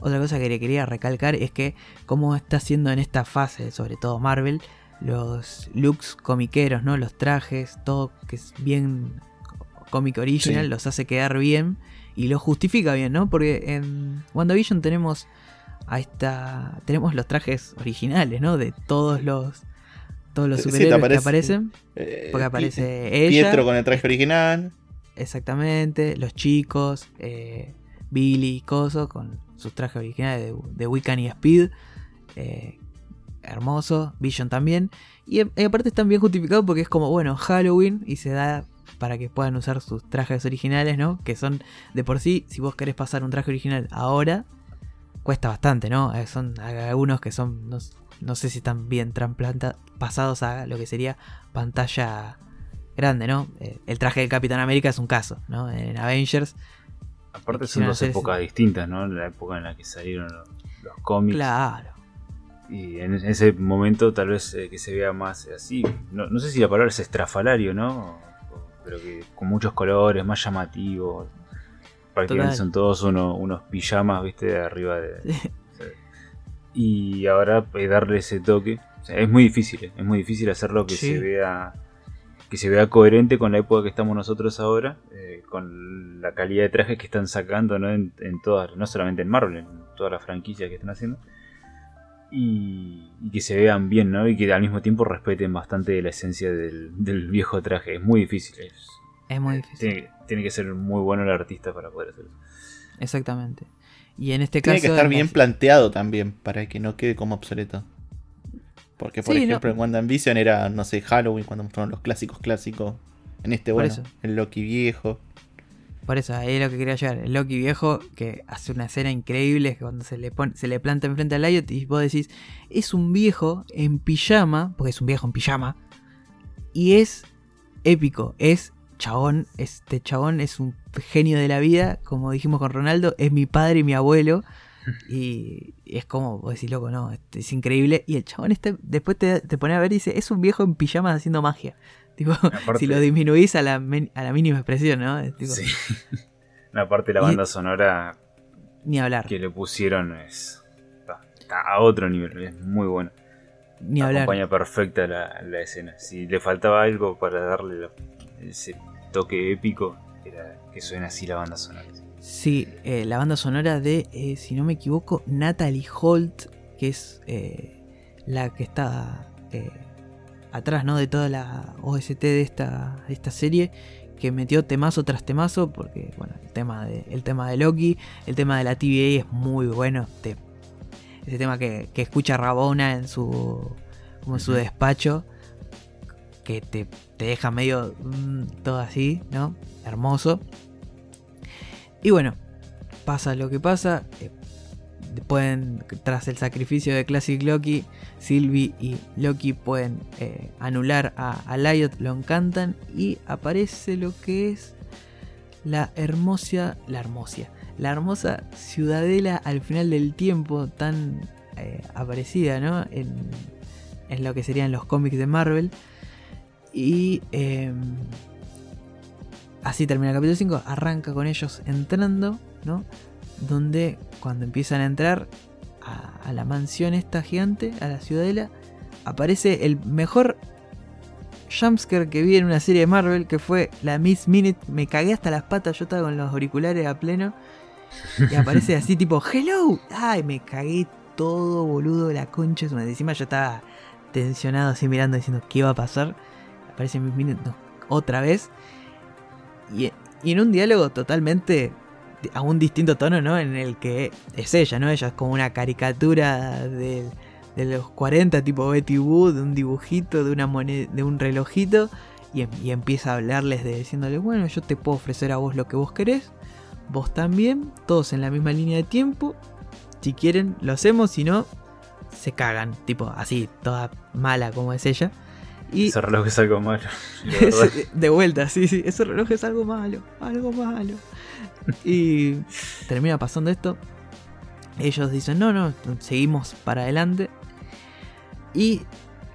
Otra cosa que le quería recalcar es que cómo está haciendo en esta fase, sobre todo Marvel, los looks comiqueros, ¿no? Los trajes, todo que es bien cómic original, los hace quedar bien y lo justifica bien, ¿no? Porque en WandaVision tenemos a esta tenemos los trajes originales, ¿no? De todos los todos los superhéroes que aparecen. Eh, porque aparece ella. Pietro con el traje original. Exactamente. Los chicos. Eh, Billy, Coso, con sus trajes originales de, de Wiccan y Speed. Eh, hermoso. Vision también. Y, aparte están bien justificados porque es como, bueno, Halloween y se da para que puedan usar sus trajes originales, ¿no? Que son de por sí, si vos querés pasar un traje original ahora, cuesta bastante, ¿no? Eh, son algunos que son, no, sé si están bien pasados a lo que sería pantalla grande, ¿no? Eh, el traje del Capitán América es un caso, ¿no? En Avengers. Aparte son dos épocas distintas, ¿no? La época en la que salieron los, cómics. Claro. Y en ese momento tal vez eh, que se vea más así. No, no, sé si la palabra es estrafalario, ¿no? Pero que con muchos colores, más llamativos prácticamente son todos unos pijamas, viste, de arriba de... y ahora eh, darle ese toque, es muy difícil, eh, es muy difícil hacerlo que se vea que se vea coherente con la época que estamos nosotros ahora, eh, con la calidad de trajes que están sacando, ¿no? En, todas, no solamente en Marvel, en todas las franquicias que están haciendo. Y, que se vean bien, ¿no? Y que al mismo tiempo respeten bastante la esencia del, del viejo traje. Es muy difícil. Es, es muy difícil. Tiene, que ser muy bueno el artista para poder hacerlo. Exactamente. Y en este caso. Tiene que estar bien planteado también para que no quede como obsoleto. Porque, por ejemplo, en WandaVision era, no sé, Halloween, cuando mostraron los clásicos clásicos. En este, bueno, el Loki viejo. Por eso, ahí es lo que quería llegar. Loki viejo, que hace una escena increíble, cuando se le, pone, se le planta enfrente a Lyot y vos decís, es un viejo en pijama, porque es un viejo en pijama, y es épico, es chabón, este chabón es un genio de la vida, como dijimos con Ronaldo, es mi padre y mi abuelo. Y es como, vos decís, loco, no, es increíble. Y el chabón este, después te, te pone a ver y dice, es un viejo en pijamas haciendo magia. Tipo, si lo disminuís a la, a la mínima expresión, ¿no? sí. Aparte la banda sonora ni hablar. que le pusieron es está, a otro nivel, es muy bueno. Ni hablar. Acompaña perfecta la, la, escena. Si le faltaba algo para darle ese toque épico era que suena así la banda sonora. Sí, eh, la banda sonora de, eh, si no me equivoco, Natalie Holt, que es eh, la que está atrás ¿no? de toda la OST de esta, esta serie, que metió temazo tras temazo, porque bueno, el tema de, el tema de Loki, el tema de la TVA es muy bueno. ese tema que, escucha Rabona en su, como en su despacho que te, deja medio mm, todo así, ¿no? Hermoso. Y bueno, pasa lo que pasa. Eh, pueden, tras el sacrificio de Classic Loki, Sylvie y Loki pueden eh, anular a, a Lyot, lo encantan y aparece lo que es la hermosa, la hermosa, la hermosa ciudadela al final del tiempo tan eh, aparecida, ¿no? En, en lo que serían los cómics de Marvel. Y em, así termina el capítulo 5. Arranca con ellos entrando, ¿no? Donde cuando empiezan a entrar a, la mansión esta gigante, a la ciudadela, aparece el mejor jumpscare que vi en una serie de Marvel que fue la Miss Minute. Me cagué hasta las patas, yo estaba con los auriculares a pleno. Y aparece así tipo, hello. Ay, me cagué todo, boludo, la concha. Encima yo estaba tensionado así mirando diciendo qué iba a pasar. Aparece Miss Minute no, otra vez. Y, y en un diálogo totalmente a un distinto tono, ¿no? En el que es ella, ¿no? Ella es como una caricatura de, de los 40, tipo Betty Wood, de un dibujito, de una moneda, de un relojito. Y, y, empieza a hablarles de diciéndole, bueno, yo te puedo ofrecer a vos lo que vos querés. Vos también, todos en la misma línea de tiempo. Si quieren, lo hacemos, si no, se cagan. Tipo, así, toda mala como es ella. Y ese reloj es algo malo. De, de vuelta, sí, sí, ese reloj es algo malo, algo malo. Y termina pasando esto. Ellos dicen, no, no, seguimos para adelante. Y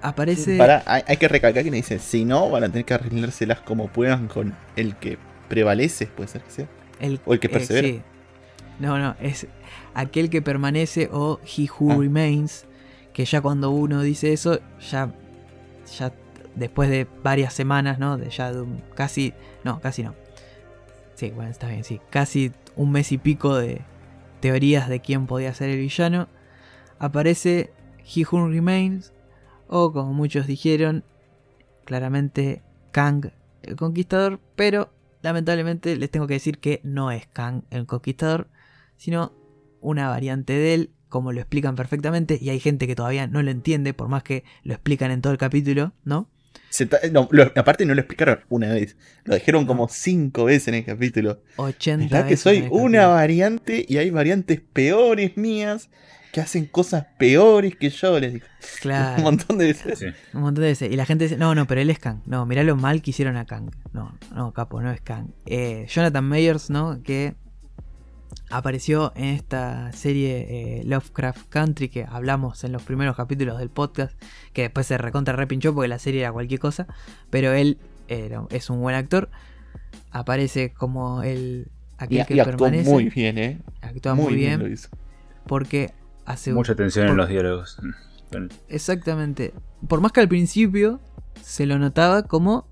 aparece... Para, hay, hay, que recalcar que me dice, si no, van a tener que arreglárselas como puedan con el que prevalece, puede ser que sea. El, o el que persevera. Eh, sí. No, no, es aquel que permanece o he who ah. remains. Que ya cuando uno dice eso, ya, ya después de varias semanas, ¿no? De ya de un, casi, no, casi no. Sí, bueno, está bien, sí. Casi un mes y pico de teorías de quién podía ser el villano. Aparece He Who Remains, o como muchos dijeron, claramente Kang el Conquistador, pero lamentablemente les tengo que decir que no es Kang el Conquistador, sino una variante de él, como lo explican perfectamente, y hay gente que todavía no lo entiende, por más que lo explican en todo el capítulo, ¿no? Se no, lo, aparte no lo explicaron una vez, lo dijeron como cinco veces en el capítulo. 80 ¿Verdad que soy una variante y hay variantes peores mías que hacen cosas peores que yo? Les digo. Claro. Un montón de veces. Sí. Un montón de veces. Y la gente dice, no, no, pero él es Kang. No, mirá lo mal que hicieron a Kang. No, no, capo, no es Kang. Eh, Jonathan Mayers, ¿no? Que apareció en esta serie eh, Lovecraft Country que hablamos en los primeros capítulos del podcast, que después se recontra repinchó porque la serie era cualquier cosa, pero él era, es un buen actor, aparece como el aquel y, que y actuó permanece. muy bien, ¿eh? Actúa muy, bien, lo hizo. porque hace mucha atención por, en los diálogos. Exactamente. Por más que al principio se lo notaba como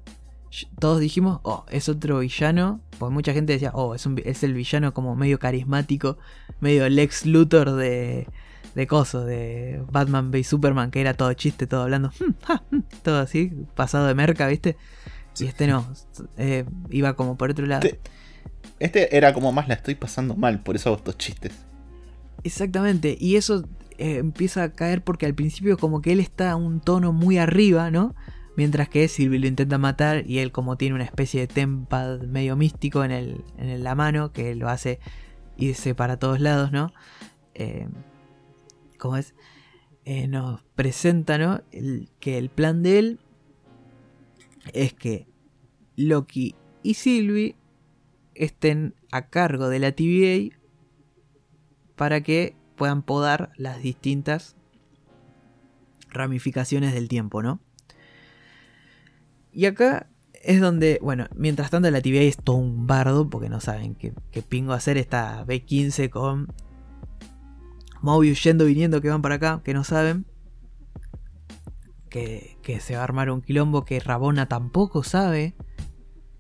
todos dijimos, oh, es otro villano. Porque mucha gente decía, oh, es, un, es el villano como medio carismático, medio Lex Luthor de, de Coso, de Batman v Superman, que era todo chiste, todo hablando, todo así, pasado de merca, ¿viste? Y este no, eh, iba como por otro lado. Este, este, era como más la estoy pasando mal, por eso hago estos chistes. Exactamente, y eso eh, empieza a caer porque al principio como que él está a un tono muy arriba, ¿no? Mientras que Sylvie lo intenta matar y él como tiene una especie de tempad medio místico en, el, en la mano que lo hace irse para todos lados, ¿no? Eh, ¿Cómo es? Eh, nos presenta, ¿no? Que el plan de él es que Loki y Sylvie estén a cargo de la TVA para que puedan podar las distintas ramificaciones del tiempo, ¿no? Y acá es donde, bueno, mientras tanto la TVA es todo un bardo, porque no saben qué, qué pingo hacer esta B15 con Mobius yendo viniendo que van para acá, que no saben. Que, que, se va a armar un quilombo que Rabona tampoco sabe,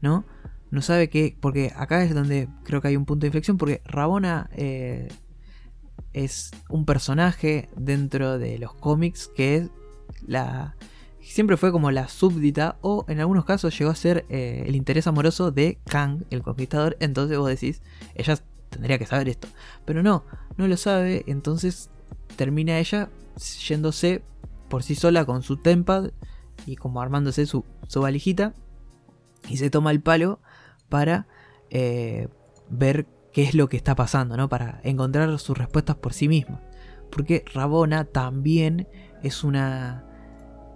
¿no? No sabe que, porque acá es donde creo que hay un punto de inflexión, porque Rabona eh, es un personaje dentro de los cómics que es la siempre fue como la súbdita o en algunos casos llegó a ser eh, el interés amoroso de Kang, el conquistador. Entonces vos decís, ella tendría que saber esto. Pero no, no lo sabe. Entonces termina ella yéndose por sí sola con su tempad y como armándose su, su valijita. Y se toma el palo para eh, ver qué es lo que está pasando, ¿no? Para encontrar sus respuestas por sí misma. Porque Rabona también es una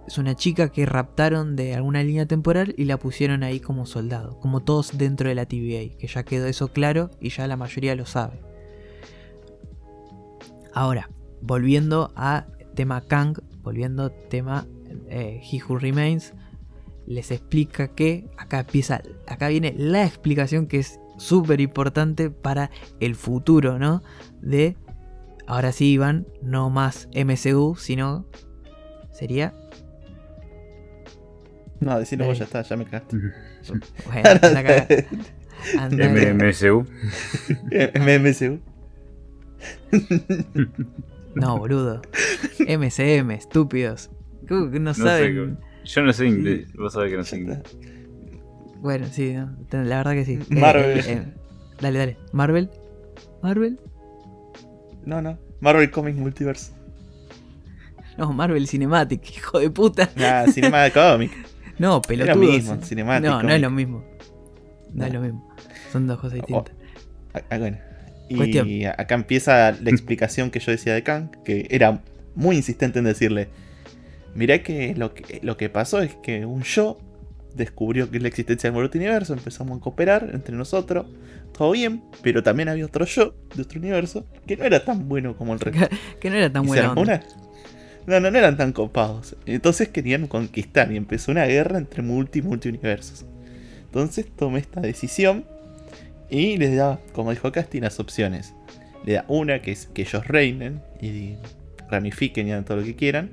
es una chica que raptaron de alguna línea temporal y la pusieron ahí como soldado, como todos dentro de la TVA, que ya quedó eso claro y ya la mayoría lo sabe. Ahora, volviendo a tema Kang, volviendo tema eh, He Who Remains, les explica que acá empieza, acá viene la explicación que es súper importante para el futuro, ¿no? De, ahora sí, Iván, no más MCU, sino sería No, decirlo vos Eh. ya está, ya me cagaste. Bueno. Anda acá. MMSU. MMSU. No, boludo. MCM, estúpidos. ¿Cómo que no, No sé, saben? yo no sé inglés. Vos sabés que no sé inglés. Bueno, sí, no, la verdad que sí. Eh, Marvel. eh, eh, dale, dale. Marvel. Marvel. No, no. Marvel Comics Multiverse. No, Marvel Cinematic, hijo de puta. Ah, Cinema Comic. No, Es pelotudo. lo mismo. No, no es lo mismo. No, es lo mismo. Son dos cosas distintas. Ah, ah, bueno. Y Cuestión. acá empieza la explicación que yo decía de Kang, que era muy insistente en decirle, mirá que lo que, lo que pasó es que un yo descubrió que es la existencia del multiverso, empezamos a cooperar entre nosotros, todo bien, pero también había otro yo de otro universo que no era tan bueno como el resto. Que no era tan Y se buena armó onda. una- No, no, eran tan copados. Entonces querían conquistar y empezó una guerra entre multi y multiuniversos. Entonces tomé esta decisión y les da, como dijo Casti, las opciones. Le da una que es que ellos reinen y ramifiquen y hagan todo lo que quieran.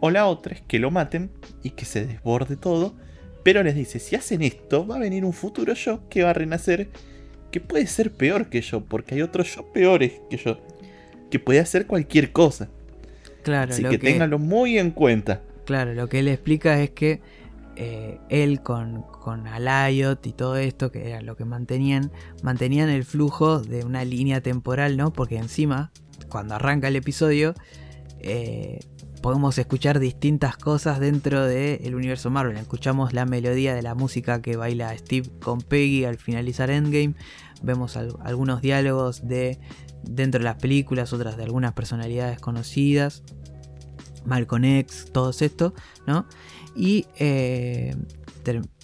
O la otra es que lo maten y que se desborde todo. Pero les dice, si hacen esto, va a venir un futuro yo que va a renacer. Que puede ser peor que yo, porque hay otros yo peores que yo. Que puede hacer cualquier cosa. Claro, Así lo que, que, ténganlo muy en cuenta. claro, lo que él explica es que eh, él con, con Alayot y todo esto, que era lo que mantenían, mantenían el flujo de una línea temporal, ¿no? Porque encima, cuando arranca el episodio, eh, podemos escuchar distintas cosas dentro del universo Marvel. Escuchamos la melodía de la música que baila Steve con Peggy al finalizar Endgame. Vemos al- algunos diálogos de dentro de las películas, otras de algunas personalidades conocidas. Malcolm X, todo esto, ¿no? Y eh,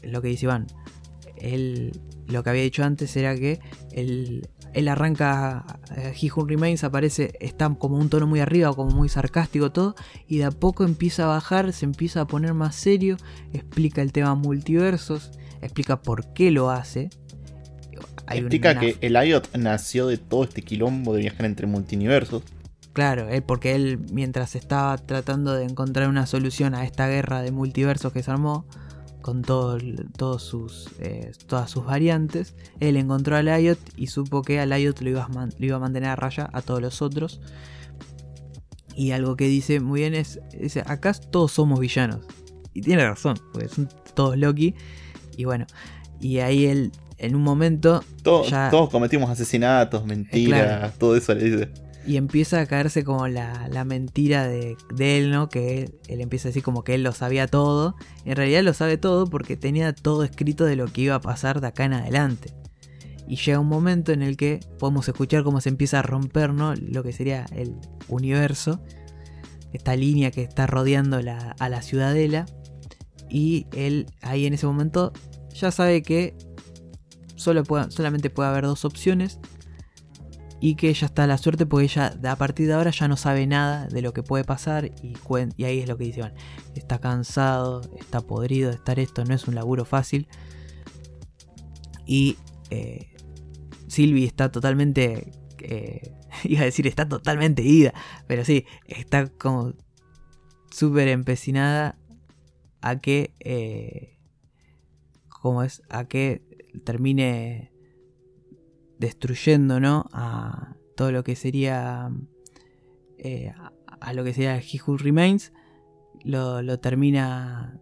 lo que dice Iván, él, lo que había dicho antes era que él, él arranca, eh, He Who Remains aparece, está como un tono muy arriba, como muy sarcástico todo, y de a poco empieza a bajar, se empieza a poner más serio, explica el tema multiversos, explica por qué lo hace. Hay Explica una- que el IOT nació de todo este quilombo de viajar entre multiversos. Claro, él, porque él mientras estaba tratando de encontrar una solución a esta guerra de multiversos que se armó, con todo todos sus, eh, todas sus variantes, él encontró a Lyot y supo que a Lyot lo iba, a man- lo iba a mantener a raya a todos los otros. Y algo que dice muy bien es, dice, acá todos somos villanos. Y tiene razón, porque son todos Loki. Y bueno, y ahí él, en un momento, Todo- Ya- Todos cometimos asesinatos, mentiras, claro. todo eso le dice. Y empieza a caerse como la, la mentira de, de él, ¿no? Que él, empieza a decir como que él lo sabía todo. En realidad lo sabe todo porque tenía todo escrito de lo que iba a pasar de acá en adelante. Y llega un momento en el que podemos escuchar cómo se empieza a romper, ¿no? Lo que sería el universo. Esta línea que está rodeando la- a la ciudadela. Y él ahí en ese momento ya sabe que solo puede- solamente puede haber dos opciones y que ella está a la suerte porque ella a partir de ahora ya no sabe nada de lo que puede pasar y, y ahí es lo que dice, "Bueno, está cansado, está podrido de estar esto, no es un laburo fácil y eh, Sylvie está totalmente, eh, iba a decir está totalmente ida, pero sí, está como súper empecinada a que, eh, ¿cómo es? A que termine destruyendo, ¿no? A todo lo que sería. eh, a, lo que sería He Who Remains. Lo, lo termina.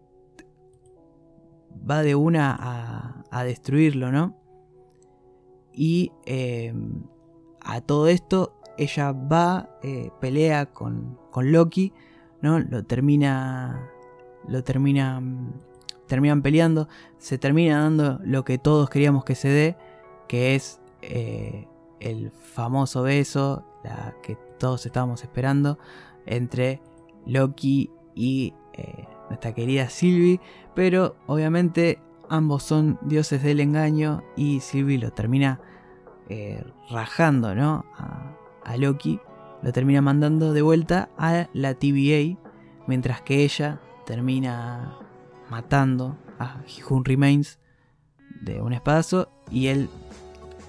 Va de una a, a destruirlo, ¿no? Y eh, a todo esto, ella va, eh, pelea con, con Loki, ¿no? Lo termina. Lo termina. mm, Terminan peleando. Se termina dando lo que todos queríamos que se dé. Que es eh, el famoso beso, la que todos estábamos esperando, entre Loki y eh, nuestra querida Sylvie, pero obviamente ambos son dioses del engaño y Sylvie lo termina eh, rajando ¿no? a, Loki, lo termina mandando de vuelta a la TVA, mientras que ella termina matando a He Remains de un espadazo y él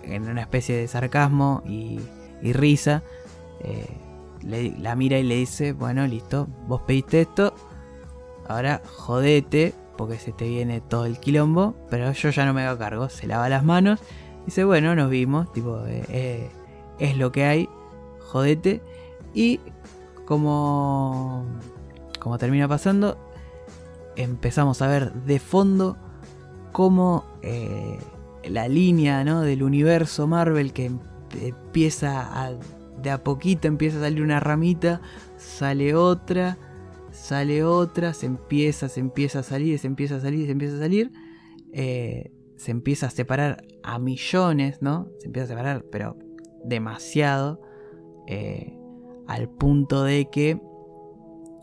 en una especie de sarcasmo y, risa, eh, la mira y le dice, bueno, listo, vos pediste esto, ahora jodete porque se te viene todo el quilombo, pero yo ya no me hago cargo. Se lava las manos, dice, bueno, nos vimos, tipo, eh, eh, es lo que hay, jodete. Y como, como termina pasando, empezamos a ver de fondo cómo la línea ¿no? del universo Marvel que empieza a, de a poquito empieza a salir una ramita, sale otra, sale otra, se empieza, se empieza a salir, se empieza a salir, se empieza a salir, eh, se empieza a separar a millones, ¿no? Se empieza a separar, pero demasiado, eh, al punto de que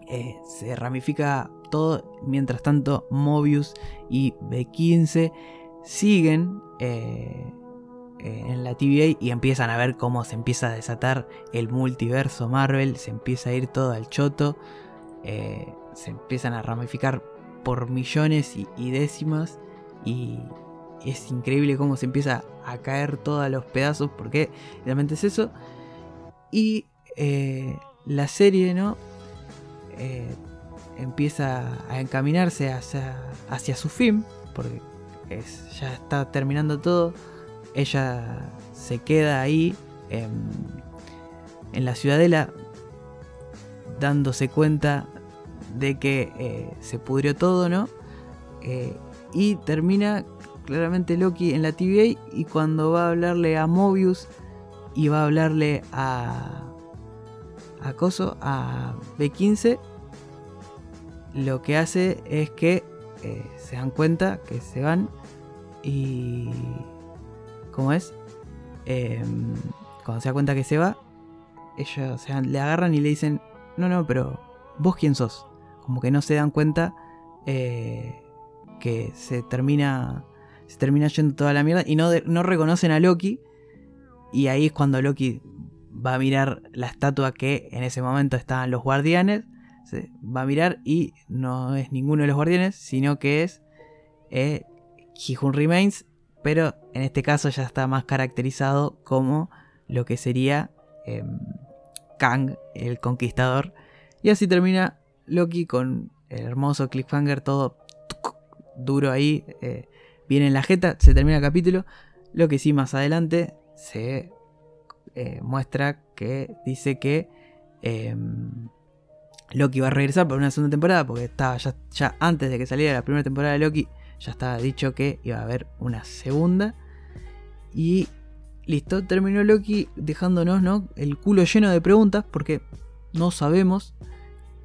eh, se ramifica todo, mientras tanto Mobius y B15 siguen en la TVA y empiezan a ver cómo se empieza a desatar el multiverso Marvel, se empieza a ir todo al choto. Eh, se empiezan a ramificar por millones y, décimas y es increíble cómo se empieza a caer todos los pedazos porque realmente es eso y eh, la serie no eh, empieza a encaminarse hacia, hacia su fin porque ya está terminando todo ella se queda ahí en, en la ciudadela dándose cuenta de que eh, se pudrió todo, ¿no? Eh, y termina claramente Loki en la TVA y cuando va a hablarle a Mobius y va a hablarle a a Coso, a B15, lo que hace es que eh, se dan cuenta que se van y ¿cómo es? Em, cuando se da cuenta que se va, ellos le agarran y le dicen no, no, pero vos quién sos. Como que no se dan cuenta eh, que se termina, se termina yendo toda la mierda y no, no reconocen a Loki. Y ahí es cuando Loki va a mirar la estatua que en ese momento estaban los guardianes. va a mirar y no es ninguno de los guardianes, sino que es eh, Remains. Pero en este caso ya está más caracterizado como lo que sería em, Kang, el conquistador. Y así termina Loki con el hermoso cliffhanger, todo duro ahí. Eh, viene en la jeta, se termina el capítulo. Lo que sí, más adelante se eh, muestra que dice que em, Loki va a regresar por una segunda temporada, porque estaba ya antes de que saliera la primera temporada de Loki, ya estaba dicho que iba a haber una segunda. Y Listo, terminó Loki dejándonos ¿no? el culo lleno de preguntas porque no sabemos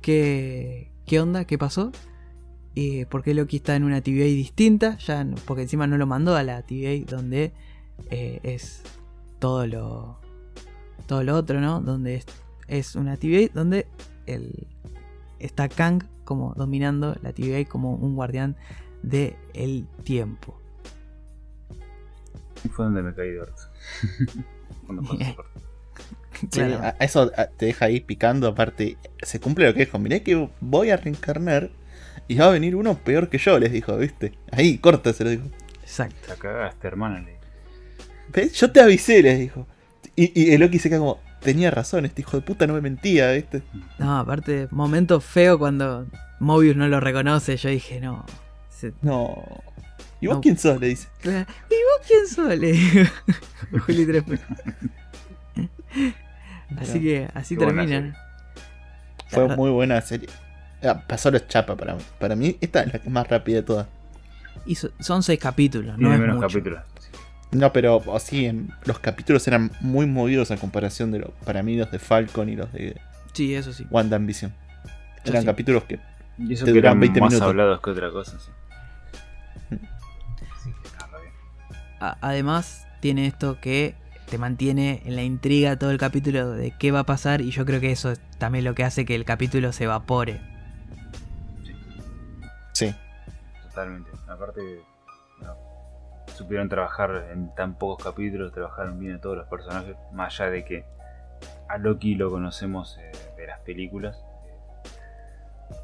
qué, qué onda, qué pasó. Y por qué Loki está en una TVA distinta, ya porque encima no lo mandó a la TVA donde eh, es todo lo todo lo otro, ¿no? Donde es, una TVA donde el, está Kang como dominando la TVA como un guardián del el tiempo. Y fue donde me caí de orto. eso te deja ahí picando. Aparte, se cumple lo que dijo. Mirá que voy a reencarnar y va a venir uno peor que yo, les dijo, ¿viste? Ahí, corta, se lo dijo. Exacto. La cagaste, hermano. ¿Ves? Yo te avisé, les dijo. Y, y el Loki se queda como, tenía razón, este hijo de puta no me mentía, ¿viste? No, aparte, momento feo cuando Mobius no lo reconoce. Yo dije, no. No. ¿Y vos quién sos? Le dice. ¿Y vos quién sos? Le digo. Juli Así que así termina. Fue muy buena serie. Ah, pasó los chapa para mí. Para mí, esta es la que más rápida de todas. Y son seis capítulos, no menos capítulos. No, pero así, los capítulos eran muy movidos a comparación de los, para mí los de Falcon y los de sí, eso sí. Wanda Ambition. Eran capítulos que y eso te que eran 20 más minutos. hablados que otra cosa, sí. Además, tiene esto que te mantiene en la intriga todo el capítulo de qué va a pasar y yo creo que eso es también lo que hace que el capítulo se evapore. Sí. Totalmente. Aparte, supieron trabajar en tan pocos capítulos, trabajaron bien a todos los personajes, más allá de que a Loki lo conocemos eh, de las películas. Eh,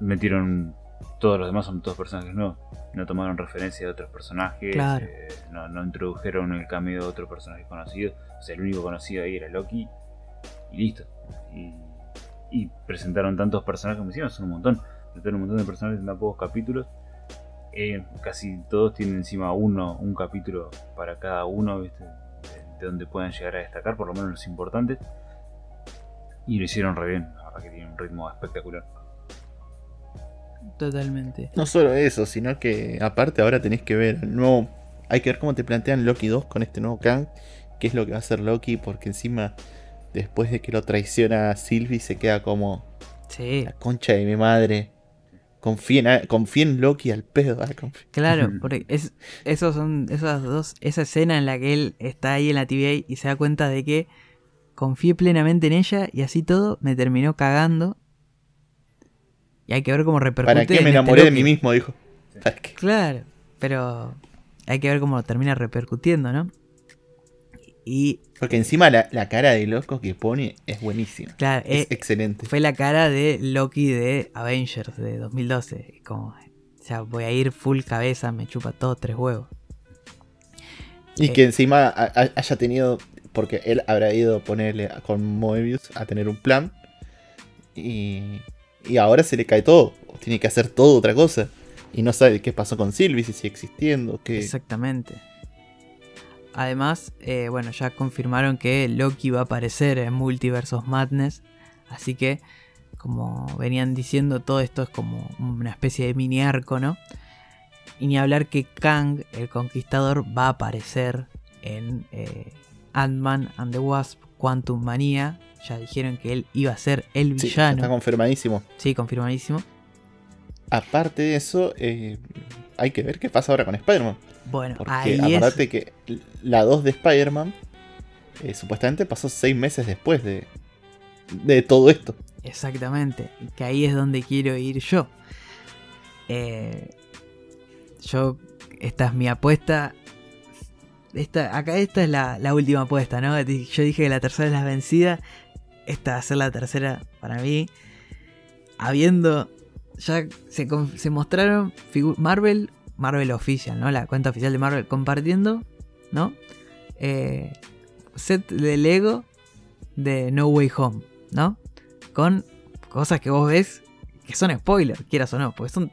metieron todos los demás son todos personajes nuevos. No tomaron referencia de otros personajes. Eh, no, introdujeron el cambio de otro personaje conocido. O sea, el único conocido ahí era Loki. Y listo. Y, presentaron tantos personajes como hicieron, son un montón. Presentaron un montón de personajes en tan pocos capítulos. eh, casi todos tienen encima uno, un capítulo para cada uno, ¿viste? De, de donde puedan llegar a destacar, por lo menos los importantes. Y lo hicieron re bien, la verdad que tiene un ritmo espectacular. Totalmente. No solo eso, sino que aparte ahora tenés que ver el nuevo. Hay que ver cómo te plantean Loki 2 con este nuevo Kang. Qué es lo que va a hacer Loki, porque encima, después de que lo traiciona a Sylvie, se queda como Sí, la concha de mi madre. Confía en, confía en Loki al pedo. ah, confía- claro, porque es, esos son esas dos, esa escena en la que él está ahí en la TVA y se da cuenta de que confié plenamente en ella y así todo me terminó cagando. Y hay que ver cómo repercute. ¿Para qué me este enamoré de mí mismo? Dijo. ¿Para qué? Claro, pero hay que ver cómo termina repercutiendo, ¿no? Y Porque encima la, la cara de loco que pone es buenísima. claro, Es eh, excelente. fue la cara de Loki de Avengers de 2012. Como, o sea, voy a ir full cabeza, me chupa todo tres huevos. Y eh. que encima ha- ha- haya tenido. Porque él habrá ido a ponerle con Moebius a tener un plan. Y, y ahora se le cae todo. Tiene que hacer todo otra cosa. Y no sabe qué pasó con Sylvie, si sigue existiendo. qué- Exactamente. Además, eh, bueno, ya confirmaron que Loki va a aparecer en Multiverse of Madness. Así que, como venían diciendo, todo esto es como una especie de mini arco, ¿no? Y ni hablar que Kang, el conquistador, va a aparecer en eh, Ant-Man and the Wasp Quantum Manía. Ya dijeron que él iba a ser el Sí, ya está villano. confirmadísimo. Sí, confirmadísimo. Aparte de eso, eh, hay que ver qué pasa ahora con Spider-Man. Bueno, Porque ahí es. que la 2 de Spider-Man eh, supuestamente pasó 6 meses después de, de todo esto. Exactamente, que ahí es donde quiero ir yo. Eh, yo, esta es mi apuesta. Esta, acá esta es la, la última apuesta, ¿no? Yo dije que la tercera es la vencida. Esta va a ser la tercera para mí. Habiendo. Ya se, mostraron Marvel, Marvel Official, ¿no? La cuenta oficial de Marvel compartiendo, ¿no? Eh, set de Lego de No Way Home, ¿no? Con cosas que vos ves que son spoilers, quieras o no, porque son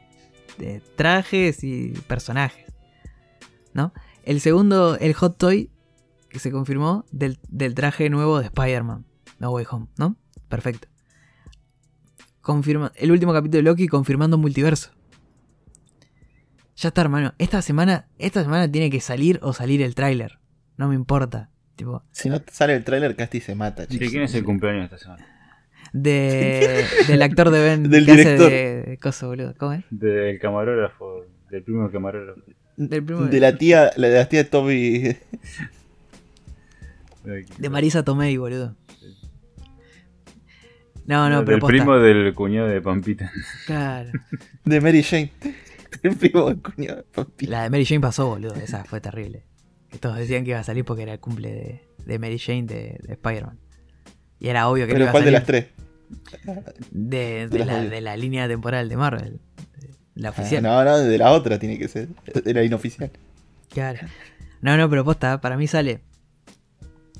trajes y personajes, ¿no? El segundo, el Hot Toy, que se confirmó del, del traje nuevo de Spider-Man, No Way Home, ¿no? Perfecto. Confirma, el último capítulo de Loki confirmando multiverso. Ya está, hermano. Esta semana, esta semana tiene que salir o salir el tráiler. No me importa. Tipo, Si no sale el tráiler, casi se mata, ¿De chicos. quién es el cumpleaños esta semana? de, del actor de Ben. Del que director. De, de coso, boludo. ¿Cómo es? Del camarógrafo, del primo camarógrafo. Del primo De la tía, la de la tía de Toby. De Marisa Tomei, boludo. No, no, pero posta. primo del cuñado de Pampita. Claro. De Mary Jane. El primo del cuñado de papi. La de Mary Jane pasó, boludo. Esa fue terrible. Que todos decían que iba a salir porque era el cumple de, de Mary Jane de, de Spider-Man. Y era obvio que no iba a ¿cuál de salir las tres? de, de las la, de la línea temporal de Marvel. La Ah, oficial. no, no, de la otra tiene que ser. De la inoficial. Claro. No, no, pero posta, para mí sale.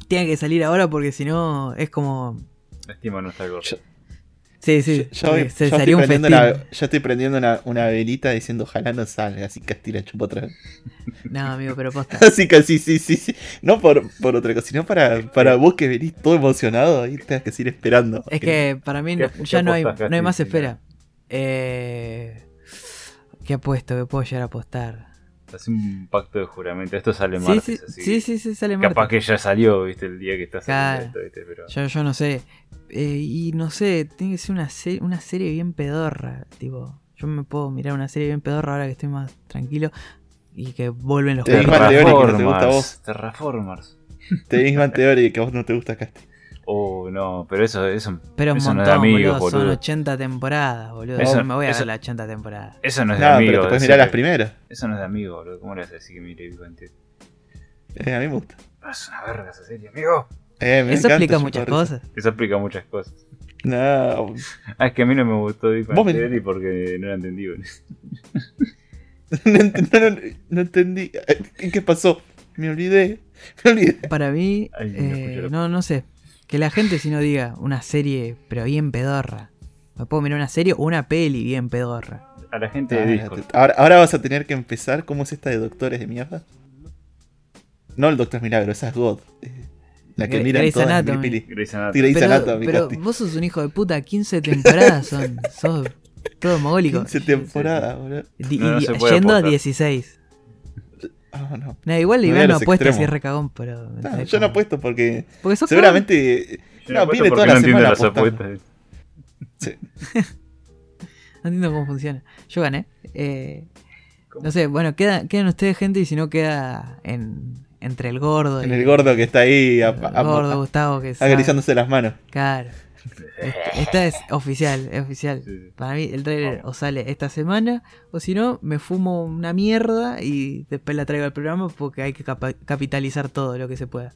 Tiene que salir ahora porque si no es como. Está gordo. Yo- Sí, sí. Yo, porque yo se estoy sería un prendiendo festín. una, yo estoy prendiendo una, una velita diciendo ojalá no salga, así Castilla chupa otra vez. No, amigo, pero posta. Así que sí, sí, sí, sí. No por, por otra cosa, sino para, para vos que venís todo emocionado y tengas que seguir esperando. Es que para mí ¿Qué- no- qué ya no hay, no hay más espera. Eh, ¿Qué apuesto? ¿Qué puedo llegar a apostar? Hace un pacto de juramento. Esto sale Sí, martes, sí, así. sí, sí, sí, sale Capaz martes. que ya salió, viste, el día que está Claro. esto, viste, pero. Yo, yo no sé. Eh, y no sé, tiene que ser una, se- una serie bien pedorra. Tipo, yo me puedo mirar una serie bien pedorra ahora que estoy más tranquilo y que vuelven los Te Big perros. Bang Theory que no te gusta a vos. Terraformers. Te Bang Theory que a vos no te gusta Casti. Oh, no, pero eso, eso, Pero un eso no montón, es de amigos, boludo. Son boludo. 80 temporadas, boludo. Eso- me voy a eso- ver las 80 temporadas. eso no es de No, amigos. pero te puedes eso mirar las es- primeras. Eso no es de amigo, boludo. ¿Cómo le vas a decir que mire Big Bang Theory? Eh, a mí me gusta. Ah, Es una verga esa serie, amigo. Eh, me Eso encanta, explica muchas eso. cosas. Eso explica muchas cosas. No, Ah, es que a mí no me gustó Big Bang Vos me- Theory porque no la entendí, boludo. no, ent- no, no, no entendí. Eh, ¿Qué pasó? Me olvidé. Me olvidé. Para mí, Ay, eh, la- no, no sé. Que la gente si no diga una serie, pero bien pedorra. Me puedo mirar una serie o una peli bien pedorra. A la gente de Ah, Discord. ahora, ahora vas a tener que empezar. ¿Cómo es esta de doctores de mierda? No el Doctor Milagro, esa es God. Eh, La que Gre- miran Grey's todas en Anatomy. Pili. Grey's Anatomy. Grey's Pero, Anatomy, pero Casti. vos sos un hijo de puta, 15 temporadas son. Sos todo mogólico. 15 temporadas, boludo. No, no yendo a apostar. 16. Ah, no. Nah, igual No Iván no apuesta si es recagón, pero. No, yo no apuesto porque Porque sos seguramente. Yo No, viene toda la no entiendo semana las apuestas. Sí. No entiendo cómo funciona. Yo gané. Eh, no sé, bueno, queda, quedan ustedes, gente, y si no queda en, entre el gordo. En y- el gordo que está ahí a- el a- gordo a- Gustavo que sabe. agarizándose las manos. Claro. Esta, es oficial, es oficial. Sí, sí. Para mí el trailer o sale esta semana o si no me fumo una mierda y después la traigo al programa porque hay que capitalizar todo lo que se pueda.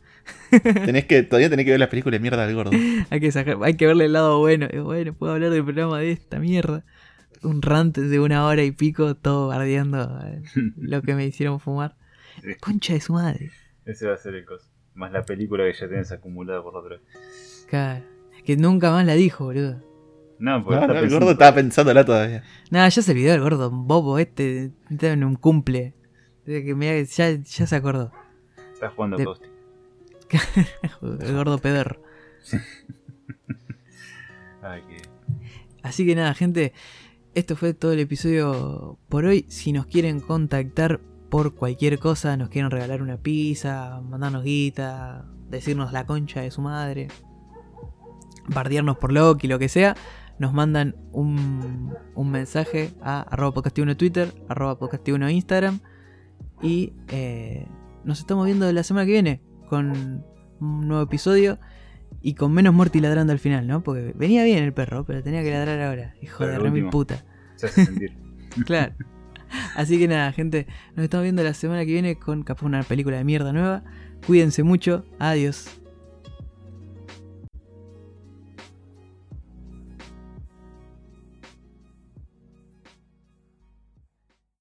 Tenés que, todavía tenés que ver las películas de mierda del gordo. Hay que sacar, hay que verle el lado bueno. Bueno, puedo hablar del programa de esta mierda. Un rant de una hora y pico, todo bardeando eh, lo que me hicieron fumar. Concha de su madre. Ese va a ser el coso. Más la película que ya tenés acumulada por otra vez. Claro. Que nunca más la dijo, boludo. No, porque No, está no, el pensando- gordo estaba pensándola todavía. Nada, ya se olvidó el gordo bobo este. Estaba en un cumple. Que ya, ya se acordó. Está jugando de- Costi. El gordo que. Así que nada, gente. Esto fue todo el episodio por hoy. Si nos quieren contactar por cualquier cosa, nos quieren regalar una pizza, mandarnos guita, decirnos la concha de su madre, bardearnos por Loki, lo que sea, nos mandan un, un mensaje a arroba podcast1 en Twitter, arroba podcast1 en Instagram. Y eh, nos estamos viendo la semana que viene con un nuevo episodio. Y con menos muerte y ladrando al final, ¿no? Porque venía bien el perro, pero tenía que ladrar ahora. Hijo Pero de último. puta. Se hace sentir. Claro. Así que nada, gente. Nos estamos viendo la semana que viene con capaz una película de mierda nueva. Cuídense mucho. Adiós.